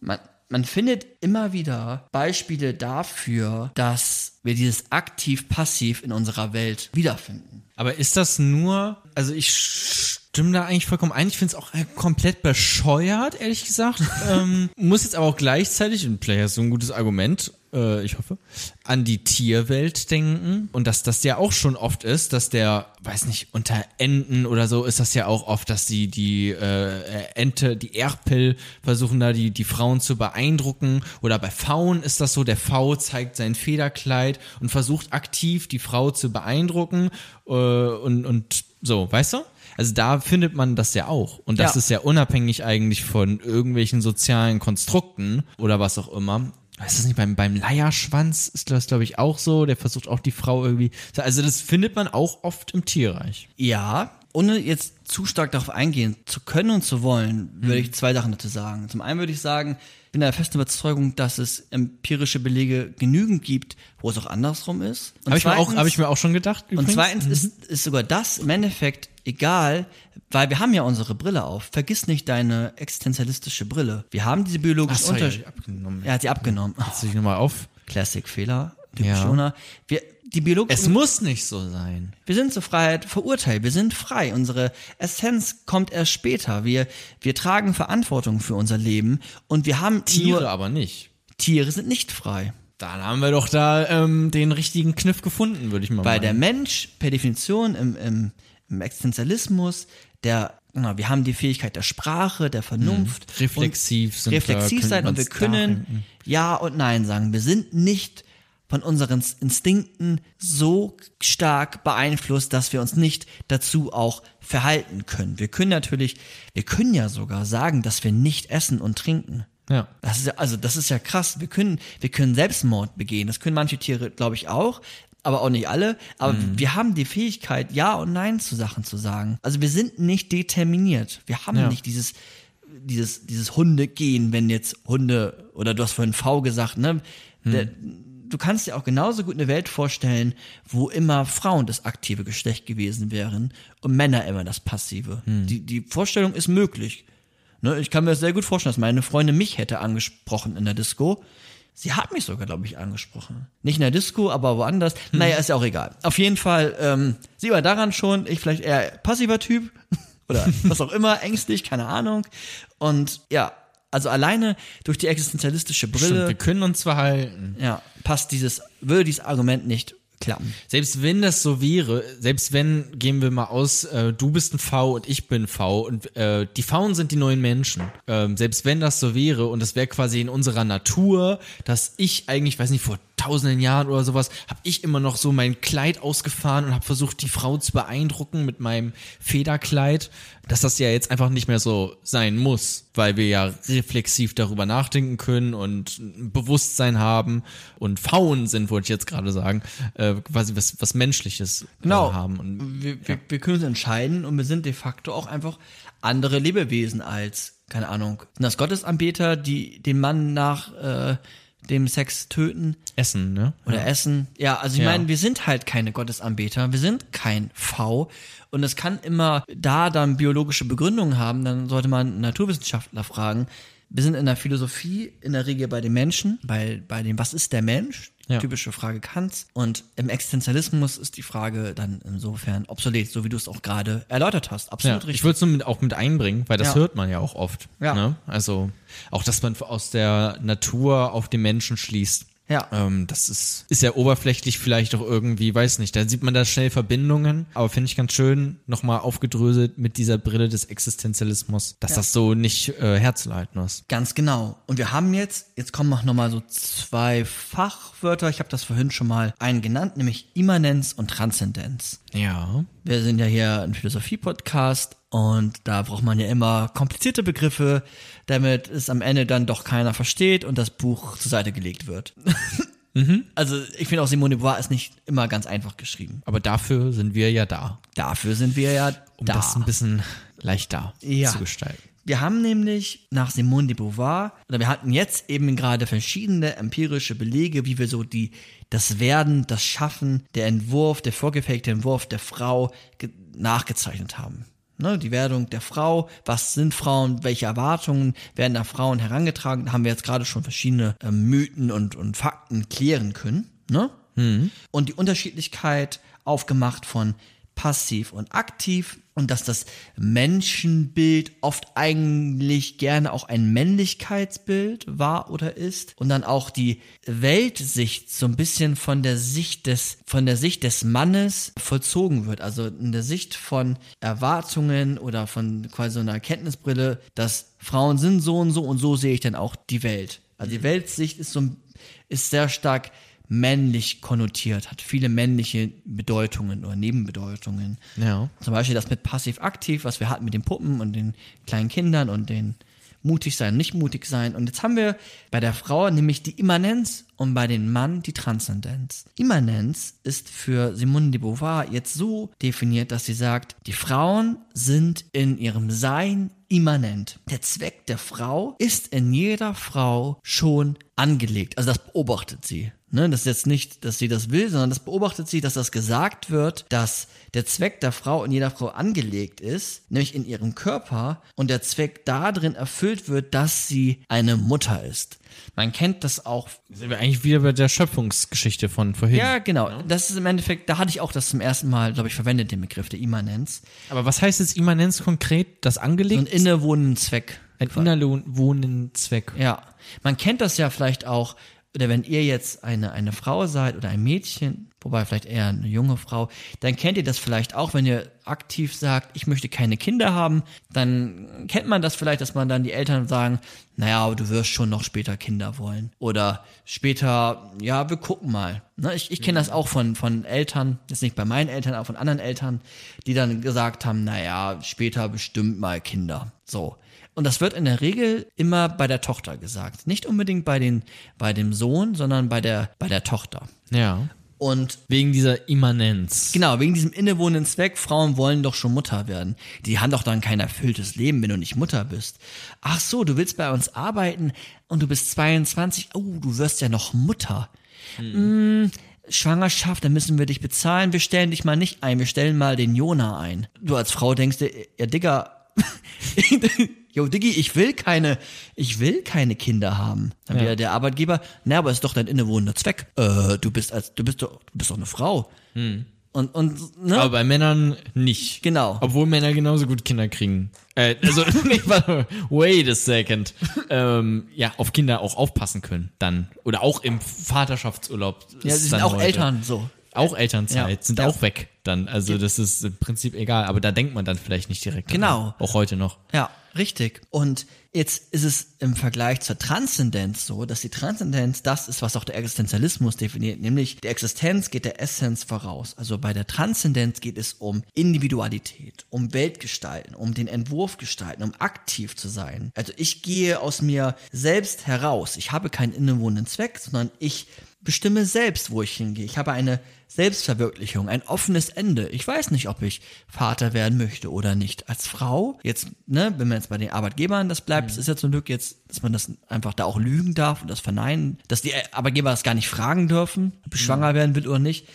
Man, man findet immer wieder Beispiele dafür, dass wir dieses aktiv-passiv in unserer Welt wiederfinden. Aber ist das nur, also ich stimme da eigentlich vollkommen ein. Ich finde es auch äh, komplett bescheuert, ehrlich gesagt. ähm, muss jetzt aber auch gleichzeitig, und Player ist so ein gutes Argument, äh, ich hoffe, an die Tierwelt denken. Und dass das ja auch schon oft ist, dass der, weiß nicht, unter Enten oder so ist das ja auch oft, dass die, die äh, Ente, die Erpel versuchen da die, die Frauen zu beeindrucken. Oder bei Pfauen ist das so, der Pfau zeigt sein Federkleid und versucht aktiv die Frau zu beeindrucken äh, und, und so, weißt du? Also da findet man das ja auch. Und das Ja. ist ja unabhängig eigentlich von irgendwelchen sozialen Konstrukten oder was auch immer. Ist das nicht beim, beim Leierschwanz ist das, glaube ich, auch so. Der versucht auch die Frau irgendwie. Also das findet man auch oft im Tierreich. Ja, ohne jetzt zu stark darauf eingehen zu können und zu wollen, würde ich zwei Sachen dazu sagen. Zum einen würde ich sagen, ich bin der festen Überzeugung, dass es empirische Belege genügend gibt, wo es auch andersrum ist. Und Habe ich, mir auch- hab ich mir auch schon gedacht. Und übrigens. zweitens ist, ist sogar das im Endeffekt egal, weil wir haben ja unsere Brille auf. Vergiss nicht deine existenzialistische Brille. Wir haben diese biologische Ach so, ja, Unterschied. die abgenommen. Er hat sie abgenommen. Setz dich nochmal auf. Classic-Fehler. Typisch Ja. Wir, die Es muss nicht so sein. wir sind zur Freiheit verurteilt. Wir sind frei. Unsere Essenz kommt erst später. Wir, wir tragen Verantwortung für unser Leben und wir haben Tiere aber nicht. Tiere sind nicht frei. Dann haben wir doch da ähm, den richtigen Kniff gefunden, würde ich mal Weil der meinen. Mensch per Definition im, im, im Existenzialismus, der, na, wir haben die Fähigkeit der Sprache, der Vernunft. Mhm. Reflexiv sind wir, reflexiv können sein und wir können. Ja und Nein sagen. Wir sind nicht von unseren Instinkten so stark beeinflusst, dass wir uns nicht dazu auch verhalten können. Wir können natürlich, wir können ja sogar sagen, dass wir nicht essen und trinken. Ja. Das ist ja, also das ist ja krass. Wir können, wir können Selbstmord begehen. Das können manche Tiere, glaube ich, auch, aber auch nicht alle. Aber Mhm. wir haben die Fähigkeit, Ja und Nein zu Sachen zu sagen. Also wir sind nicht determiniert. Wir haben Ja. nicht dieses, dieses, dieses Hundegehen, wenn jetzt Hunde, oder du hast vorhin V gesagt, ne? Hm. Der, du kannst dir auch genauso gut eine Welt vorstellen, wo immer Frauen das aktive Geschlecht gewesen wären und Männer immer das passive. Hm. Die, die Vorstellung ist möglich. Ne, ich kann mir das sehr gut vorstellen, dass meine Freundin mich hätte angesprochen in der Disco. Sie hat mich sogar, glaube ich, angesprochen. Nicht in der Disco, aber woanders. Hm. Naja, ist ja auch egal. Auf jeden Fall, ähm, sie war daran schon, ich vielleicht eher passiver Typ oder was auch immer, ängstlich, keine Ahnung. Und ja, also alleine durch die existenzialistische Stimmt, Brille, wir können uns verhalten. ja, passt dieses, würde dieses Argument nicht klappen. Selbst wenn das so wäre, selbst wenn, gehen wir mal aus, äh, du bist ein V und ich bin V und äh, die Pfauen sind die neuen Menschen. Ähm, selbst wenn das so wäre und es wäre quasi in unserer Natur, dass ich eigentlich, weiß nicht, vor tausenden Jahren oder sowas, habe ich immer noch so mein Kleid ausgefahren und habe versucht, die Frau zu beeindrucken mit meinem Federkleid, dass das ja jetzt einfach nicht mehr so sein muss, weil wir ja reflexiv darüber nachdenken können und ein Bewusstsein haben und Pfauen sind, wollte ich jetzt gerade sagen, äh, quasi was, was Menschliches Genau. äh, haben. Und wir, wir, wir können uns entscheiden und wir sind de facto auch einfach andere Lebewesen als keine Ahnung, sind das Gottesanbeter, die den Mann nach äh, dem Sex töten Essen, ne? oder essen? Ja, also ich Ja. meine, wir sind halt keine Gottesanbeter, wir sind kein V und es kann immer da dann biologische Begründungen haben, dann sollte man einen Naturwissenschaftler fragen. Wir sind in der Philosophie in der Regel bei den Menschen, bei, bei dem, was ist der Mensch? Ja. Typische Frage Kants. Und im Existenzialismus ist die Frage dann insofern obsolet, so wie du es auch gerade erläutert hast. Ja, Absolut ich richtig. würde es nur mit, auch mit einbringen, weil das Ja. hört man ja auch oft. Ja. Ne? Also auch, dass man aus der Natur auf den Menschen schließt. Ja. Ähm, das ist, ist ja oberflächlich vielleicht auch irgendwie, weiß nicht, da sieht man da schnell Verbindungen, aber finde ich ganz schön, nochmal aufgedröselt mit dieser Brille des Existenzialismus, dass das so nicht äh, herzuleiten ist. Ganz genau. Und wir haben jetzt, jetzt kommen auch nochmal so zwei Fachwörter. Ich habe das vorhin schon mal einen genannt, nämlich Immanenz und Transzendenz. Ja. Wir sind ja hier ein Philosophie-Podcast und da braucht man ja immer komplizierte Begriffe, damit es am Ende dann doch keiner versteht und das Buch zur Seite gelegt wird. Also ich finde auch Simone de Beauvoir ist nicht immer ganz einfach geschrieben. Aber dafür sind wir ja da, Dafür sind wir ja um da. das ein bisschen leichter Ja. zu gestalten. Wir haben nämlich nach Simone de Beauvoir, oder wir hatten jetzt eben gerade verschiedene empirische Belege, wie wir so die, das Werden, das Schaffen, der Entwurf, der vorgefertigte Entwurf der Frau ge- nachgezeichnet haben. Ne, die Werdung der Frau, was sind Frauen, welche Erwartungen werden da Frauen herangetragen, da haben wir jetzt gerade schon verschiedene äh, Mythen und, und Fakten klären können. Ne? Und die Unterschiedlichkeit aufgemacht von passiv und aktiv und dass das Menschenbild oft eigentlich gerne auch ein Männlichkeitsbild war oder ist und dann auch die Weltsicht so ein bisschen von der Sicht des von der Sicht des Mannes vollzogen wird, also in der Sicht von Erwartungen oder von quasi so einer Erkenntnisbrille, dass Frauen sind so und so und so sehe ich dann auch die Welt. Also die Weltsicht ist so ein- ist sehr stark männlich konnotiert, hat viele männliche Bedeutungen oder Nebenbedeutungen. Ja. Zum Beispiel das mit passiv-aktiv, was wir hatten mit den Puppen und den kleinen Kindern und den mutig sein, nicht mutig sein. Und jetzt haben wir bei der Frau nämlich die Immanenz und bei den Mann die Transzendenz. Immanenz ist für Simone de Beauvoir jetzt so definiert, dass sie sagt, die Frauen sind in ihrem Sein immanent. Der Zweck der Frau ist in jeder Frau schon angelegt. Also das beobachtet sie. Ne, das ist jetzt nicht, dass sie das will, sondern das beobachtet sie, dass das gesagt wird, dass der Zweck der Frau in jeder Frau angelegt ist, nämlich in ihrem Körper, und der Zweck darin erfüllt wird, dass sie eine Mutter ist. Man kennt das auch. Sind wir eigentlich wieder bei der Schöpfungsgeschichte von vorhin. Ja, genau. Das ist im Endeffekt, da hatte ich auch das zum ersten Mal, glaube ich, verwendet, den Begriff der Immanenz. Aber was heißt jetzt Immanenz konkret? Das So angelegt? einen innewohnenden Zweck. ein innerwohnenden Zweck. Ja, man kennt das ja vielleicht auch, oder wenn ihr jetzt eine, eine Frau seid oder ein Mädchen, wobei vielleicht eher eine junge Frau, dann kennt ihr das vielleicht auch, wenn ihr aktiv sagt, ich möchte keine Kinder haben, dann kennt man das vielleicht, dass man dann die Eltern sagen, naja, aber du wirst schon noch später Kinder wollen. Oder später, ja, wir gucken mal. Ne, ich ich kenne das auch von, von Eltern, jetzt nicht bei meinen Eltern, aber von anderen Eltern, die dann gesagt haben, naja, später bestimmt mal Kinder. So. Und das wird in der Regel immer bei der Tochter gesagt. Nicht unbedingt bei, den, bei dem Sohn, sondern bei der, bei der Tochter. Ja. Und Wegen dieser Immanenz. genau, wegen diesem innewohnenden Zweck, Frauen wollen doch schon Mutter werden. Die haben doch dann kein erfülltes Leben, wenn du nicht Mutter bist. Ach so, du willst bei uns arbeiten und du bist 22. Oh, du wirst ja noch Mutter. Mm, Schwangerschaft, dann müssen wir dich bezahlen. Wir stellen dich mal nicht ein, wir stellen mal den Jona ein. Du als Frau denkst dir, ja Digga, Jo, Diggi, ich will keine, ich will keine Kinder haben. Dann wieder der Arbeitgeber, na, aber ist doch dein innewohnender Zweck. Äh, du bist als, du bist doch, du bist doch eine Frau. Und, und, ne? Aber bei Männern nicht. Genau. Obwohl Männer genauso gut Kinder kriegen. Äh, also, wait a second. Ähm, ja, auf Kinder auch aufpassen können dann. Oder auch im Vaterschaftsurlaub. ja, sie sind auch heute. Eltern, so. Auch Elternzeit Ja. sind Ja. auch weg dann. Also das ist im Prinzip egal, aber da denkt man dann vielleicht nicht direkt. Genau. Auch heute noch. Ja, richtig. Und jetzt ist es im Vergleich zur Transzendenz so, dass die Transzendenz das ist, was auch der Existenzialismus definiert, nämlich die Existenz geht der Essenz voraus. Also bei der Transzendenz geht es um Individualität, um Weltgestalten, um den Entwurf gestalten, um aktiv zu sein. Also ich gehe aus mir selbst heraus. Ich habe keinen innewohnenden Zweck, sondern ich bestimme selbst, wo ich hingehe. Ich habe eine Selbstverwirklichung, ein offenes Ende. Ich weiß nicht, ob ich Vater werden möchte oder nicht. Als Frau, jetzt, ne, wenn man jetzt bei den Arbeitgebern das bleibt, es ist ja zum Glück jetzt, dass man das einfach da auch lügen darf und das verneinen, dass die Arbeitgeber das gar nicht fragen dürfen, ob ich schwanger werden will oder nicht.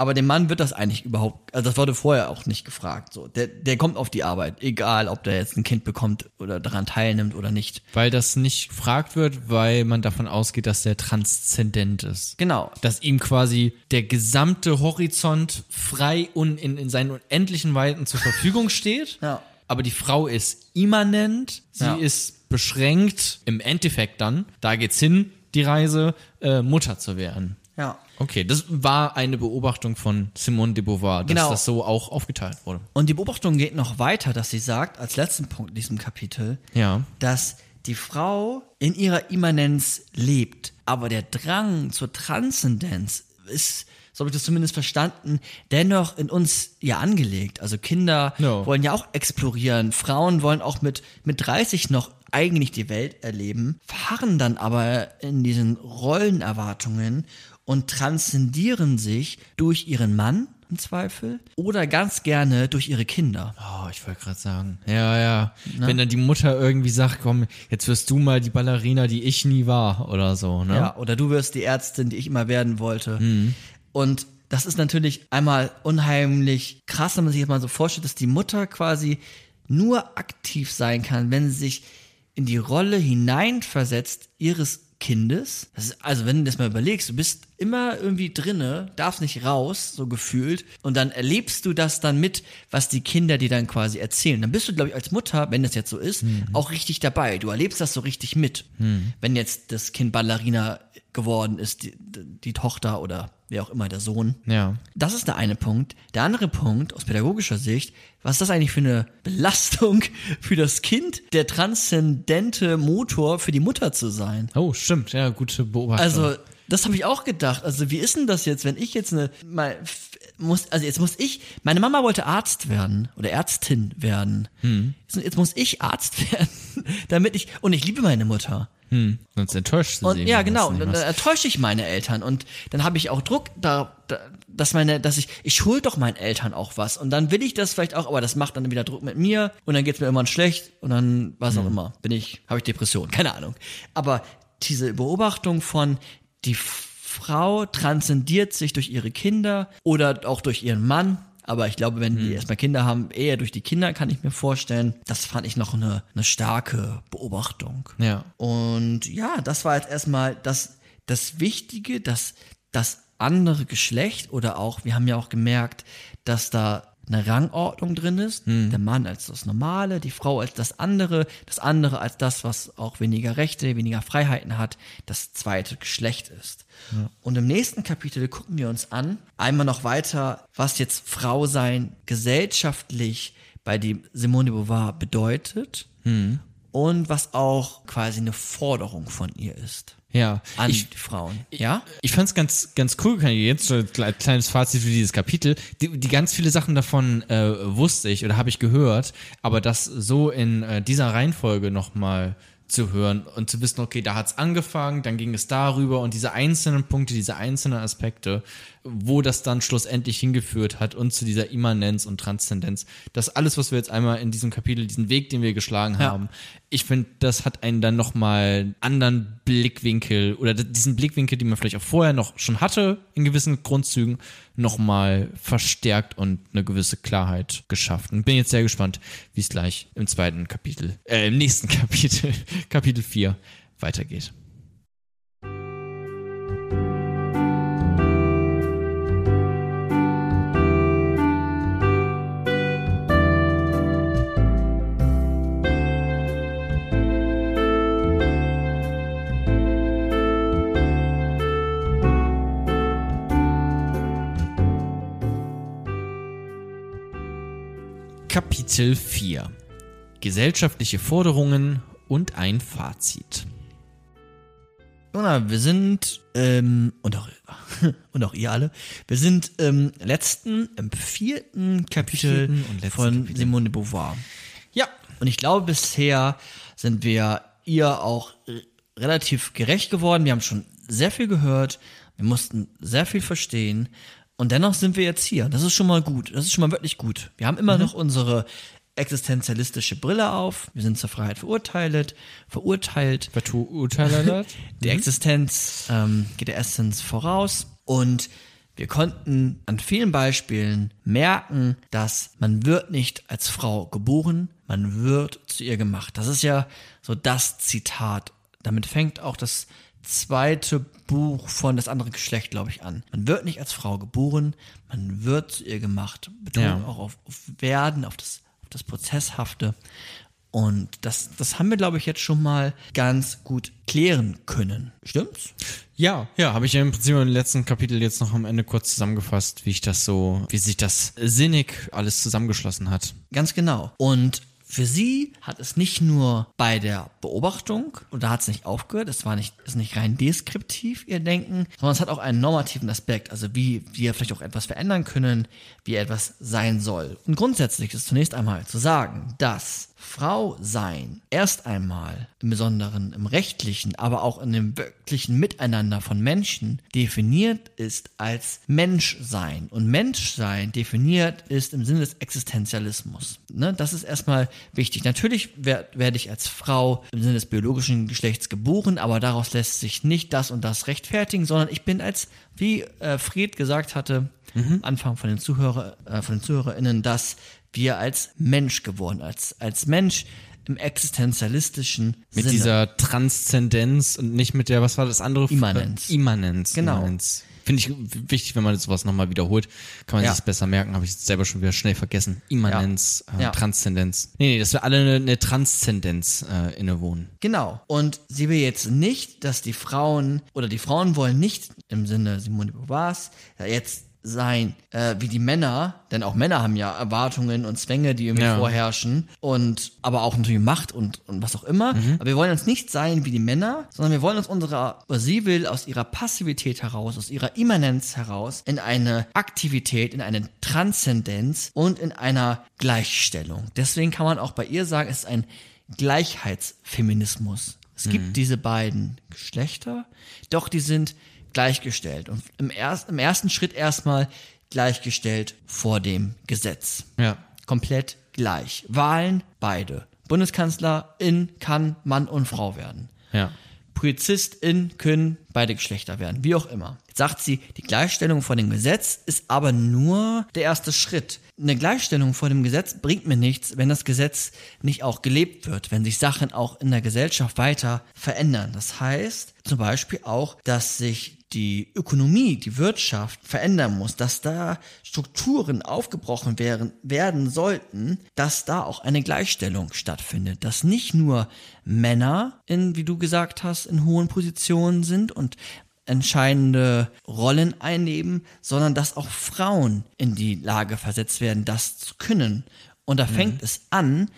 Aber dem Mann wird das eigentlich überhaupt, also das wurde vorher auch nicht gefragt. So, der, der kommt auf die Arbeit, egal ob der jetzt ein Kind bekommt oder daran teilnimmt oder nicht. Weil das nicht gefragt wird, weil man davon ausgeht, dass der transzendent ist. Genau. Dass ihm quasi der gesamte Horizont frei und in, in seinen unendlichen Weiten zur Verfügung steht. Ja. Aber die Frau ist immanent, sie Ja. ist beschränkt, im Endeffekt dann, da geht's hin, die Reise, äh, Mutter zu werden. Ja. Okay, das war eine Beobachtung von Simone de Beauvoir, dass Genau. das so auch aufgeteilt wurde. Und die Beobachtung geht noch weiter, dass sie sagt, als letzten Punkt in diesem Kapitel, Ja. dass die Frau in ihrer Immanenz lebt, aber der Drang zur Transzendenz ist, so habe ich das zumindest verstanden, dennoch in uns ja angelegt. Also Kinder Ja. wollen ja auch explorieren, Frauen wollen auch mit, mit 30 noch eigentlich die Welt erleben, fahren dann aber in diesen Rollenerwartungen und transzendieren sich durch ihren Mann im Zweifel oder ganz gerne durch ihre Kinder. Oh, ich wollte gerade sagen. Ja, ja. Wenn dann die Mutter irgendwie sagt, komm, jetzt wirst du mal die Ballerina, die ich nie war oder so, ne? Ja, oder du wirst die Ärztin, die ich immer werden wollte. Und das ist natürlich einmal unheimlich krass, wenn man sich jetzt mal so vorstellt, dass die Mutter quasi nur aktiv sein kann, wenn sie sich in die Rolle hineinversetzt ihres Kindes. Ist, also wenn du das mal überlegst, du bist immer irgendwie drinne, darfst nicht raus, so gefühlt, und dann erlebst du das dann mit, was die Kinder dir dann quasi erzählen. Dann bist du, glaube ich, als Mutter, wenn das jetzt so ist, auch richtig dabei. Du erlebst das so richtig mit. Wenn jetzt das Kind Ballerina geworden ist, die, die Tochter oder wer auch immer, der Sohn. Ja. Das ist der eine Punkt. Der andere Punkt aus pädagogischer Sicht, was ist das eigentlich für eine Belastung für das Kind, der transzendente Motor für die Mutter zu sein? Oh, stimmt. Ja, gute Beobachtung. Also, das habe ich auch gedacht. Also, wie ist denn das jetzt, wenn ich jetzt eine mal muss also jetzt muss ich meine Mama wollte Arzt werden oder Ärztin werden. Jetzt, jetzt muss ich Arzt werden, damit ich und ich liebe meine Mutter. Hm, sonst enttäuscht sie ja, genau, und dann, enttäusche ich meine Eltern und dann habe ich auch Druck da, da dass meine dass ich ich schuld doch meinen Eltern auch was und dann will ich das vielleicht auch, aber das macht dann wieder Druck mit mir und dann geht's mir irgendwann schlecht und dann was Mhm. auch immer, bin ich habe ich Depression, keine Ahnung. Aber diese Beobachtung von die Frau transzendiert sich durch ihre Kinder oder auch durch ihren Mann. Aber ich glaube, wenn die erstmal Kinder haben, eher durch die Kinder, kann ich mir vorstellen. Das fand ich noch eine, eine starke Beobachtung. Ja. Und ja, das war jetzt erstmal das, das Wichtige, dass das andere Geschlecht oder auch, wir haben ja auch gemerkt, dass da eine Rangordnung drin ist. Der Mann als das Normale, die Frau als das andere, das andere als das, was auch weniger Rechte, weniger Freiheiten hat, das zweite Geschlecht ist. Und im nächsten Kapitel gucken wir uns an, einmal noch weiter, was jetzt Frau sein gesellschaftlich bei dem Simone de Beauvoir bedeutet und was auch quasi eine Forderung von ihr ist Ja. an Ich, Frauen. Ja? ich fand's ganz, ganz cool, kann ich jetzt so ein kle- kleines Fazit für dieses Kapitel. Die, die ganz viele Sachen davon äh, wusste ich oder habe ich gehört, aber das so in äh, dieser Reihenfolge nochmal zu hören und zu wissen, okay, da hat's angefangen, dann ging es darüber und diese einzelnen Punkte, diese einzelnen Aspekte, wo das dann schlussendlich hingeführt hat und zu dieser Immanenz und Transzendenz. Das alles, was wir jetzt einmal in diesem Kapitel, diesen Weg, den wir geschlagen Ja. haben, ich finde, das hat einen dann nochmal einen anderen Blickwinkel oder diesen Blickwinkel, den man vielleicht auch vorher noch schon hatte, in gewissen Grundzügen, nochmal verstärkt und eine gewisse Klarheit geschafft. Und bin jetzt sehr gespannt, wie es gleich im zweiten Kapitel, äh, im nächsten Kapitel, Kapitel 4, weitergeht. Kapitel 4 Gesellschaftliche Forderungen und ein Fazit. Jona, wir sind, ähm, und auch, und auch ihr alle, wir sind im letzten, im vierten Kapitel vierten und letzten von Kapitel. Simone de Beauvoir. Ja, Und ich glaube, bisher sind wir ihr auch relativ gerecht geworden. Wir haben schon sehr viel gehört. Wir mussten sehr viel verstehen. Und dennoch sind wir jetzt hier. Das ist schon mal gut. Das ist schon mal wirklich gut. Wir haben immer noch unsere existenzialistische Brille auf. Wir sind zur Freiheit verurteilt, verurteilt. Verurteilt. Die Existenz ähm, geht der Essenz voraus und wir konnten an vielen Beispielen merken, dass man wird nicht als Frau geboren, man wird zu ihr gemacht. Das ist ja so das Zitat. Damit fängt auch das zweite Buch von das andere Geschlecht, glaube ich, an. Man wird nicht als Frau geboren, man wird zu ihr gemacht. Betonung Ja. auch auf, auf werden, auf das, auf das Prozesshafte. Und das, das haben wir, glaube ich, jetzt schon mal ganz gut klären können. Stimmt's? Ja, ja, habe ich ja im Prinzip im letzten Kapitel jetzt noch am Ende kurz zusammengefasst, wie ich das so, wie sich das sinnig alles zusammengeschlossen hat. Ganz genau. Und für sie hat es nicht nur bei der Beobachtung, und da hat es nicht aufgehört, es war nicht, ist nicht rein deskriptiv, ihr Denken, sondern es hat auch einen normativen Aspekt, also wie wir vielleicht auch etwas verändern können, wie etwas sein soll. Und grundsätzlich ist zunächst einmal zu sagen, dass Frau sein erst einmal im Besonderen im rechtlichen, aber auch in dem wirklichen Miteinander von Menschen definiert ist als Menschsein. Und Menschsein definiert ist im Sinne des Existenzialismus. Ne? Das ist erstmal wichtig. Natürlich wer- werde ich als Frau im Sinne des biologischen Geschlechts geboren, aber daraus lässt sich nicht das und das rechtfertigen, sondern ich bin als, wie äh, Fred gesagt hatte, am Anfang von den Zuhörer, äh, von den ZuhörerInnen, dass wir als Mensch geworden, als, als Mensch im existenzialistischen Mit Sinne. dieser Transzendenz und nicht mit der, was war das andere? Immanenz. Immanenz. Genau. Immanenz. Finde ich wichtig, wenn man sowas nochmal wiederholt. Kann man Ja. sich besser merken, habe ich selber schon wieder schnell vergessen. Immanenz, Äh, Ja. Transzendenz. Nee, nee, dass wir alle eine, eine Transzendenz äh, innewohnen. Genau. Und sie will jetzt nicht, dass die Frauen oder die Frauen wollen nicht im Sinne Simone de Beauvoirs ja, jetzt sein äh, wie die Männer, denn auch Männer haben ja Erwartungen und Zwänge, die irgendwie Ja. vorherrschen und aber auch natürlich Macht und, und was auch immer. Aber wir wollen uns nicht sein wie die Männer, sondern wir wollen uns unserer, oder sie will aus ihrer Passivität heraus, aus ihrer Immanenz heraus in eine Aktivität, in eine Transzendenz und in einer Gleichstellung. Deswegen kann man auch bei ihr sagen, es ist ein Gleichheitsfeminismus. Es gibt diese beiden Geschlechter, doch die sind gleichgestellt und im, erst, im ersten Schritt erstmal gleichgestellt vor dem Gesetz. Ja. Komplett gleich. Wahlen beide. Bundeskanzlerin kann Mann und Frau werden. Ja. Polizistin können beide Geschlechter werden, wie auch immer. Jetzt sagt sie, die Gleichstellung vor dem Gesetz ist aber nur der erste Schritt. Eine Gleichstellung vor dem Gesetz bringt mir nichts, wenn das Gesetz nicht auch gelebt wird, wenn sich Sachen auch in der Gesellschaft weiter verändern. Das heißt zum Beispiel auch, dass sich die Ökonomie, die Wirtschaft verändern muss, dass da Strukturen aufgebrochen werden, werden sollten, dass da auch eine Gleichstellung stattfindet, dass nicht nur Männer in, wie du gesagt hast, in hohen Positionen sind und entscheidende Rollen einnehmen, sondern dass auch Frauen in die Lage versetzt werden, das zu können. Und da fängt es an,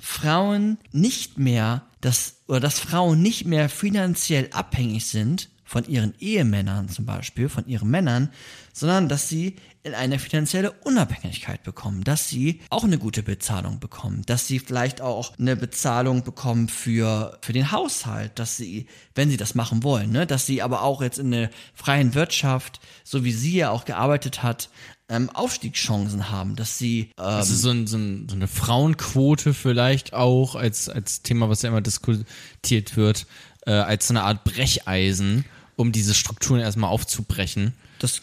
Frauen nicht mehr, dass, oder dass Frauen nicht mehr finanziell abhängig sind von ihren Ehemännern zum Beispiel, von ihren Männern, sondern dass sie in eine finanzielle Unabhängigkeit bekommen, dass sie auch eine gute Bezahlung bekommen, dass sie vielleicht auch eine Bezahlung bekommen für, für den Haushalt, dass sie, wenn sie das machen wollen, ne, dass sie aber auch jetzt in der freien Wirtschaft, so wie sie ja auch gearbeitet hat, ähm, Aufstiegschancen haben, dass sie ähm, Also so, ein, so, ein, so eine Frauenquote vielleicht auch als, als Thema, was ja immer diskutiert wird, äh, als so eine Art Brecheisen, um diese Strukturen erstmal aufzubrechen. Das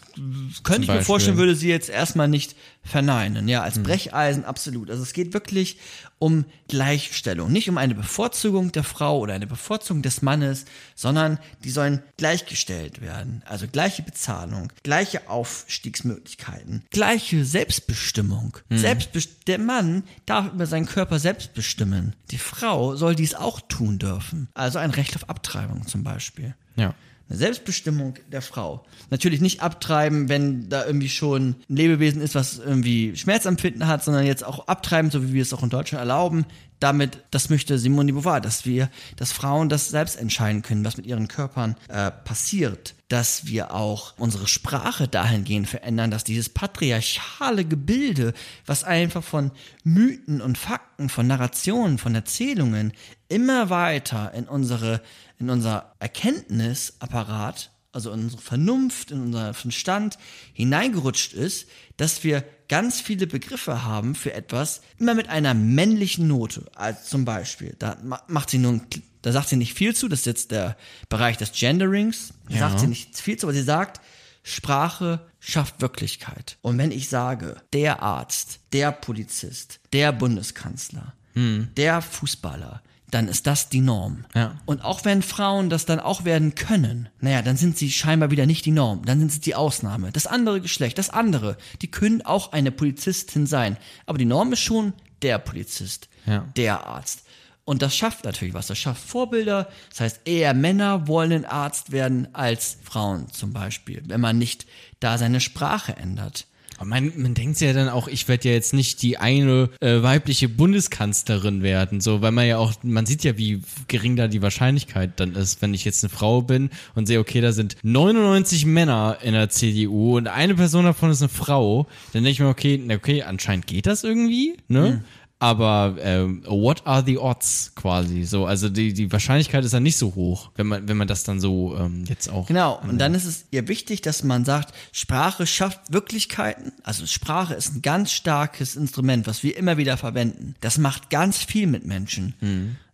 könnte ich mir vorstellen, würde sie jetzt erstmal nicht verneinen. Ja, als Brecheisen absolut. Also es geht wirklich um Gleichstellung. Nicht um eine Bevorzugung der Frau oder eine Bevorzugung des Mannes, sondern die sollen gleichgestellt werden. Also gleiche Bezahlung, gleiche Aufstiegsmöglichkeiten, gleiche Selbstbestimmung. Selbstbest der Mann darf über seinen Körper selbst bestimmen. Die Frau soll dies auch tun dürfen. Also ein Recht auf Abtreibung zum Beispiel. Ja. Eine Selbstbestimmung der Frau. Natürlich nicht abtreiben, wenn da irgendwie schon ein Lebewesen ist, was irgendwie Schmerzempfinden hat, sondern jetzt auch abtreiben, so wie wir es auch in Deutschland erlauben. Damit, das möchte Simone de Beauvoir, dass wir, dass Frauen das selbst entscheiden können, was mit ihren Körpern äh, passiert. Dass wir auch unsere Sprache dahingehend verändern, dass dieses patriarchale Gebilde, was einfach von Mythen und Fakten, von Narrationen, von Erzählungen immer weiter in unsere in unser Erkenntnisapparat also in unsere Vernunft, in unseren Verstand hineingerutscht ist, dass wir ganz viele Begriffe haben für etwas, immer mit einer männlichen Note. Als zum Beispiel, da ma- macht sie nun, da sagt sie nicht viel zu, das ist jetzt der Bereich des Genderings, da Ja. sagt sie nicht viel zu, aber sie sagt, Sprache schafft Wirklichkeit. Und wenn ich sage, der Arzt, der Polizist, der Bundeskanzler, der Fußballer, dann ist das die Norm. Ja. Und auch wenn Frauen das dann auch werden können, naja, dann sind sie scheinbar wieder nicht die Norm, dann sind sie die Ausnahme. Das andere Geschlecht, das andere, die können auch eine Polizistin sein. Aber die Norm ist schon der Polizist, Ja. der Arzt. Und das schafft natürlich was. Das schafft Vorbilder. Das heißt, eher Männer wollen ein Arzt werden als Frauen zum Beispiel, wenn man nicht da seine Sprache ändert. Man, man denkt ja dann auch, ich werde ja jetzt nicht die eine äh, weibliche Bundeskanzlerin werden, so, weil man ja auch, man sieht ja, wie gering da die Wahrscheinlichkeit dann ist, wenn ich jetzt eine Frau bin und sehe, okay, da sind 99 Männer in der CDU und eine Person davon ist eine Frau, dann denke ich mir, okay, okay, anscheinend geht das irgendwie, ne? Aber ähm, what are the odds quasi? So, also die, die Wahrscheinlichkeit ist ja nicht so hoch, wenn man, wenn man das dann so ähm, jetzt auch. Genau, und dann ist es ihr wichtig, dass man sagt, Sprache schafft Wirklichkeiten. Also Sprache ist ein ganz starkes Instrument, was wir immer wieder verwenden. Das macht ganz viel mit Menschen.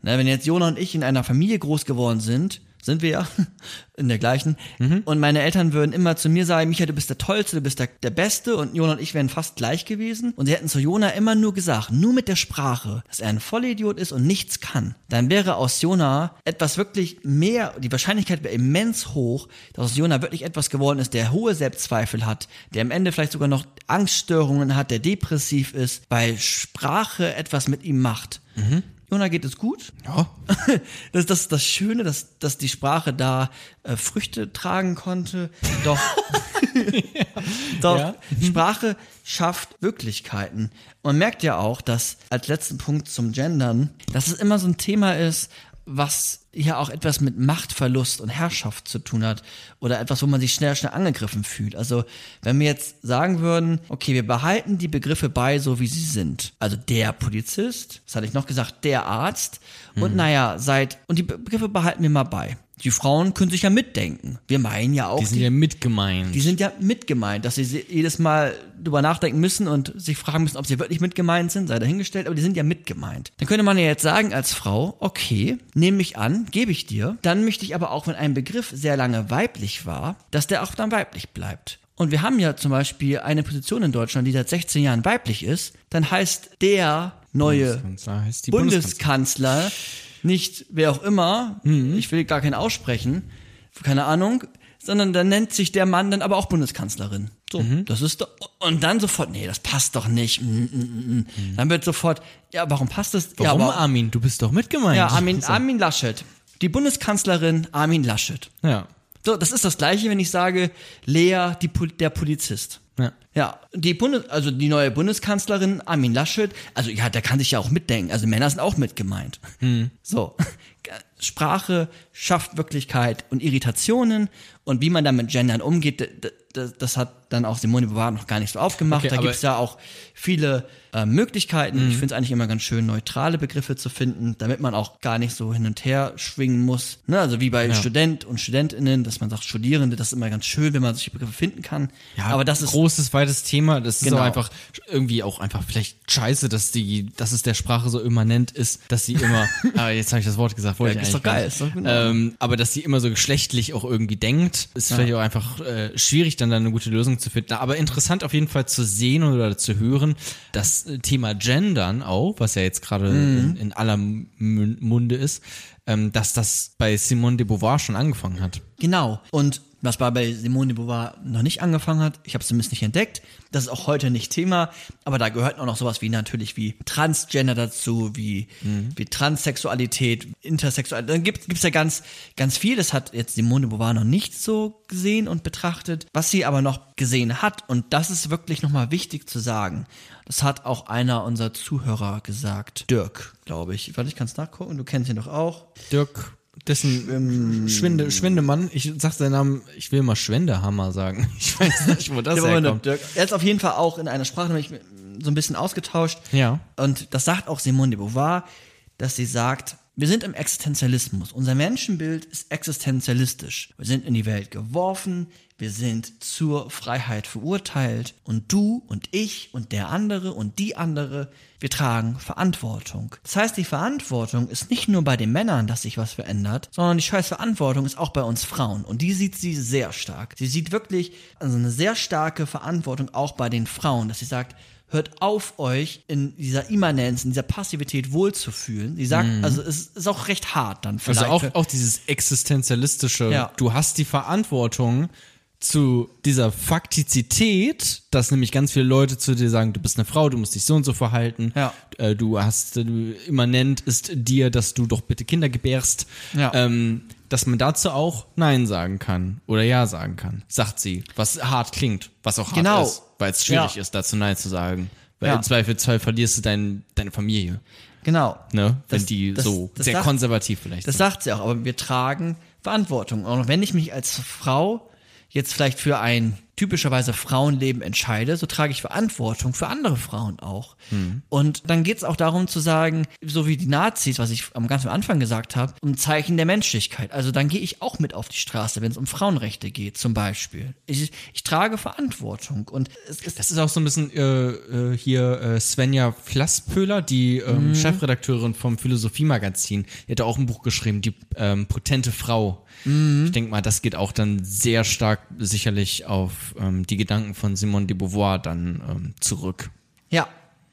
Na, wenn jetzt Jona und ich in einer Familie groß geworden sind, sind wir ja in der gleichen. Und meine Eltern würden immer zu mir sagen, Micha, du bist der Tollste, du bist der, der Beste. Und Jona und ich wären fast gleich gewesen. Und sie hätten zu Jona immer nur gesagt, nur mit der Sprache, dass er ein Vollidiot ist und nichts kann. Dann wäre aus Jona etwas wirklich mehr, die Wahrscheinlichkeit wäre immens hoch, dass aus Jona wirklich etwas geworden ist, der hohe Selbstzweifel hat, der am Ende vielleicht sogar noch Angststörungen hat, der depressiv ist, weil Sprache etwas mit ihm macht. Jona geht es gut. Ja. Das, das ist das Schöne, dass, dass die Sprache da äh, Früchte tragen konnte. Doch, doch Ja. Sprache schafft Wirklichkeiten. Man merkt ja auch, dass als letzten Punkt zum Gendern, dass es immer so ein Thema ist, was ja auch etwas mit Machtverlust und Herrschaft zu tun hat oder etwas, wo man sich schnell, schnell angegriffen fühlt. Also wenn wir jetzt sagen würden, okay, wir behalten die Begriffe bei, so wie sie sind. Also der Polizist, das hatte ich noch gesagt, der Arzt und naja, seit, und die Be- Begriffe behalten wir mal bei. Die Frauen können sich ja mitdenken. Wir meinen ja auch, Die sind ja mitgemeint. die sind ja mitgemeint, dass sie jedes Mal drüber nachdenken müssen und sich fragen müssen, ob sie wirklich mitgemeint sind, sei dahingestellt, aber die sind ja mitgemeint. Dann könnte man ja jetzt sagen als Frau, okay, nehme ich an, gebe ich dir. Dann möchte ich aber auch, wenn ein Begriff sehr lange weiblich war, dass der auch dann weiblich bleibt. Und wir haben ja zum Beispiel eine Position in Deutschland, die seit 16 Jahren weiblich ist, dann heißt der neue Bundeskanzler heißt die Bundeskanzler, nicht wer auch immer, ich will gar keinen aussprechen, keine Ahnung, sondern dann nennt sich der Mann dann aber auch Bundeskanzlerin. So, das ist doch, und dann sofort, nee, das passt doch nicht. Mm, mm, mm, mm. Dann wird sofort, ja, warum passt das? ja, Warum, aber, Armin? Du bist doch mitgemeint. ja, Armin, Armin Laschet. Die Bundeskanzlerin Armin Laschet. Ja. So, das ist das gleiche, wenn ich sage, Lea, die, der Polizist. Ja. Ja, die Bundes also die neue Bundeskanzlerin Armin Laschet, also ja, der kann sich ja auch mitdenken. Also Männer sind auch mit gemeint. So, Sprache schafft Wirklichkeit und Irritationen und wie man damit Gendern umgeht, das, das hat dann auch Simone Beauvoir noch gar nicht so aufgemacht. Okay, da gibt's ja auch viele äh, Möglichkeiten. Ich finde es eigentlich immer ganz schön, neutrale Begriffe zu finden, damit man auch gar nicht so hin und her schwingen muss. Ne? Also wie bei Student und Studentinnen, dass man sagt Studierende, das ist immer ganz schön, wenn man solche Begriffe finden kann. Ja, aber das ist großes, weites Thema. Das ist Genau. auch einfach irgendwie auch einfach vielleicht scheiße, dass die, dass es der Sprache so immanent ist, dass sie immer, ah, jetzt habe ich das Wort gesagt, wollte Ja, ich ist doch geil, ist doch genau. ähm, aber dass sie immer so geschlechtlich auch irgendwie denkt, ist vielleicht auch einfach äh, schwierig, dann da eine gute Lösung zu finden. Aber interessant auf jeden Fall zu sehen oder zu hören, das äh, Thema Gendern auch, was ja jetzt gerade Mhm. in, in aller Munde ist, ähm, dass das bei Simone de Beauvoir schon angefangen hat. Genau. Und was bei- bei Simone de Beauvoir noch nicht angefangen hat, ich habe es zumindest nicht entdeckt, das ist auch heute nicht Thema, aber da gehört auch noch sowas wie natürlich wie Transgender dazu, wie, wie Transsexualität, Intersexualität. Dann gibt es ja ganz, ganz viel. Das hat jetzt Simone de Beauvoir noch nicht so gesehen und betrachtet, was sie aber noch gesehen hat. Und das ist wirklich nochmal wichtig zu sagen. Das hat auch einer unserer Zuhörer gesagt. Dirk, glaube ich. Warte, ich kann es nachgucken. Du kennst ihn doch auch. Dirk, dessen Schwinde, Schwindemann, ich sag seinen Namen, ich will mal Schwendehammer sagen. Ich weiß nicht, wo das herkommt. Dirk. Er ist auf jeden Fall auch in einer Sprache nämlich so ein bisschen ausgetauscht. Ja. Und das sagt auch Simone de Beauvoir, dass sie sagt, Wir sind im Existenzialismus. Unser Menschenbild ist existenzialistisch. Wir sind in die Welt geworfen, wir sind zur Freiheit verurteilt und du und ich und der andere und die andere, wir tragen Verantwortung. Das heißt, die Verantwortung ist nicht nur bei den Männern, dass sich was verändert, sondern die scheiß Verantwortung ist auch bei uns Frauen und die sieht sie sehr stark. Sie sieht wirklich also eine sehr starke Verantwortung auch bei den Frauen, dass sie sagt, hört auf, euch in dieser Immanenz, in dieser Passivität wohlzufühlen. Sie sagt, also es ist auch recht hart dann Also vielleicht. auch, auch dieses existenzialistische, Ja. du hast die Verantwortung zu dieser Faktizität, dass nämlich ganz viele Leute zu dir sagen, du bist eine Frau, du musst dich so und so verhalten, Ja. äh, du hast, äh, du, immanent ist dir, dass du doch bitte Kinder gebärst, Ja. ähm, dass man dazu auch Nein sagen kann oder Ja sagen kann, sagt sie, was hart klingt, was auch hart Genau. ist, weil es schwierig Ja. ist, dazu Nein zu sagen. Weil Ja. im Zweifelsfall verlierst du dein, deine Familie, genau. ne? Wenn Das- die das- so das sehr sagt- konservativ vielleicht Das sind. sagt sie auch, aber wir tragen Verantwortung. Und wenn ich mich als Frau jetzt vielleicht für ein typischerweise Frauenleben entscheide, so trage ich Verantwortung für andere Frauen auch. Und dann geht es auch darum zu sagen, so wie die Nazis, was ich am ganz am Anfang gesagt habe, um Zeichen der Menschlichkeit. Also dann gehe ich auch mit auf die Straße, wenn es um Frauenrechte geht, zum Beispiel. Ich, ich trage Verantwortung. Und es ist Das ist auch so ein bisschen äh, äh, hier äh, Svenja Flasspöhler, die ähm, Chefredakteurin vom Philosophie-Magazin. Die hat auch ein Buch geschrieben, die ähm, potente Frau. Ich denke mal, das geht auch dann sehr stark sicherlich auf ähm, die Gedanken von Simone de Beauvoir dann ähm, zurück. ja,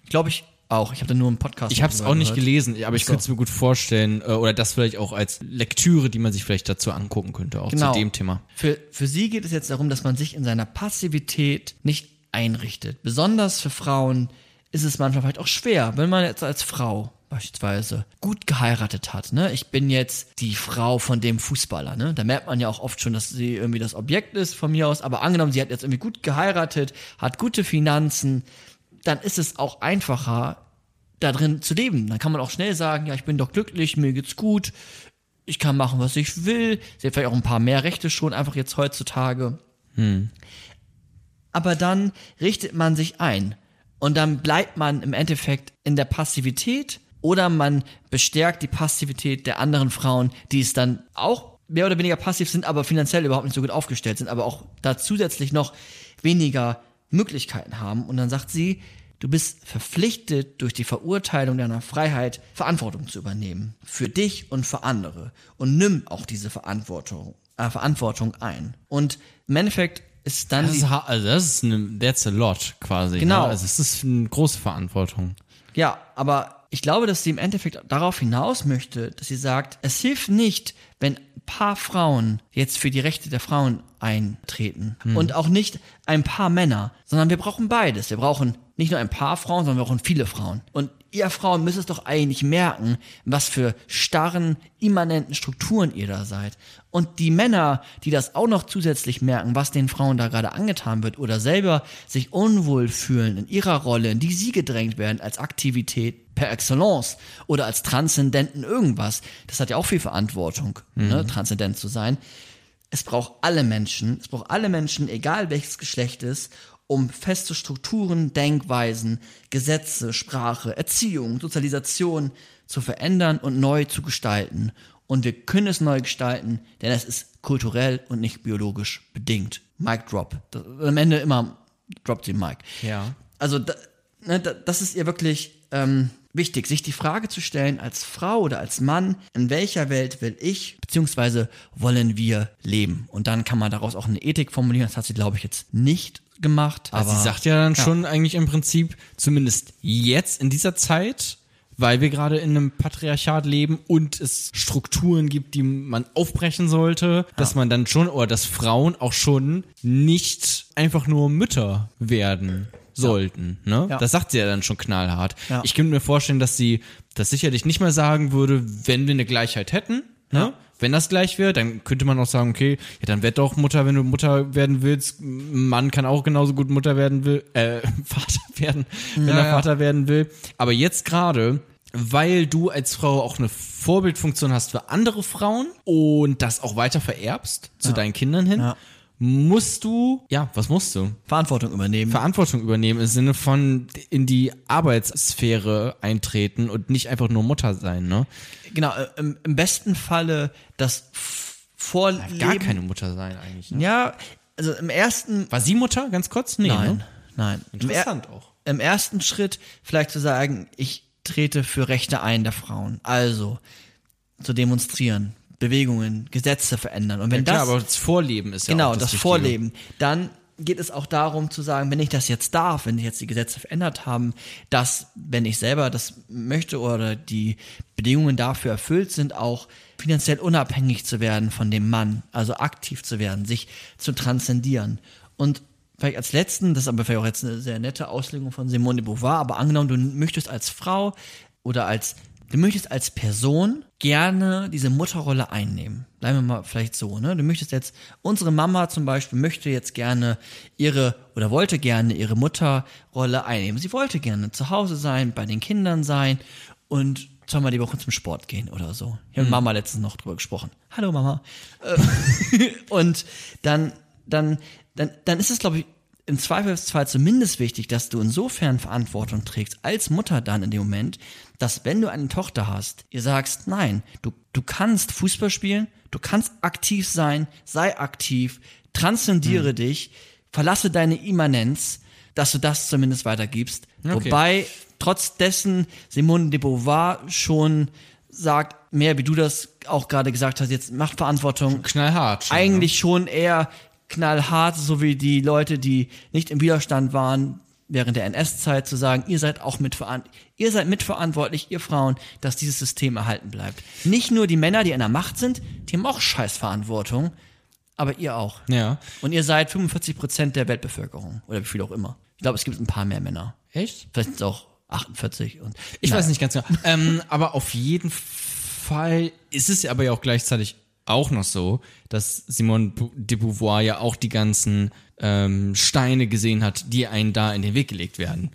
glaube ich auch. Ich habe da nur einen Podcast. Ich habe es auch nicht gehört. gelesen, aber ich So. könnte es mir gut vorstellen äh, oder das vielleicht auch als Lektüre, die man sich vielleicht dazu angucken könnte, auch Genau. zu dem Thema. Für, für sie geht es jetzt darum, dass man sich in seiner Passivität nicht einrichtet. Besonders für Frauen ist es manchmal vielleicht auch schwer, wenn man jetzt als Frau beispielsweise gut geheiratet hat. Ne? Ich bin jetzt die Frau von dem Fußballer. Ne? Da merkt man ja auch oft schon, dass sie irgendwie das Objekt ist von mir aus. Aber angenommen, sie hat jetzt irgendwie gut geheiratet, hat gute Finanzen, dann ist es auch einfacher, da drin zu leben. Dann kann man auch schnell sagen, ja, ich bin doch glücklich, mir geht's gut, ich kann machen, was ich will. Sie hat vielleicht auch ein paar mehr Rechte schon, einfach jetzt heutzutage. Aber dann richtet man sich ein und dann bleibt man im Endeffekt in der Passivität oder man bestärkt die Passivität der anderen Frauen, die es dann auch mehr oder weniger passiv sind, aber finanziell überhaupt nicht so gut aufgestellt sind, aber auch da zusätzlich noch weniger Möglichkeiten haben. Und dann sagt sie, du bist verpflichtet, durch die Verurteilung deiner Freiheit Verantwortung zu übernehmen. Für dich und für andere. Und nimm auch diese Verantwortung, äh, Verantwortung ein. Und im Endeffekt ist dann Das ist, also das ist eine, that's a lot quasi. Genau. Ne? Also es ist eine große Verantwortung. Ja, aber ich glaube, dass sie im Endeffekt darauf hinaus möchte, dass sie sagt, es hilft nicht, wenn ein paar Frauen jetzt für die Rechte der Frauen eintreten und auch nicht ein paar Männer, sondern wir brauchen beides. Wir brauchen nicht nur ein paar Frauen, sondern wir brauchen viele Frauen. Und ihr Frauen müsst es doch eigentlich merken, was für starren, immanenten Strukturen ihr da seid. Und die Männer, die das auch noch zusätzlich merken, was den Frauen da gerade angetan wird oder selber sich unwohl fühlen in ihrer Rolle, in die sie gedrängt werden als Aktivität per excellence oder als transzendenten irgendwas, das hat ja auch viel Verantwortung, ne, transzendent zu sein. Es braucht alle Menschen, es braucht alle Menschen, egal welches Geschlecht ist, um feste Strukturen, Denkweisen, Gesetze, Sprache, Erziehung, Sozialisation zu verändern und neu zu gestalten. Und wir können es neu gestalten, denn es ist kulturell und nicht biologisch bedingt. Mic drop. Das, am Ende immer droppt sie Mic. Ja. Also da, ne, da, das ist ihr wirklich ähm, wichtig, sich die Frage zu stellen, als Frau oder als Mann, in welcher Welt will ich beziehungsweise wollen wir leben? Und dann kann man daraus auch eine Ethik formulieren. Das hat sie, glaube ich, jetzt nicht gemacht. Also aber sie sagt ja dann schon eigentlich im Prinzip, zumindest jetzt in dieser Zeit, weil wir gerade in einem Patriarchat leben und es Strukturen gibt, die man aufbrechen sollte, dass man dann schon, oder dass Frauen auch schon nicht einfach nur Mütter werden sollten. Ne? Ja. Das sagt sie ja dann schon knallhart. Ja. Ich könnte mir vorstellen, dass sie das sicherlich nicht mehr sagen würde, wenn wir eine Gleichheit hätten. Ne? Ja. Wenn das gleich wäre, dann könnte man auch sagen, okay, ja, dann werd doch Mutter, wenn du Mutter werden willst. Ein Mann kann auch genauso gut Mutter werden will, äh, Vater werden, wenn Ja, er ja. Vater werden will. Aber jetzt gerade, weil du als Frau auch eine Vorbildfunktion hast für andere Frauen und das auch weiter vererbst zu deinen Kindern hin, Ja. Musst du, ja, was musst du? Verantwortung übernehmen. Verantwortung übernehmen im Sinne von in die Arbeitssphäre eintreten und nicht einfach nur Mutter sein, ne? genau, äh, im, im besten Falle das Vorleben. Gar keine Mutter sein eigentlich. Ne? Ja, also im ersten. War sie Mutter, ganz kurz? Nee, Nein, Ne? nein. Im er- Interessant auch. Im ersten Schritt vielleicht zu sagen, ich trete für Rechte ein der Frauen. Also zu demonstrieren, Bewegungen, Gesetze verändern. Und wenn Ja, klar, das aber das Vorleben ist ja genau auch das, das. Vorleben, dann geht es auch darum zu sagen, wenn ich das jetzt darf, wenn sich jetzt die Gesetze verändert haben, dass, wenn ich selber das möchte oder die Bedingungen dafür erfüllt sind, auch finanziell unabhängig zu werden von dem Mann, also aktiv zu werden, sich zu transzendieren. Und vielleicht als letzten, das ist aber vielleicht auch jetzt eine sehr nette Auslegung von Simone de Beauvoir, aber angenommen, du möchtest als Frau oder als Du möchtest als Person gerne diese Mutterrolle einnehmen. Bleiben wir mal vielleicht so, ne? Du möchtest jetzt, unsere Mama zum Beispiel möchte jetzt gerne ihre oder wollte gerne ihre Mutterrolle einnehmen. Sie wollte gerne zu Hause sein, bei den Kindern sein und zweimal die Woche zum Sport gehen oder so. Ich habe mit Mama letztens noch drüber gesprochen. Hallo Mama. Äh, und dann, dann, dann, dann ist es, glaube ich, im Zweifelsfall zumindest wichtig, dass du insofern Verantwortung trägst, als Mutter dann in dem Moment, dass wenn du eine Tochter hast, ihr sagst, nein, du, du kannst Fußball spielen, du kannst aktiv sein, sei aktiv, transzendiere dich, verlasse deine Immanenz, dass du das zumindest weitergibst. Okay. Wobei trotz dessen Simone de Beauvoir schon sagt, mehr wie du das auch gerade gesagt hast, jetzt macht Verantwortung, Knallhart. Schon, eigentlich schon eher knallhart, so wie die Leute, die nicht im Widerstand waren während der NS-Zeit, zu sagen, ihr seid auch mitverantwortlich, ihr seid mitverantwortlich, ihr Frauen, dass dieses System erhalten bleibt. Nicht nur die Männer, die in der Macht sind, die haben auch Scheißverantwortung, aber ihr auch. Ja. Und ihr seid 45 Prozent der Weltbevölkerung oder wie viel auch immer. Ich glaube, es gibt ein paar mehr Männer. Echt? Vielleicht sind es auch 48 und Ich Nein. weiß nicht ganz genau. ähm, aber auf jeden Fall ist es aber ja auch gleichzeitig auch noch so, dass Simone de Beauvoir ja auch die ganzen ähm, Steine gesehen hat, die einen da in den Weg gelegt werden.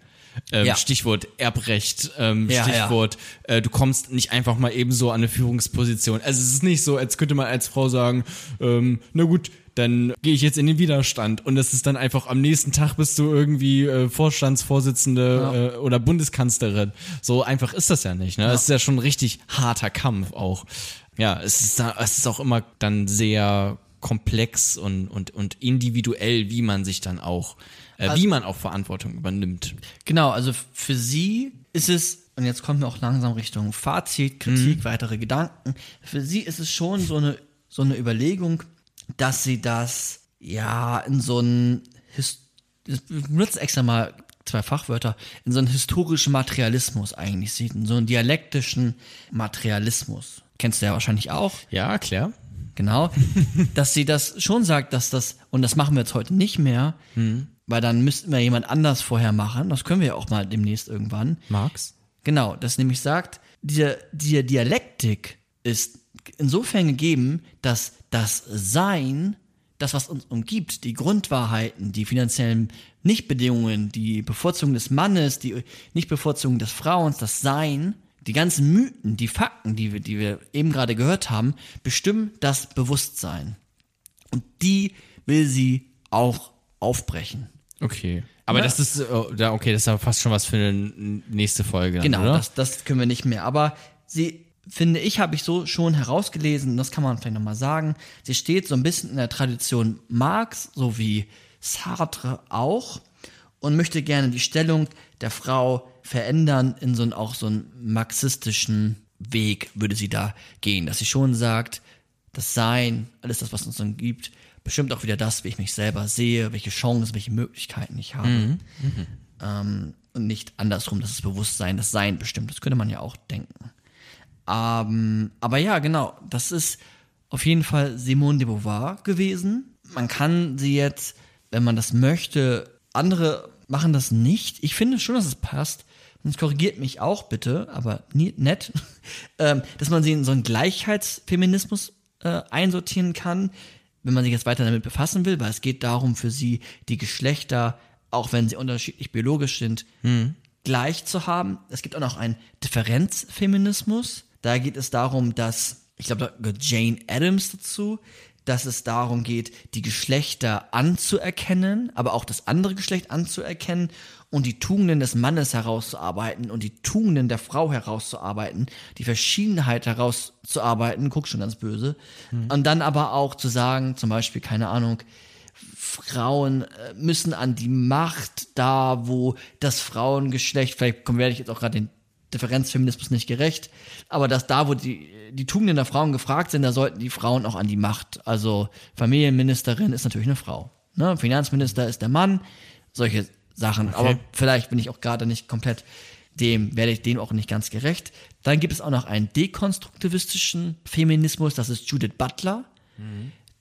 Ähm, Ja. Stichwort Erbrecht, ähm, Ja, Stichwort, Äh, du kommst nicht einfach mal eben so an eine Führungsposition. Also es ist nicht so, als könnte man als Frau sagen, ähm, na gut, dann gehe ich jetzt in den Widerstand und es ist dann einfach am nächsten Tag bist du irgendwie äh, Vorstandsvorsitzende äh, oder Bundeskanzlerin. So einfach ist das ja nicht. Ne? Es ist ja schon ein richtig harter Kampf auch. Ja, es ist, da- es ist auch immer dann sehr komplex und, und, und individuell, wie man sich dann auch, äh, wie man auch Verantwortung übernimmt. Genau, also für sie ist es, und jetzt kommen wir auch langsam Richtung Fazit, Kritik, weitere Gedanken. Für sie ist es schon so eine, so eine Überlegung, dass sie das ja in so einen, ich benutze extra mal zwei Fachwörter, in so einen historischen Materialismus eigentlich sieht, in so einen dialektischen Materialismus. Kennst du ja wahrscheinlich auch. Ja, klar. Genau. dass sie das schon sagt, dass das, und das machen wir jetzt heute nicht mehr, weil dann müssten wir jemand anders vorher machen. Das können wir ja auch mal demnächst irgendwann. Marx? Genau, das nämlich sagt, diese, diese Dialektik ist insofern gegeben, dass das Sein, das, was uns umgibt, die Grundwahrheiten, die finanziellen Nichtbedingungen, die Bevorzugung des Mannes, die Nichtbevorzugung des Frauens, das Sein, die ganzen Mythen, die Fakten, die wir, die wir eben gerade gehört haben, bestimmen das Bewusstsein. Und die will sie auch aufbrechen. Okay. Aber Ja. das ist, da- okay, das ist aber fast schon was für eine nächste Folge. Dann, Genau, das, das können wir nicht mehr. Aber sie, finde ich, habe ich so schon herausgelesen, das kann man vielleicht nochmal sagen, sie steht so ein bisschen in der Tradition Marx, so wie Sartre auch, und möchte gerne die Stellung der Frau verändern in so einen, auch so einen marxistischen Weg, würde sie da gehen, dass sie schon sagt, das Sein, alles das, was uns dann gibt, bestimmt auch wieder das, wie ich mich selber sehe, welche Chancen, welche Möglichkeiten ich habe. Ähm, und nicht andersrum, dass das Bewusstsein, das Sein bestimmt. Das könnte man ja auch denken. Ähm, aber ja, genau, das ist auf jeden Fall Simone de Beauvoir gewesen. Man kann sie jetzt, wenn man das möchte, andere machen das nicht. Ich finde schon, dass es passt. Und es korrigiert mich auch bitte, aber nie, nett, ähm, dass man sie in so einen Gleichheitsfeminismus äh, einsortieren kann, wenn man sich jetzt weiter damit befassen will, weil es geht darum, für sie die Geschlechter, auch wenn sie unterschiedlich biologisch sind, gleich zu haben. Es gibt auch noch einen Differenzfeminismus. Da geht es darum, dass, ich glaube, da gehört Jane Addams dazu, dass es darum geht, die Geschlechter anzuerkennen, aber auch das andere Geschlecht anzuerkennen und die Tugenden des Mannes herauszuarbeiten und die Tugenden der Frau herauszuarbeiten, die Verschiedenheit herauszuarbeiten, guck schon ganz böse, und dann aber auch zu sagen, zum Beispiel, keine Ahnung, Frauen äh, müssen an die Macht da, wo das Frauengeschlecht, vielleicht werde ich jetzt auch gerade den Differenzfeminismus nicht gerecht, aber dass da, wo die, die Tugenden der Frauen gefragt sind, da sollten die Frauen auch an die Macht. Also Familienministerin ist natürlich eine Frau. Ne? Finanzminister ist der Mann, solche Sachen. Aber vielleicht bin ich auch gerade nicht komplett dem, werde ich dem auch nicht ganz gerecht. Dann gibt es auch noch einen dekonstruktivistischen Feminismus, das ist Judith Butler.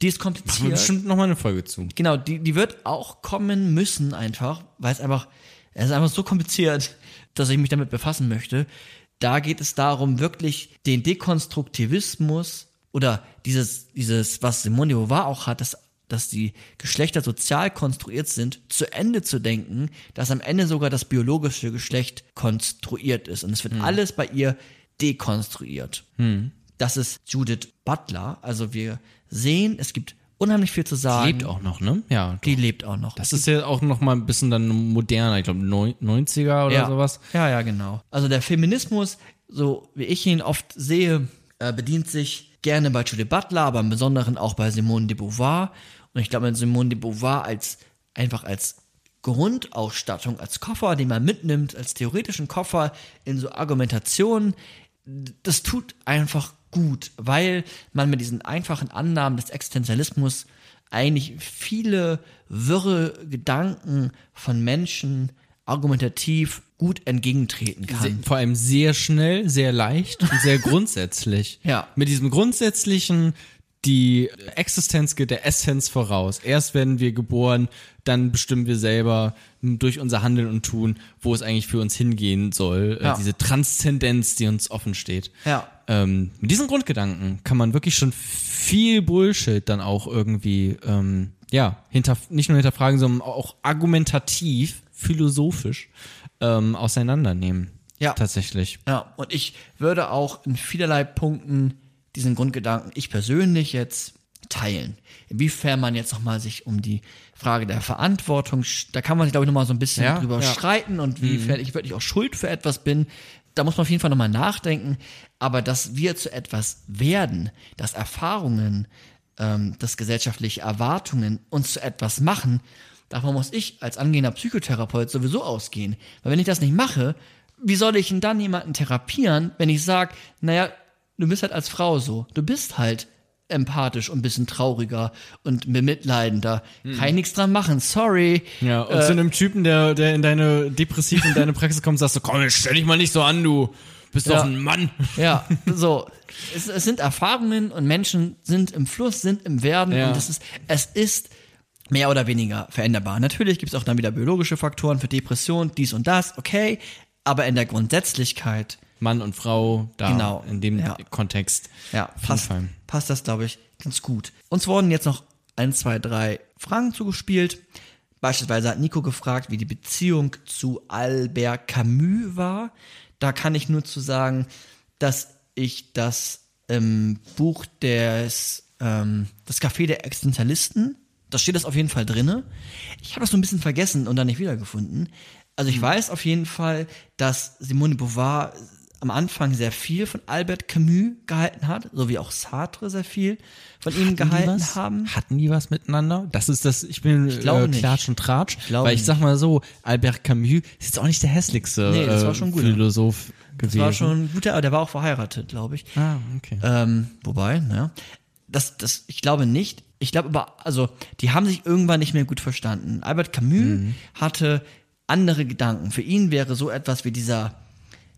Die ist Machen wir kompliziert. bestimmt nochmal eine Folge zu. Genau, die, die wird auch kommen müssen einfach, weil es einfach, es ist einfach so kompliziert, dass ich mich damit befassen möchte. Da geht es darum, wirklich den Dekonstruktivismus oder dieses, dieses, was Simone de Beauvoir auch hat, dass, dass die Geschlechter sozial konstruiert sind, zu Ende zu denken, dass am Ende sogar das biologische Geschlecht konstruiert ist. Und es wird alles bei ihr dekonstruiert. Das ist Judith Butler. Also wir sehen, es gibt unheimlich viel zu sagen. Lebt auch noch, ne? Ja. Die lebt auch noch. Das ist ja auch noch mal ein bisschen dann moderner, ich glaube 90er oder ja. sowas. Ja, ja, genau. Also der Feminismus, so wie ich ihn oft sehe, äh, bedient sich gerne bei Judith Butler, aber im Besonderen auch bei Simone de Beauvoir. Und ich glaube, mit Simone de Beauvoir als einfach als Grundausstattung, als Koffer, den man mitnimmt, als theoretischen Koffer in so Argumentationen, das tut einfach gut, weil man mit diesen einfachen Annahmen des Existenzialismus eigentlich viele wirre Gedanken von Menschen argumentativ gut entgegentreten Sehr, kann. vor allem sehr schnell, sehr leicht und sehr grundsätzlich. Ja. Mit diesem grundsätzlichen, die Existenz geht der Essenz voraus. Erst werden wir geboren, dann bestimmen wir selber durch unser Handeln und Tun, wo es eigentlich für uns hingehen soll. Äh, Ja. Diese Transzendenz, die uns offen steht. Ja. Ähm, mit diesen Grundgedanken kann man wirklich schon viel Bullshit dann auch irgendwie, ähm, ja, hinter, nicht nur hinterfragen, sondern auch argumentativ, philosophisch ähm, auseinandernehmen. Ja. Tatsächlich. Ja, und ich würde auch in vielerlei Punkten diesen Grundgedanken, ich persönlich jetzt, teilen. Inwiefern man jetzt nochmal sich um die Frage der Verantwortung, da kann man sich, glaube ich, nochmal so ein bisschen Ja, drüber ja. streiten und wiefern ich wirklich auch schuld für etwas bin. Da muss man auf jeden Fall nochmal nachdenken. Aber dass wir zu etwas werden, dass Erfahrungen, ähm, dass gesellschaftliche Erwartungen uns zu etwas machen, davon muss ich als angehender Psychotherapeut sowieso ausgehen. Weil wenn ich das nicht mache, wie soll ich denn dann jemanden therapieren, wenn ich sage, naja, du bist halt als Frau so, du bist halt empathisch und ein bisschen trauriger und bemitleidender. Kann ich nichts dran machen, sorry. Ja, und zu einem Typen, der, der in deine depressiv in deine Praxis kommt, sagst du, komm, stell dich mal nicht so an, du bist Ja. doch ein Mann. Ja, so. Es, es sind Erfahrungen und Menschen sind im Fluss, sind im Werden Ja. und es ist, es ist mehr oder weniger veränderbar. Natürlich gibt es auch dann wieder biologische Faktoren für Depression, dies und das, okay, aber in der Grundsätzlichkeit, Mann und Frau, da Genau, in dem ja. Kontext. ja, passt, passt das, glaube ich, ganz gut. Uns wurden jetzt noch ein, zwei, drei Fragen zugespielt. Beispielsweise hat Nico gefragt, wie die Beziehung zu Albert Camus war. Da kann ich nur zu sagen, dass ich das im Buch des ähm, das Café der Existenzialisten, da steht das auf jeden Fall drinne. Ich habe das so ein bisschen vergessen und dann nicht wiedergefunden. Also ich weiß auf jeden Fall, dass Simone de Beauvoir am Anfang sehr viel von Albert Camus gehalten hat, so wie auch Sartre sehr viel von ihm Hatten die gehalten haben. Hatten die was miteinander? Das ist das, ich bin glaube äh, nicht. Klatsch und Tratsch. glaube weil ich sag mal so, Albert Camus ist jetzt auch nicht der hässlichste Nee, das war äh, schon gut. Philosoph Das gewesen. war schon ein guter, aber der war auch verheiratet, glaube ich. Ah, okay. Ähm, wobei, naja. Das, das, ich glaube nicht. Ich glaube aber, also, die haben sich irgendwann nicht mehr gut verstanden. Albert Camus hatte andere Gedanken. Für ihn wäre so etwas wie dieser,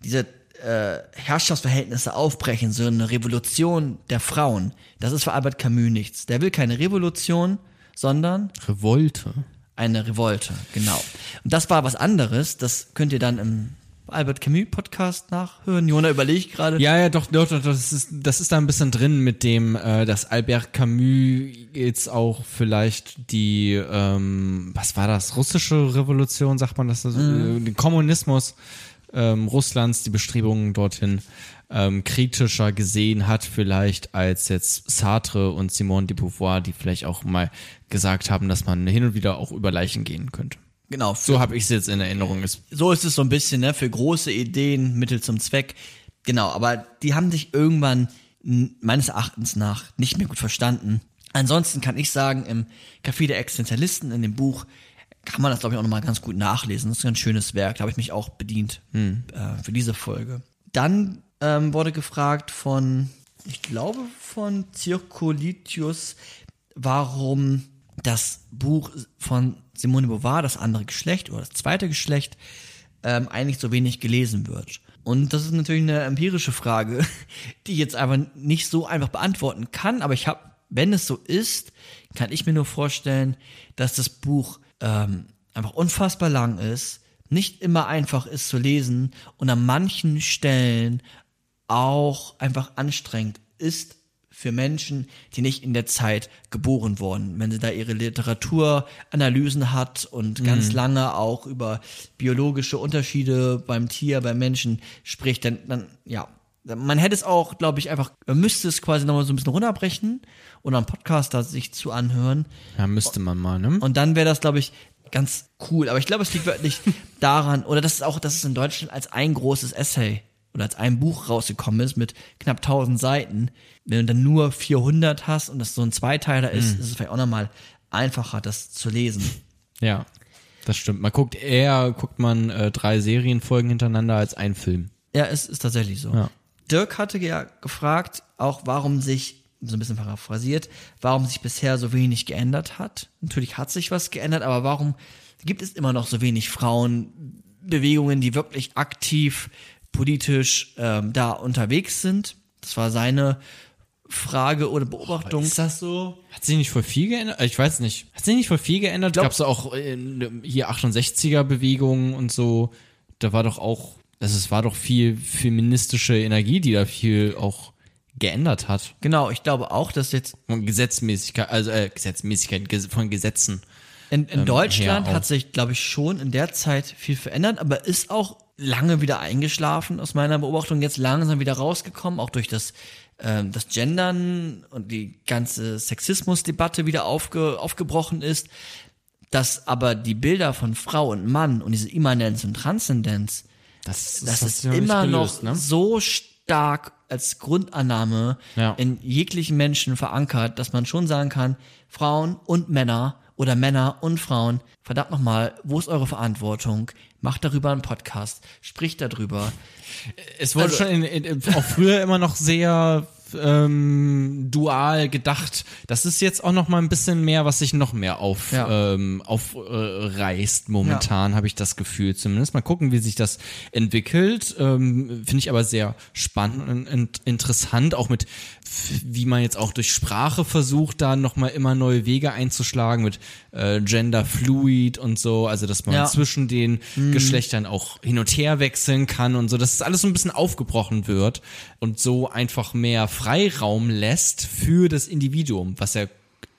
diese äh, Herrschaftsverhältnisse aufbrechen, so eine Revolution der Frauen. Das ist für Albert Camus nichts. Der will keine Revolution, sondern Revolte. eine Revolte, genau. Und das war was anderes. Das könnt ihr dann im Albert Camus Podcast nachhören. Jona überlegt gerade. Ja, ja, doch, doch, doch, das ist, das ist da ein bisschen drin mit dem, äh, dass Albert Camus jetzt auch vielleicht die, ähm, was war das, russische Revolution, sagt man das, äh, den Kommunismus ähm, Russlands, die Bestrebungen dorthin ähm, kritischer gesehen hat, vielleicht als jetzt Sartre und Simone de Beauvoir, die vielleicht auch mal gesagt haben, dass man hin und wieder auch über Leichen gehen könnte. Genau. So habe ich es jetzt in Erinnerung. So ist es so ein bisschen, ne, für große Ideen, Mittel zum Zweck. Genau, aber die haben sich irgendwann meines Erachtens nach nicht mehr gut verstanden. Ansonsten kann ich sagen, im Café der Existenzialisten in dem Buch kann man das, glaube ich, auch nochmal ganz gut nachlesen. Das ist ein ganz schönes Werk, da habe ich mich auch bedient äh, für diese Folge. Dann ähm, wurde gefragt von, ich glaube, von Circolitius, warum das Buch von Simone Beauvoir, das andere Geschlecht oder das zweite Geschlecht, ähm, eigentlich so wenig gelesen wird. Und das ist natürlich eine empirische Frage, die ich jetzt aber nicht so einfach beantworten kann. Aber ich habe, wenn es so ist, kann ich mir nur vorstellen, dass das Buch ähm, einfach unfassbar lang ist, nicht immer einfach ist zu lesen und an manchen Stellen auch einfach anstrengend ist für Menschen, die nicht in der Zeit geboren wurden. Wenn sie da ihre Literaturanalysen hat und ganz lange auch über biologische Unterschiede beim Tier, beim Menschen spricht, dann, dann ja, man hätte es auch, glaube ich, einfach, man müsste es quasi nochmal so ein bisschen runterbrechen und einen Podcaster sich zu anhören. ja, müsste man mal, ne? Und dann wäre das, glaube ich, ganz cool. Aber ich glaube, es liegt wirklich daran, oder das ist auch, dass es in Deutschland als ein großes Essay oder als ein Buch rausgekommen ist mit knapp 1000 Seiten. Wenn du dann nur 400 hast und das so ein Zweiteiler ist, ist es vielleicht auch nochmal einfacher, das zu lesen. Ja, das stimmt. Man guckt eher, guckt man äh, drei Serienfolgen hintereinander als ein Film. Ja, es ist tatsächlich so. Ja. Dirk hatte ja gefragt, auch warum sich, so ein bisschen paraphrasiert, warum sich bisher so wenig geändert hat. Natürlich hat sich was geändert, aber warum gibt es immer noch so wenig Frauenbewegungen, die wirklich aktiv politisch ähm, da unterwegs sind? Das war seine Frage oder Beobachtung. Ist das so? Hat sich nicht voll viel geändert? Ich weiß nicht. Hat sich nicht voll viel geändert? Gab es auch äh, hier 68er Bewegungen und so. Da war doch auch, also es war doch viel feministische Energie, die da viel auch geändert hat. Genau, ich glaube auch, dass jetzt Von Gesetzmäßigkeit, also äh, Gesetzmäßigkeit Ges- von Gesetzen. In, in ähm, Deutschland hat sich, glaube ich, schon in der Zeit viel verändert, aber ist auch lange wieder eingeschlafen, aus meiner Beobachtung, jetzt langsam wieder rausgekommen, auch durch das, ähm, das Gendern und die ganze Sexismusdebatte wieder aufge, aufgebrochen ist, dass aber die Bilder von Frau und Mann und diese Immanenz und Transzendenz, Das, das hat ist immer gelöst, noch ne? so stark als Grundannahme Ja. in jeglichen Menschen verankert, dass man schon sagen kann, Frauen und Männer oder Männer und Frauen, verdammt nochmal, wo ist eure Verantwortung? Macht darüber einen Podcast, spricht darüber. Es wurde Also- schon in, in, auch früher immer noch sehr ähm, dual gedacht. Das ist jetzt auch noch mal ein bisschen mehr, was sich noch mehr auf, Ja. ähm, aufreißt momentan, habe ich das Gefühl zumindest. Mal gucken, wie sich das entwickelt. Ähm, Finde ich aber sehr spannend und in, interessant, auch mit, wie man jetzt auch durch Sprache versucht, da noch mal immer neue Wege einzuschlagen mit äh, Gender Fluid und so, also dass man Ja. zwischen den Geschlechtern auch hin und her wechseln kann und so, dass es alles so ein bisschen aufgebrochen wird und so einfach mehr Freiraum lässt für das Individuum, was ja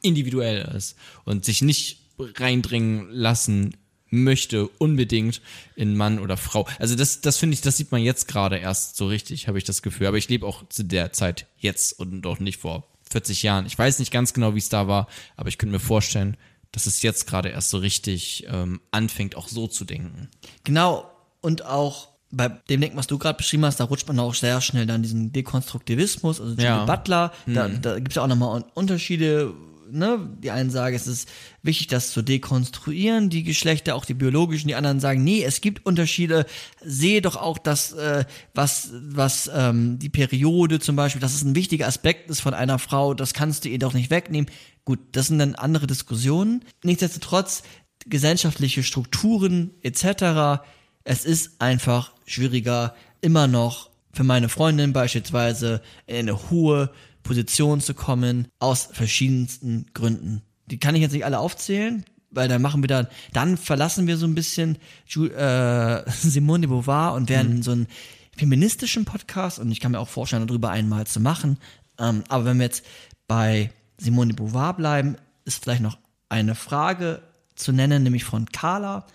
individuell ist und sich nicht reindringen lassen möchte unbedingt in Mann oder Frau. Also das, das finde ich, das sieht man jetzt gerade erst so richtig, habe ich das Gefühl. Aber ich lebe auch zu der Zeit jetzt und doch nicht vor 40 Jahren. Ich weiß nicht ganz genau, wie es da war, aber ich könnte mir vorstellen, dass es jetzt gerade erst so richtig ähm, anfängt, auch so zu denken. Genau, und auch bei dem Denken, was du gerade beschrieben hast, da rutscht man auch sehr schnell dann diesen Dekonstruktivismus, also Jimmy Ja. Butler, da, da gibt es ja auch nochmal Un- Unterschiede, ne? Die einen sagen, es ist wichtig, das zu dekonstruieren, die Geschlechter, auch die biologischen, die anderen sagen, nee, es gibt Unterschiede, sehe doch auch das, äh, was, was ähm, die Periode zum Beispiel, dass es ein wichtiger Aspekt ist von einer Frau, das kannst du ihr doch nicht wegnehmen. Gut, das sind dann andere Diskussionen. Nichtsdestotrotz, gesellschaftliche Strukturen etc., es ist einfach schwieriger, immer noch für meine Freundin beispielsweise in eine hohe Position zu kommen, aus verschiedensten Gründen. Die kann ich jetzt nicht alle aufzählen, weil dann machen wir dann, dann verlassen wir so ein bisschen äh, Simone de Beauvoir und werden in so einen feministischen Podcast, und ich kann mir auch vorstellen, darüber einmal zu machen. Ähm, aber wenn wir jetzt bei Simone de Beauvoir bleiben, ist vielleicht noch eine Frage zu nennen, nämlich von Carla.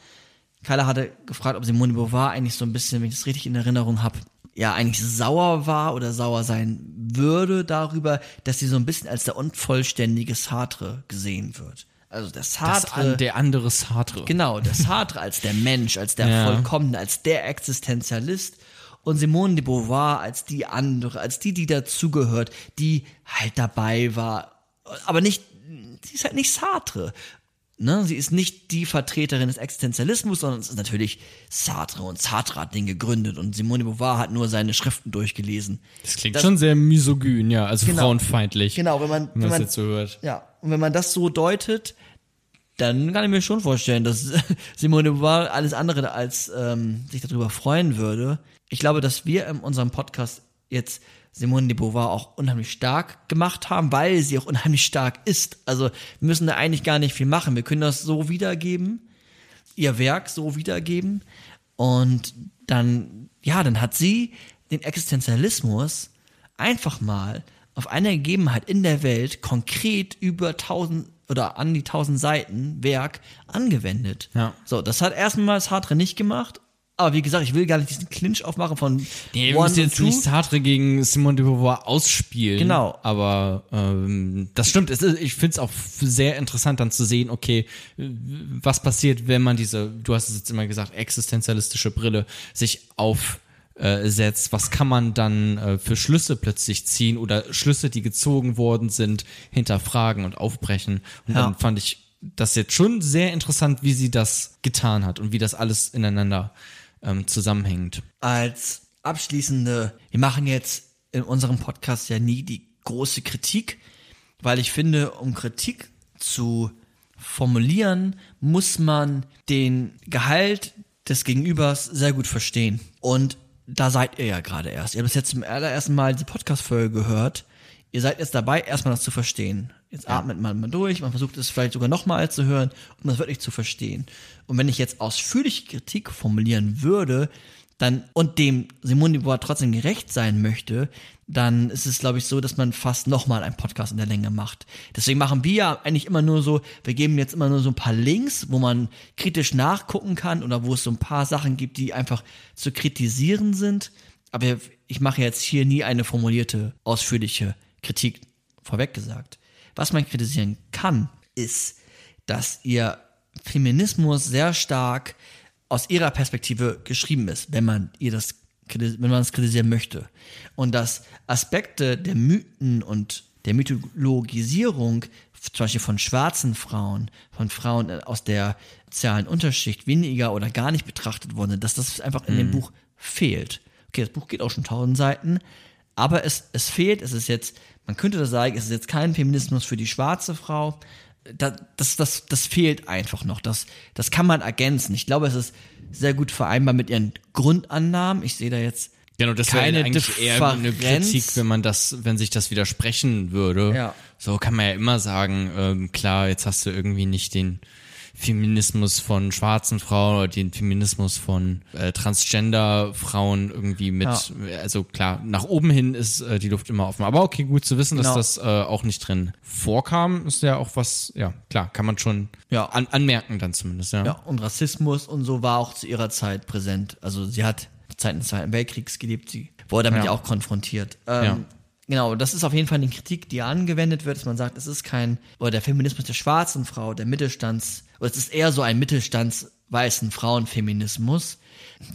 Carla hatte gefragt, ob Simone de Beauvoir eigentlich so ein bisschen, wenn ich das richtig in Erinnerung habe, ja eigentlich sauer war oder sauer sein würde darüber, dass sie so ein bisschen als der unvollständige Sartre gesehen wird. Also der Das Sartre, an, der andere Sartre. genau, der Sartre als der Mensch, als der Ja. Vollkommene, als der Existenzialist und Simone de Beauvoir als die andere, als die, die dazugehört, die halt dabei war, aber nicht, sie ist halt nicht Sartre. Ne, sie ist nicht die Vertreterin des Existenzialismus, sondern es ist natürlich Sartre und Sartre hat den gegründet und Simone de Beauvoir hat nur seine Schriften durchgelesen. Das klingt Das- schon sehr misogyn, ja, also Genau. frauenfeindlich. Genau, wenn man, Wenn wenn man das jetzt so hört. ja, und wenn man das so deutet, dann kann ich mir schon vorstellen, dass Simone de Beauvoir alles andere als ähm, sich darüber freuen würde. Ich glaube, dass wir in unserem Podcast jetzt Simone de Beauvoir auch unheimlich stark gemacht haben, weil sie auch unheimlich stark ist. Also wir müssen da eigentlich gar nicht viel machen. Wir können das so wiedergeben, ihr Werk so wiedergeben und dann, ja, dann hat sie den Existenzialismus einfach mal auf eine Gegebenheit in der Welt konkret über tausend oder an die tausend Seiten Werk angewendet. Ja. So, das hat erstmal Sartre nicht gemacht. Aber wie gesagt, ich will gar nicht diesen Clinch aufmachen von Nee, wir müssen jetzt Two. nicht Sartre gegen Simone de Beauvoir ausspielen. Genau. Aber ähm, das stimmt. Ist, ich finde es auch sehr interessant dann zu sehen, okay, was passiert, wenn man diese, du hast es jetzt immer gesagt, existenzialistische Brille sich aufsetzt. Was kann man dann äh, für Schlüsse plötzlich ziehen oder Schlüsse, die gezogen worden sind, hinterfragen und aufbrechen. Und Ja. dann fand ich das jetzt schon sehr interessant, wie sie das getan hat und wie das alles ineinander ähm, zusammenhängt. als abschließende, wir machen jetzt in unserem Podcast ja nie die große Kritik, weil ich finde, um Kritik zu formulieren, muss man den Gehalt des Gegenübers sehr gut verstehen. Und da seid ihr ja gerade erst. Ihr habt bis jetzt zum allerersten Mal die Podcast-Folge gehört. Ihr seid jetzt dabei, erstmal das zu verstehen. Jetzt atmet man mal durch, man versucht es vielleicht sogar nochmal zu hören, um das wirklich zu verstehen. Und wenn ich jetzt ausführliche Kritik formulieren würde, dann und dem Simone de Beauvoir trotzdem gerecht sein möchte, dann ist es, glaube ich, so, dass man fast nochmal einen Podcast in der Länge macht. Deswegen machen wir ja eigentlich immer nur so, wir geben jetzt immer nur so ein paar Links, wo man kritisch nachgucken kann oder wo es so ein paar Sachen gibt, die einfach zu kritisieren sind. Aber ich mache jetzt hier nie eine formulierte, ausführliche Kritik vorweg gesagt. Was man kritisieren kann, ist, dass ihr Feminismus sehr stark aus ihrer Perspektive geschrieben ist, wenn man ihr das wenn man es kritisieren möchte. Und dass Aspekte der Mythen und der Mythologisierung, zum Beispiel von schwarzen Frauen, von Frauen aus der sozialen Unterschicht weniger oder gar nicht betrachtet worden, dass das einfach in dem Buch fehlt. Okay, das Buch geht auch schon tausend Seiten, aber es, es fehlt, es ist jetzt, man könnte das sagen, es ist jetzt kein Feminismus für die schwarze Frau. Da, das, das, das fehlt einfach noch. Das, das kann man ergänzen. Ich glaube, es ist sehr gut vereinbar mit ihren Grundannahmen. Ich sehe da jetzt Genau, das keine wäre eigentlich eher eine Differenz. Kritik, wenn man das, wenn sich das widersprechen würde. Ja. So kann man ja immer sagen, ähm, klar, jetzt hast du irgendwie nicht den Feminismus von schwarzen Frauen oder den Feminismus von äh, Transgender-Frauen irgendwie mit, also klar, nach oben hin ist äh, die Luft immer offen. Aber okay, gut zu wissen, Genau. dass das äh, auch nicht drin vorkam, ist ja auch was, ja, klar, kann man schon Ja. an, anmerken dann zumindest, ja. Ja, und Rassismus und so war auch zu ihrer Zeit präsent. Also sie hat Zeiten des Zweiten Weltkriegs gelebt, sie wurde damit ja, Ja. auch konfrontiert. Ähm, Ja. Genau, das ist auf jeden Fall eine Kritik, die angewendet wird, dass man sagt, es ist kein, oder der Feminismus der schwarzen Frau, der Mittelstands, es ist eher so ein Mittelstands-weißen Frauenfeminismus.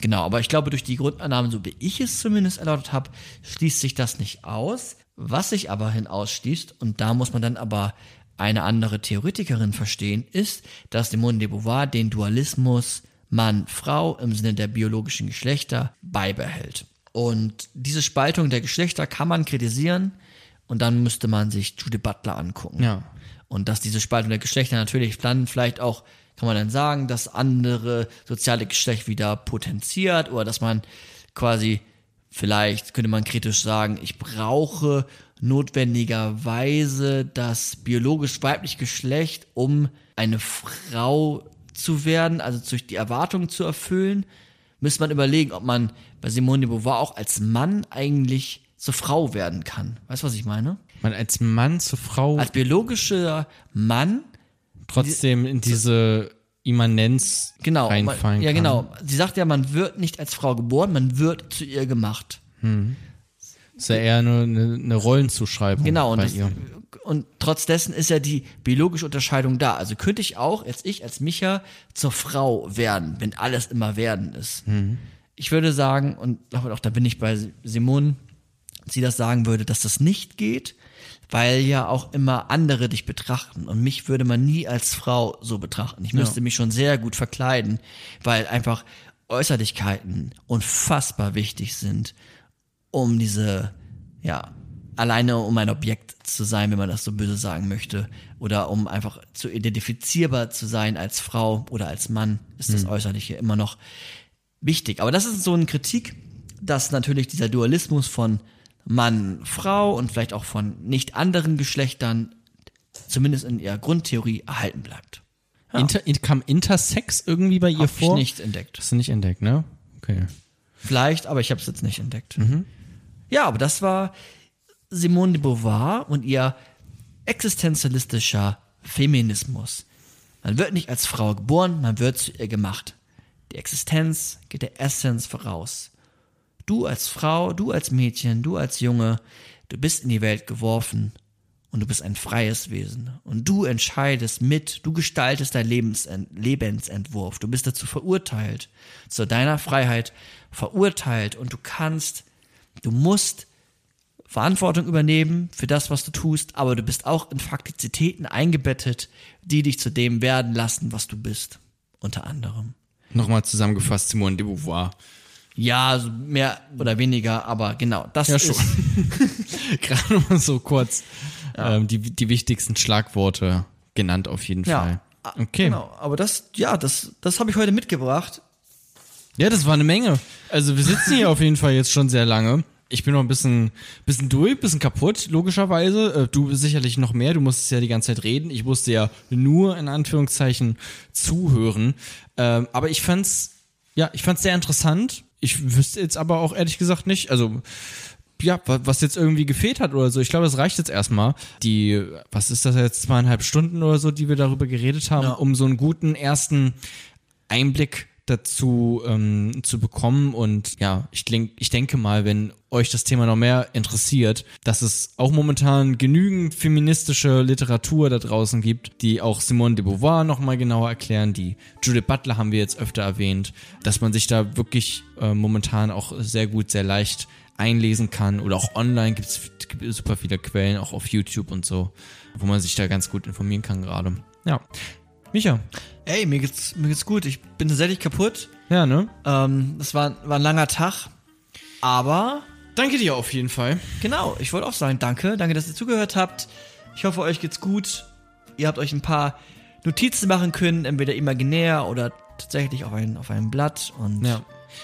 Genau, aber ich glaube, durch die Grundannahmen, so wie ich es zumindest erläutert habe, schließt sich das nicht aus. Was sich aber hin ausschließt, und da muss man dann aber eine andere Theoretikerin verstehen, ist, dass Simone de Beauvoir den Dualismus Mann-Frau im Sinne der biologischen Geschlechter beibehält. Und diese Spaltung der Geschlechter kann man kritisieren und dann müsste man sich Judith Butler angucken. Ja. Und dass diese Spaltung der Geschlechter natürlich dann vielleicht auch, kann man dann sagen, dass andere soziale Geschlecht wieder potenziert oder dass man quasi, vielleicht könnte man kritisch sagen, ich brauche notwendigerweise das biologisch weibliche Geschlecht, um eine Frau zu werden, also durch die Erwartungen zu erfüllen, müsste man überlegen, ob man bei Simone de Beauvoir auch als Mann eigentlich zur Frau werden kann. Weißt du, was ich meine? Man als Mann zur Frau Als biologischer Mann trotzdem in diese Immanenz Genau. Man, reinfallen ja, kann. genau. Sie sagt ja, man wird nicht als Frau geboren, man wird zu ihr gemacht. Ist ja eher eine, eine, Rollenzuschreibung Genau, und, das, und trotz dessen ist ja die biologische Unterscheidung da. Also könnte ich auch, jetzt ich als Micha, zur Frau werden, wenn alles immer werden ist. Ich würde sagen, und auch da bin ich bei Simone, sie das sagen würde, dass das nicht geht, weil ja auch immer andere dich betrachten. Und mich würde man nie als Frau so betrachten. Ich müsste mich schon sehr gut verkleiden, weil einfach Äußerlichkeiten unfassbar wichtig sind, um diese, ja, alleine um ein Objekt zu sein, wenn man das so böse sagen möchte, oder um einfach zu identifizierbar zu sein als Frau oder als Mann, ist das Äußerliche immer noch wichtig. Aber das ist so eine Kritik, dass natürlich dieser Dualismus von Mann, Frau und vielleicht auch von nicht anderen Geschlechtern zumindest in ihrer Grundtheorie erhalten bleibt. Inter, in, kam Intersex irgendwie bei ihr Hab vor? ich nicht entdeckt. Hast du nicht entdeckt, ne? Okay. Vielleicht, aber ich habe es jetzt nicht entdeckt. Ja, aber das war Simone de Beauvoir und ihr existenzialistischer Feminismus. Man wird nicht als Frau geboren, man wird zu ihr gemacht. Die Existenz geht der Essenz voraus. Du als Frau, du als Mädchen, du als Junge, du bist in die Welt geworfen und du bist ein freies Wesen. Und du entscheidest mit, du gestaltest dein Lebensent Lebensentwurf. Du bist dazu verurteilt, zu deiner Freiheit verurteilt und du kannst, du musst Verantwortung übernehmen für das, was du tust, aber du bist auch in Faktizitäten eingebettet, die dich zu dem werden lassen, was du bist. Unter anderem. Nochmal zusammengefasst, Simone de Beauvoir. Ja, mehr oder weniger, aber genau, das Ja, ist schon. Gerade mal so kurz ähm, die, die wichtigsten Schlagworte genannt auf jeden Fall. Ah, Okay. Genau, aber das, ja, das, das habe ich heute mitgebracht. Ja, das war eine Menge. Also wir sitzen hier auf jeden Fall jetzt schon sehr lange. Ich bin noch ein bisschen, bisschen durch, bisschen kaputt, logischerweise. Äh, Du sicherlich noch mehr. Du musstest ja die ganze Zeit reden. Ich musste ja nur in Anführungszeichen zuhören. Ähm, aber ich fand's, ja, ich fand's sehr interessant. Ich wüsste jetzt aber auch ehrlich gesagt nicht, also ja, wa- was jetzt irgendwie gefehlt hat oder so. Ich glaube, das reicht jetzt erstmal. Die, was ist das jetzt, zweieinhalb Stunden oder so, die wir darüber geredet haben, Ja. um so einen guten ersten Einblick dazu ähm, zu bekommen. Und ja, ich, denk, ich denke mal, wenn euch das Thema noch mehr interessiert, dass es auch momentan genügend feministische Literatur da draußen gibt, die auch Simone de Beauvoir nochmal genauer erklären. Die Judith Butler haben wir jetzt öfter erwähnt, dass man sich da wirklich äh, momentan auch sehr gut, sehr leicht einlesen kann. Oder auch online gibt es super viele Quellen, auch auf YouTube und so, wo man sich da ganz gut informieren kann gerade. Ja. Micha. Ey, mir geht's, mir geht's gut. Ich bin tatsächlich kaputt. Ja, ne? Ähm, das war, war ein langer Tag. Aber Danke dir auf jeden Fall. Genau, ich wollte auch sagen, danke. Danke, dass ihr zugehört habt. Ich hoffe, euch geht's gut. Ihr habt euch ein paar Notizen machen können, entweder imaginär oder tatsächlich auf ein, auf einem Blatt. Und Ja.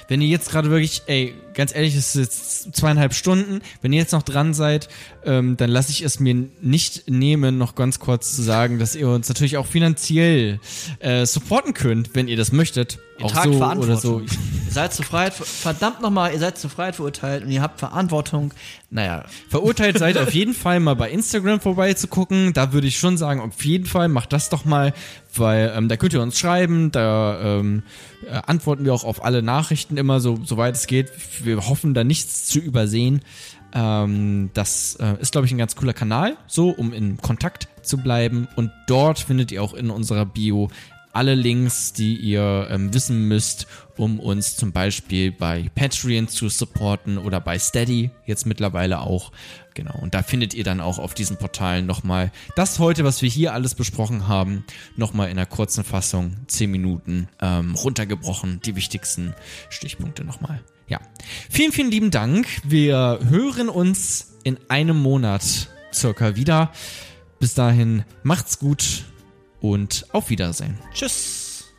Wenn ihr jetzt gerade wirklich, ey, ganz ehrlich, es ist jetzt zweieinhalb Stunden. Wenn ihr jetzt noch dran seid, ähm, dann lasse ich es mir nicht nehmen, noch ganz kurz zu sagen, dass ihr uns natürlich auch finanziell äh, supporten könnt, wenn ihr das möchtet. Ihr auch tragt so Verantwortung. so. Ihr seid zur Freiheit, verdammt nochmal, ihr seid zur Freiheit verurteilt und ihr habt Verantwortung. Naja, Verurteilt seid auf jeden Fall mal bei Instagram vorbeizugucken. Da würde ich schon sagen, auf jeden Fall macht das doch mal, weil ähm, da könnt ihr uns schreiben, da ähm, äh, antworten wir auch auf alle Nachrichten immer so, soweit es geht. Wir hoffen da nichts zu übersehen. Ähm, das äh, ist, glaube ich, ein ganz cooler Kanal, so um in Kontakt zu bleiben. Und dort findet ihr auch in unserer Bio alle Links, die ihr ähm, wissen müsst, um uns zum Beispiel bei Patreon zu supporten oder bei Steady jetzt mittlerweile auch. Genau, und da findet ihr dann auch auf diesen Portalen nochmal das heute, was wir hier alles besprochen haben, nochmal in einer kurzen Fassung, 10 Minuten ähm, runtergebrochen, die wichtigsten Stichpunkte nochmal. Ja, vielen, vielen lieben Dank. Wir hören uns in einem Monat circa wieder. Bis dahin, macht's gut und auf Wiedersehen. Tschüss.